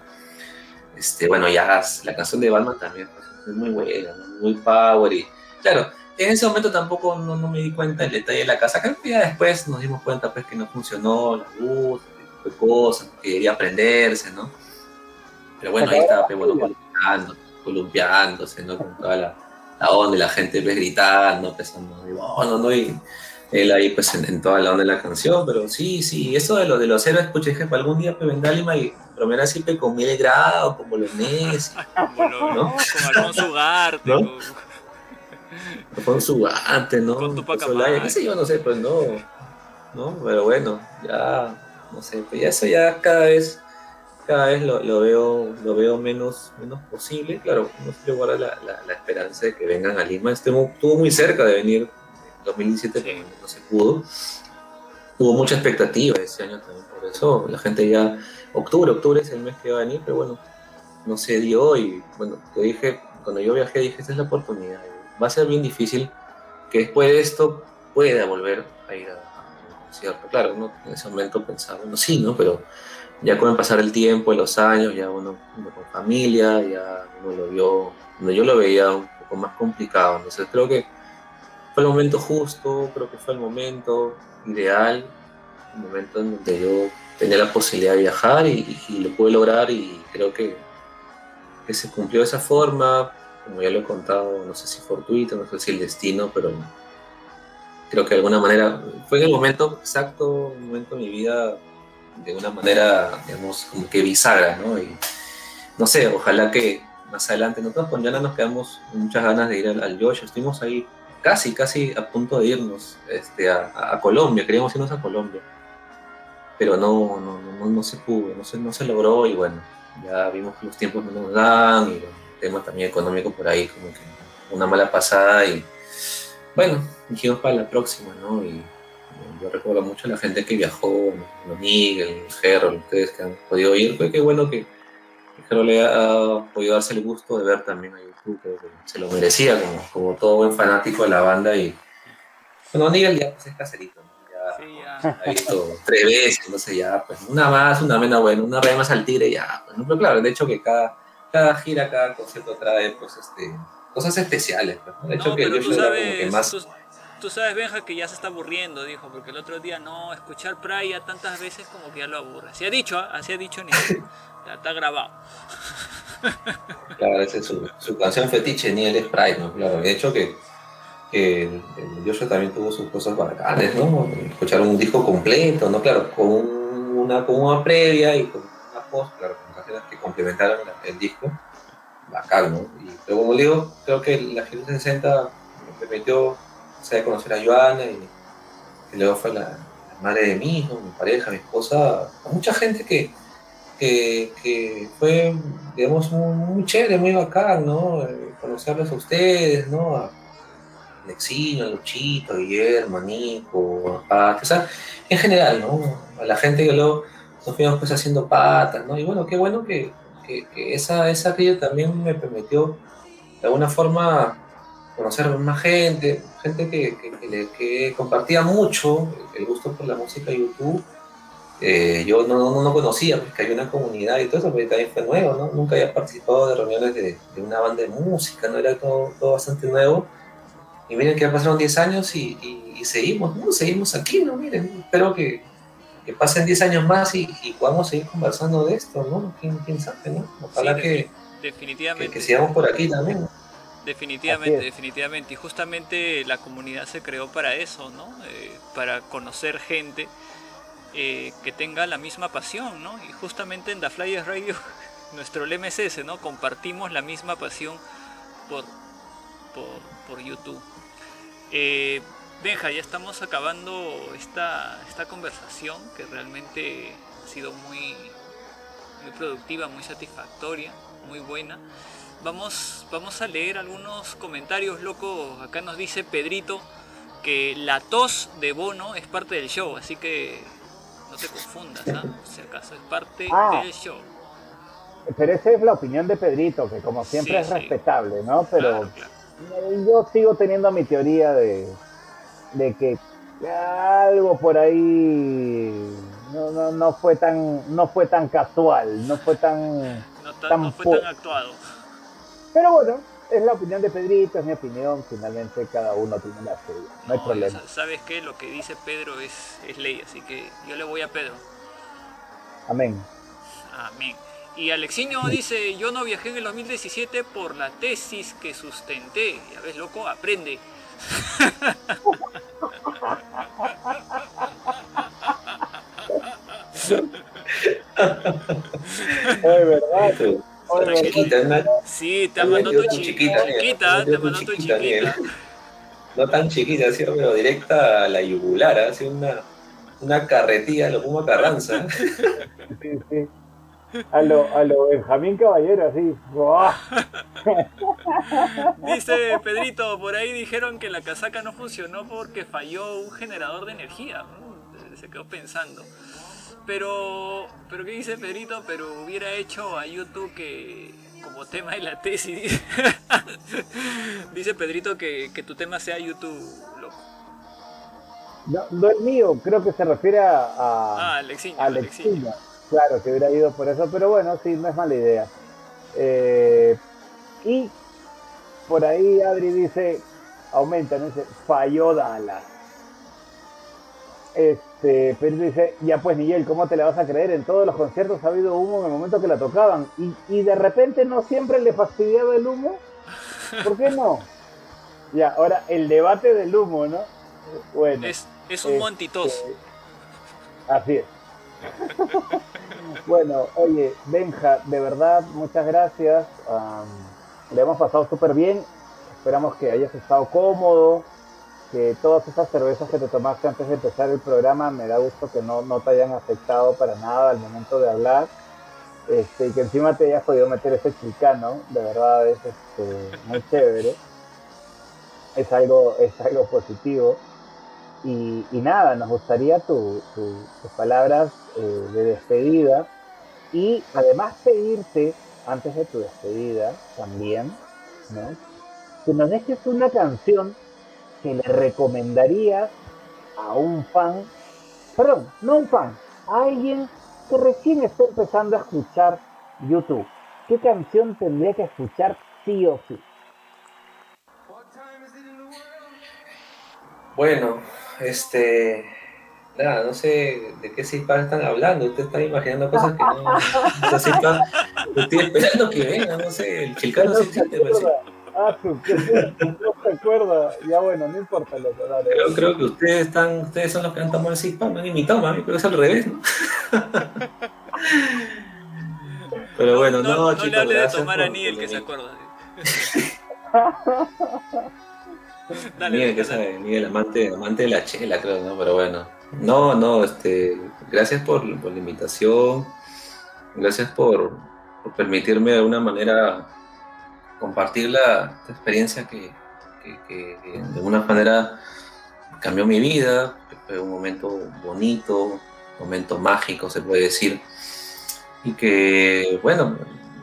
este, bueno, ya la canción de Batman también pues, es muy buena, muy power y claro, en ese momento tampoco no, no me di cuenta del detalle de la casa, creo que ya después nos dimos cuenta pues que no funcionó la luz, cosas, que quería prenderse, ¿no? Pero bueno, ahí estaba columpiando, columpiándose, ¿no? Con toda la, la onda y la gente pues gritando, pensando, oh, no, no, y él ahí pues en, en, toda la onda de la canción, pero sí, sí, eso de lo de los héroes, pucha, dije, algún día pues vendrá Lima y bromear así pues, con miel grado, con bolognese,
Como lo-
¿no?
Con Alfonso Ugarte.
¿No?
con-
con su guante, ¿no?
Con Tupac Amaru.
qué sé yo, no sé, pues no, ¿no? Pero bueno, ya, no sé, pues ya eso ya cada vez, cada vez lo, lo veo, lo veo menos, menos posible, claro, no se guarda la, la, la esperanza de que vengan a Lima, estuvo, estuvo muy cerca de venir en 2017, pero no se pudo, hubo mucha expectativa ese año también, por eso la gente ya, octubre, octubre es el mes que va a venir, pero bueno, no se dio y bueno, te dije, cuando yo viajé dije, esta es la oportunidad, va a ser bien difícil que después de esto pueda volver a ir a, a un concierto. Claro, uno en ese momento pensaba, bueno, sí, ¿no? Pero ya con el pasar el tiempo, los años, ya uno, con familia, ya uno lo vio, yo lo veía un poco más complicado. Entonces creo que fue el momento justo, creo que fue el momento ideal, el momento en donde yo tenía la posibilidad de viajar y, y lo pude lograr y creo que, se cumplió de esa forma, como ya lo he contado, no sé si fortuito, no sé si el destino, pero creo que de alguna manera fue en el momento exacto, un momento de mi vida, de una manera, digamos, como que bisagra, ¿no? Y no sé, ojalá que más adelante, nosotros con Yana nos quedamos muchas ganas de ir al, al estuvimos ahí casi, casi a punto de irnos este, a, Colombia, queríamos irnos a Colombia, pero no, no, no, no se pudo, no se, no se logró y bueno, ya vimos que los tiempos no nos dan y bueno, tema también económico por ahí, como que una mala pasada y bueno, dijimos para la próxima, ¿no? Y yo recuerdo mucho a la gente que viajó. Miguel, el Gerro, ustedes que han podido ir, fue que bueno que, creo le ha podido darse el gusto de ver también a YouTube, que se lo merecía como, como todo buen fanático de la banda y bueno, Nigel ya pues, es caserito, ¿no? ya,
Sí, ya.
ha visto tres veces, no sé, ya, pues una más, una menos, bueno, una vez más al tigre, ya, pues, pero claro, de hecho que cada, cada gira, cada concierto trae, pues, este, cosas especiales, pues, ¿no? de hecho
No,
que yo era como que
sabes,
más,
tú, tú sabes, Benja, que ya se está aburriendo, dijo, porque el otro día no, escuchar Praya tantas veces como que ya lo aburre. Así ha dicho, ¿ah? así ha dicho ni ya está grabado.
claro, esa es su, su canción fetiche, ni el Sprite, ¿no? Claro, de hecho que, que el, el Joshua también tuvo sus cosas bacanas, ¿no? Escuchar un disco completo, ¿no? Claro, con un- una, con una previa y con una post, claro, con canciones que complementaron el disco, bacán, ¿no? Y, pero como digo, creo que la Gira 60 me permitió o sea, conocer a Joana y, luego fue la, madre de mi hijo, mi pareja, mi esposa, mucha gente que, que, fue, digamos, muy, chévere, muy bacán, ¿no? Eh, conocerlos a ustedes, ¿no? A Lexino, a Luchito, a Guillermo, a Nico, a o sea, en general, ¿no? A la gente que luego nos fuimos pues haciendo patas, ¿no? Y bueno, qué bueno que, que, esa, esa también me permitió, de alguna forma, conocer más gente, gente que, que, que compartía mucho el gusto por la música YouTube. Eh, yo no, no, no conocía, pues que hay una comunidad y todo eso, porque también fue nuevo, ¿no? Nunca había participado de reuniones de, de una banda de música, ¿no? Era todo, todo bastante nuevo. Y miren que ya pasaron 10 años y, y- y seguimos, ¿no? Seguimos aquí, ¿no? Miren, espero que, que pasen 10 años más y, y podamos seguir conversando de esto, ¿no? ¿Quién, quién sabe, ¿no? Ojalá
Sí,
que, que, sigamos por aquí también. ¿no?
Definitivamente, definitivamente. Y justamente la comunidad se creó para eso, ¿no? Eh, para conocer gente eh, que tenga la misma pasión, ¿no? Y justamente en The Flyers Radio nuestro lema es ese, ¿no? Compartimos la misma pasión por, por, por YouTube. Eh, Benja, ya estamos acabando esta, esta conversación que realmente ha sido muy, muy productiva, muy satisfactoria, muy buena. Vamos, vamos a leer algunos comentarios, loco. Acá nos dice Pedrito que la tos de Bono es parte del show, así que no te confundas, ¿ah? Si acaso es parte
Ah.
del show.
Pero esa es la opinión de Pedrito, que como siempre
Sí,
es
sí.
respetable, ¿no? Pero
Claro, claro.
yo sigo teniendo mi teoría de, de que algo por ahí no, no, no fue tan no fue tan casual, no fue tan
No,
tan
no fue tan actuado.
Pero bueno, es la opinión de Pedrito, es mi opinión, finalmente cada uno tiene la suya, no hay problema.
sa- ¿Sabes qué? Lo que dice Pedro es, es ley, así que yo le voy a Pedro.
Amén.
Amén. Y Alexiño dice, yo no viajé en el 2017 por la tesis que sustenté. Ya ves, loco, aprende.
Es verdad. Oye,
chiquita, ¿no?
Sí, te mandó tu
chiquita, mira,
chiquita,
me
te
metió tu
mandó tu
chiquita,
chiquita.
mira. No tan chiquita, ¿sí? pero directa a la yugular, así una, una carretilla a lo Puma Carranza.
Sí, sí. A lo, a lo Benjamín Caballero, así.
Dice Pedrito, por ahí dijeron que la casaca no funcionó porque falló un generador de energía. Mm, Se quedó pensando. Pero, pero ¿qué dice Pedrito? Pero hubiera hecho a YouTube que como tema de la tesis. dice Pedrito que, que tu tema sea YouTube, loco.
No, no es mío, creo que se refiere a, a,
Ah, Alexiño,
a
Alexiño.
Alexiño. Claro, que hubiera ido por eso, pero bueno, sí, no es mala idea. Eh, y por ahí Adri dice, aumenta, ¿no? Dice, falló Dallas. Este, pero dice, ya pues Miguel, ¿cómo te la vas a creer? En todos los conciertos ha habido humo en el momento que la tocaban. Y, y de repente no siempre le fastidiaba el humo. ¿Por qué no? Ya, ahora el debate del humo, ¿no? Bueno.
Es, es un
Este,
montitos.
Así es. bueno, oye, Benja, de verdad, muchas gracias. Le hemos pasado súper bien. Esperamos que hayas estado cómodo, que todas esas cervezas que te tomaste antes de empezar el programa, me da gusto que no, no te hayan afectado para nada al momento de hablar. Este, y que encima te hayas podido meter ese chicano, de verdad es este, muy chévere. Es algo, es algo positivo. Y, y nada, nos gustaría tu- tu- tus palabras eh, de despedida y además pedirte antes de tu despedida, también, ¿no? Que nos dejes una canción que le recomendarías a un fan, perdón, no un fan, a alguien que recién está empezando a escuchar YouTube. ¿Qué canción tendría que escuchar sí o sí?
Bueno, este. Nada, no sé de qué CIPA están hablando. Usted está imaginando cosas que no. no CIPA, estoy esperando que venga, no sé. El chilcano sí existe, pero.
Ah, su, qué no se acuerda. Ya bueno, no importa lo que dale.
Creo que ustedes están, ustedes son los que han tomado el CIPA, me han imitado, mami, pero es al revés, ¿no? Pero bueno, no,
no,
chicos,
le hable de tomar a Niel que se acuerda. Dale,
Miguel, que
dale.
sabe, Miguel, amante, amante de la chela, creo, ¿no? Pero bueno. No, no, este, gracias por, por la invitación. Gracias por, por permitirme de alguna manera compartir la, esta experiencia que, que- de alguna manera cambió mi vida. Fue un momento bonito, un momento mágico, se puede decir. Y que, bueno,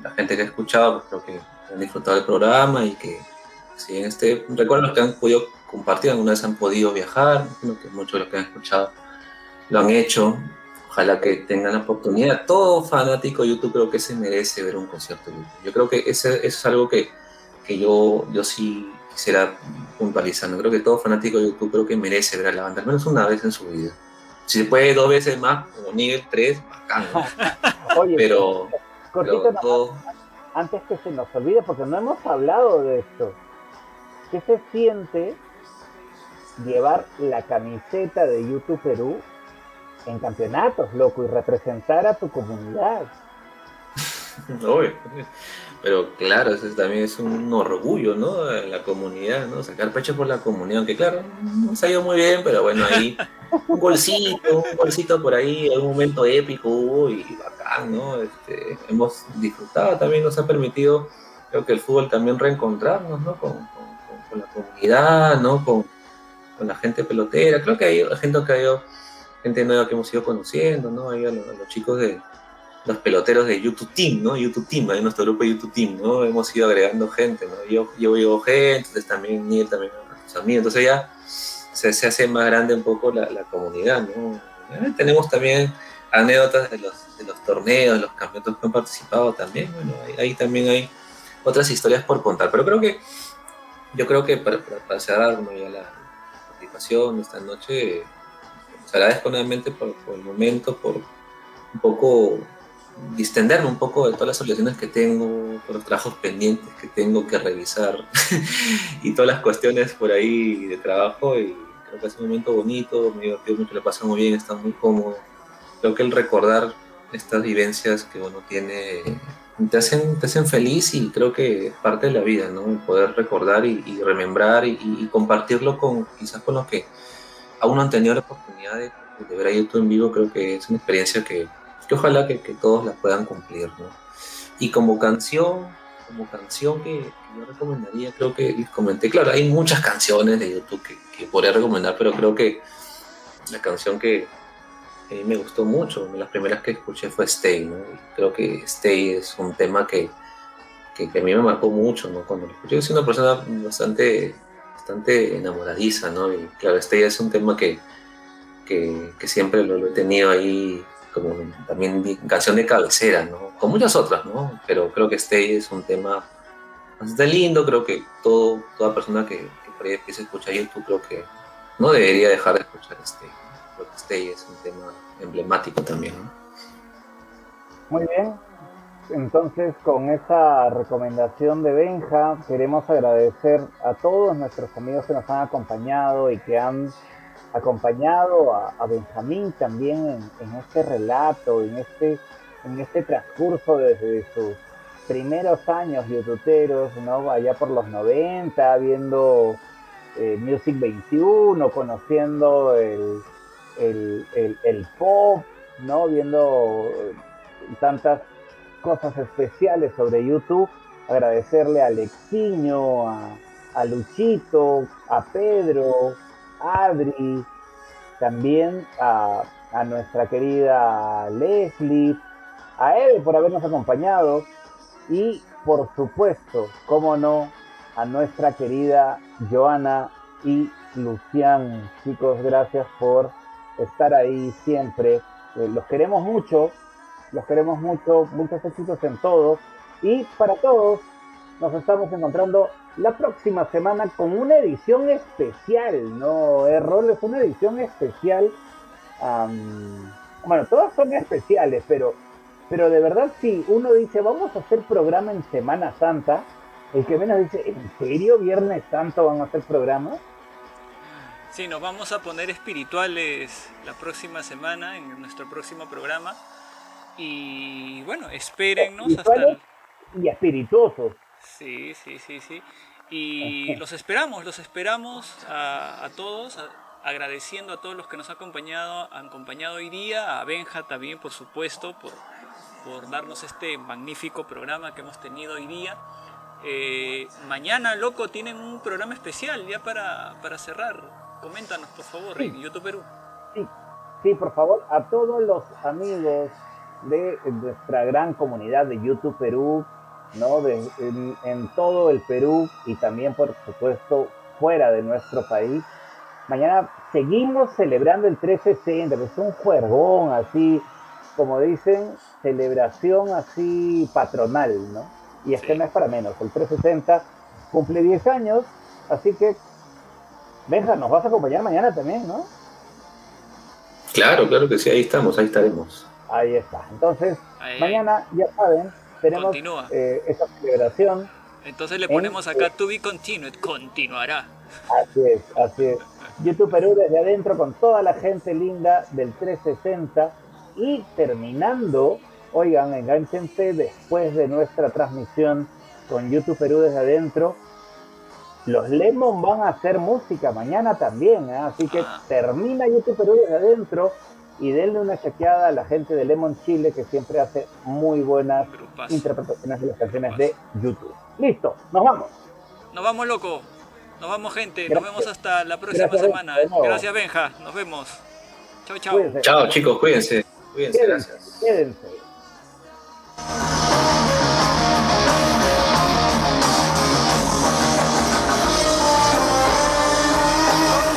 la gente que ha escuchado, pues, creo que han disfrutado del programa y que si en este, recuerdo los que han podido compartir, alguna vez han podido viajar, muchos de los que han escuchado lo han hecho. Ojalá que tengan la oportunidad. Todo fanático de YouTube creo que se merece ver un concierto de YouTube. Yo creo que ese, eso es algo que, que yo, yo sí quisiera puntualizar. Creo que todo fanático de YouTube creo que merece ver a la banda, al menos una vez en su vida. Si se puede dos veces más, como nivel tres, bacán. ¿no?
Oye,
Pero,
cortito
pero todo,
antes que se nos olvide, porque no hemos hablado de esto. ¿Qué se siente llevar la camiseta de YouTube Perú en campeonatos, loco, y representar a tu comunidad?
Obvio. Pero claro, eso también es un orgullo, ¿no? La comunidad, ¿no? Sacar pecho por la comunidad, aunque claro, no se ha ido muy bien, pero bueno, ahí un golcito, un golcito por ahí, algún momento épico hubo y bacán, ¿no? Este, hemos disfrutado, también nos ha permitido, creo que el fútbol también reencontrarnos, ¿no? Con, con- con- con la comunidad, ¿no? Con, con la gente pelotera, creo que hay gente que ha ido, gente nueva que hemos ido conociendo, ¿no? Ahí a los- a los chicos de, los peloteros de YouTube Team, ¿no? YouTube Team, ahí nuestro grupo de YouTube Team, ¿no? Hemos ido agregando gente, ¿no? Yo, yo llevo gente, entonces también Niel también a sus amigos, entonces ya se, se hace más grande un poco la, la comunidad, ¿no? Eh, tenemos también anécdotas de los, de los torneos, los campeonatos que han participado también, bueno, ahí, ahí también hay otras historias por contar, pero creo que, yo creo que para, para, para cerrar ya la participación de esta noche, les agradezco nuevamente por, por el momento, por un poco distenderme un poco de todas las obligaciones que tengo, por los trabajos pendientes que tengo que revisar y todas las cuestiones por ahí de trabajo y creo que es un momento bonito, me divertido mucho, lo pasé muy bien, está muy cómodo. Creo que el recordar estas vivencias que uno tiene te hacen, te hacen feliz y creo que es parte de la vida, ¿no? Poder recordar y, y remembrar y, y compartirlo con quizás con los que aún no han tenido la oportunidad de, ver a YouTube en vivo, creo que es una experiencia que, que ojalá que, todos la puedan cumplir, ¿no? Y como canción, como canción que, yo recomendaría, creo que les comenté, claro, hay muchas canciones de YouTube que, que podría recomendar, pero creo que la canción que a mí me gustó mucho, una de las primeras que escuché fue Stay, ¿no? Creo que Stay es un tema que, que, que a mí me marcó mucho, ¿no? Cuando lo escuché, yo soy una persona bastante, bastante enamoradiza, ¿no? Y claro, Stay es un tema que, que, siempre lo, he tenido ahí como también canción de cabecera, ¿no? Con muchas otras, ¿no? Pero creo que Stay es un tema bastante lindo, creo que todo, toda persona que, que por ahí empiece a escuchar YouTube creo que no debería dejar de escuchar Stay. Creo que Stay es un tema emblemático también, ¿no?
Muy bien. Entonces, con esa recomendación de Benja, queremos agradecer a todos nuestros amigos que nos han acompañado y que han acompañado a, Benjamín también en, en este relato, en este, en este transcurso desde sus primeros años youtuberos, ¿no? Allá por los 90, viendo eh, Music 21, conociendo el, el, el, el pop, ¿no? Viendo eh, tantas cosas especiales sobre YouTube. Agradecerle a Alexiño, a, a Luchito, a Pedro, a Adri, también a, a nuestra querida Leslie, a él por habernos acompañado y por supuesto, cómo no, a nuestra querida Joana y Lucián. Chicos, gracias por estar ahí siempre. Eh, los queremos mucho, los queremos mucho, muchos éxitos en todos. Y para todos, nos estamos encontrando la próxima semana con una edición especial, ¿no? Error es una edición especial. am, bueno, todas son especiales, pero, pero de verdad si uno dice, vamos a hacer programa en Semana Santa, el que menos dice, ¿en serio Viernes Santo van a hacer programa?
Sí, nos vamos a poner espirituales la próxima semana en nuestro próximo programa. Y bueno, espérennos hasta...
Y espirituosos.
Sí, sí, sí, sí. Y los esperamos, los esperamos a, a todos, a- agradeciendo a todos los que nos han acompañado, han acompañado hoy día, a Benja también, por supuesto, por, por darnos este magnífico programa que hemos tenido hoy día. Eh, mañana, loco, tienen un programa especial ya para, para cerrar. Coméntanos, por favor, en YouTube Perú.
Sí, sí, por favor, a todos los amigos de nuestra gran comunidad de YouTube Perú, ¿no? De, en, en todo el Perú y también, por supuesto, fuera de nuestro país. Mañana seguimos celebrando el 1360, que es un juergón así, como dicen, celebración así patronal, ¿no? Y este
Sí.
no es para menos, el 360 cumple 10 años, así que, Benja, nos vas a acompañar mañana también, ¿no?
Claro, claro que sí, ahí estamos, ahí estaremos.
Ahí está. Entonces,
Ahí,
mañana, ya saben, tenemos eh, esa celebración.
Entonces le
en-
ponemos acá to be continued, continuará.
Así es, así es. YouTube Perú desde adentro con toda la gente linda del 360 y terminando, oigan, enganchense después de nuestra transmisión con YouTube Perú desde adentro. Los Lemon van a hacer música mañana también, ¿eh? así que
Ah.
termina YouTube Perú desde adentro y denle una chequeada a la gente de Lemon Chile que siempre hace muy buenas
Grupazo.
interpretaciones de las canciones de YouTube. Listo, nos vamos.
Nos vamos, loco. Nos vamos, gente. Nos vemos hasta la próxima
Gracias,
semana. Gracias, Benja. Nos vemos. Chau, chau.
Cuídense.
Chao chicos, cuídense. Cuídense,
Quédense,
gracias.
quédense.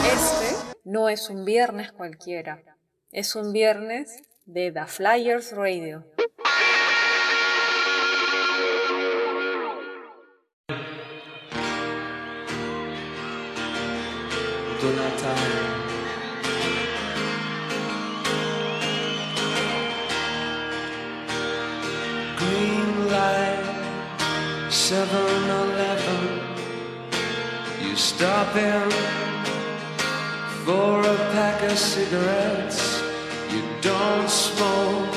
Este no es un viernes cualquiera, es un viernes de The Flyers Radio.
Green light, 7-Eleven. You stop in for a pack of cigarettes. Don't smoke,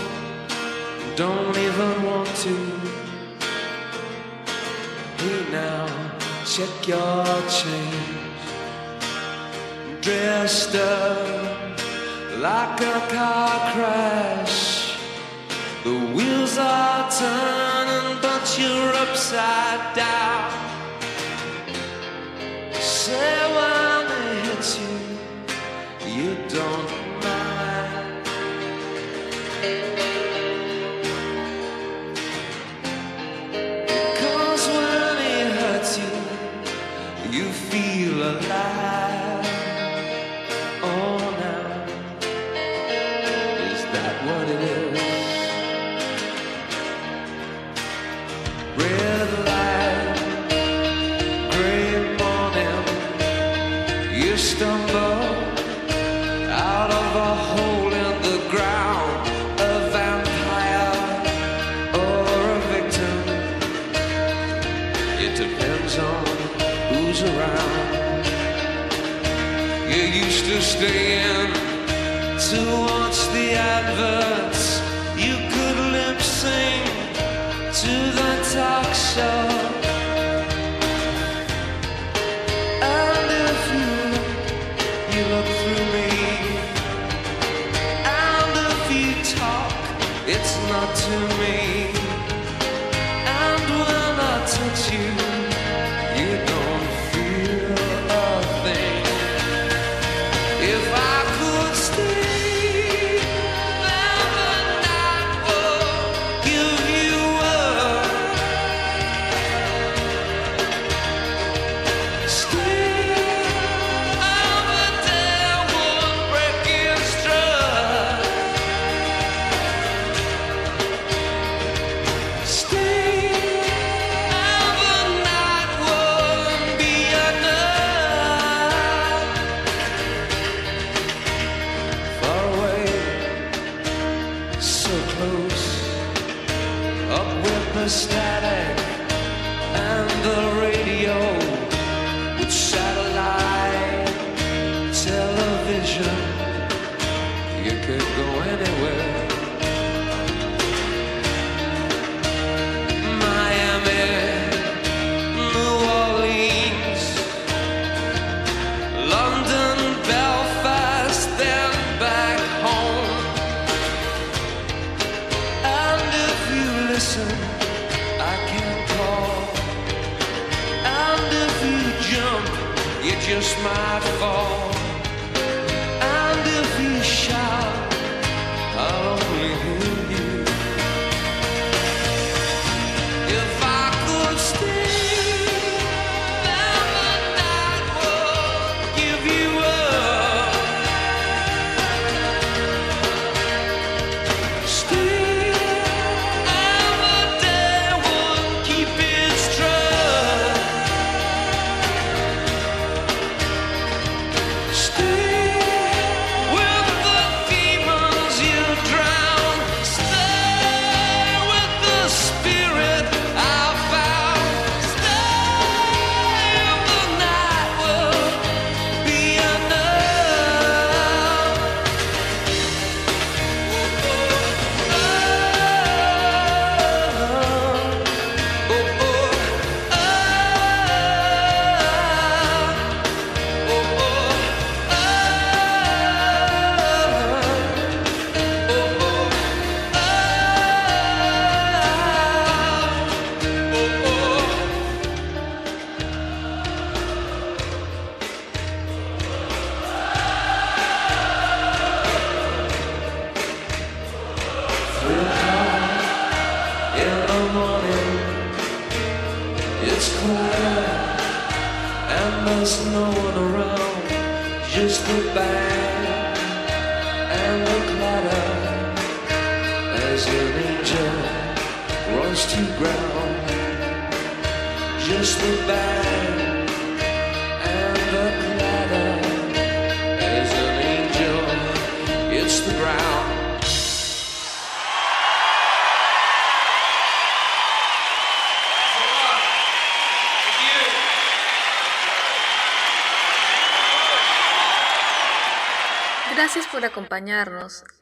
don't even want to. Hey now, check your change dressed up like a car crash. The wheels are turning, but you're upside down. Say when they hit you, you don't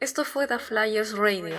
Esto fue The Flyers Radio.